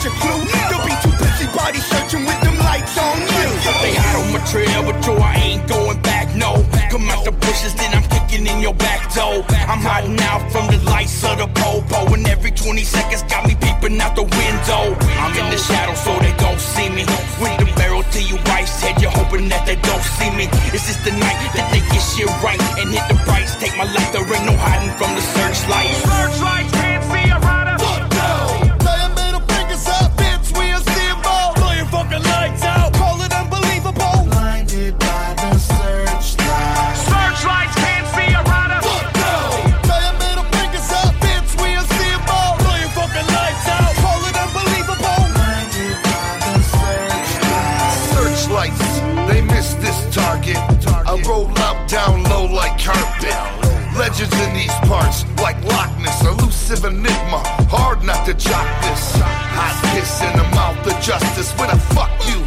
a clue. They'll be too busy body searching with them lights on you. They hide on my trail, but yo, I ain't going back, no. Come out the bushes, then I'm kicking in your back door. I'm hiding out from the lights of the popo, and every 20 seconds got me peeping out the window. I'm in the shadow, so they don't see me. With the barrel to your wife's head, you're hoping that they don't see me. Is this the night that they get shit right and hit the price? Take my life, there ain't no hiding from the searchlight. Searchlights in these parts, like Loch Ness, elusive enigma. Hard not to jock this. Hot kiss in the mouth of justice. When I fuck you,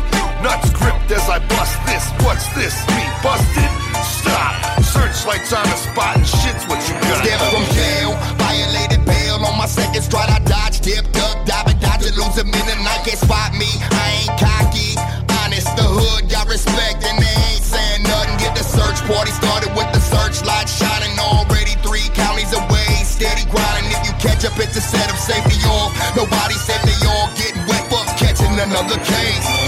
nuts gripped as I bust this. What's this? Me busted? Stop. Searchlights on the spot and shit's what you got. Step from jail, violated bail on my second stride. I dodge, dip, duck, dive, and dodge, and lose a minute. I can't spot me. I ain't cocky. Honest, the hood got respect, grinding. If you catch up, it's a set of safety off. Nobody said they all getting wet, fuck catching another case.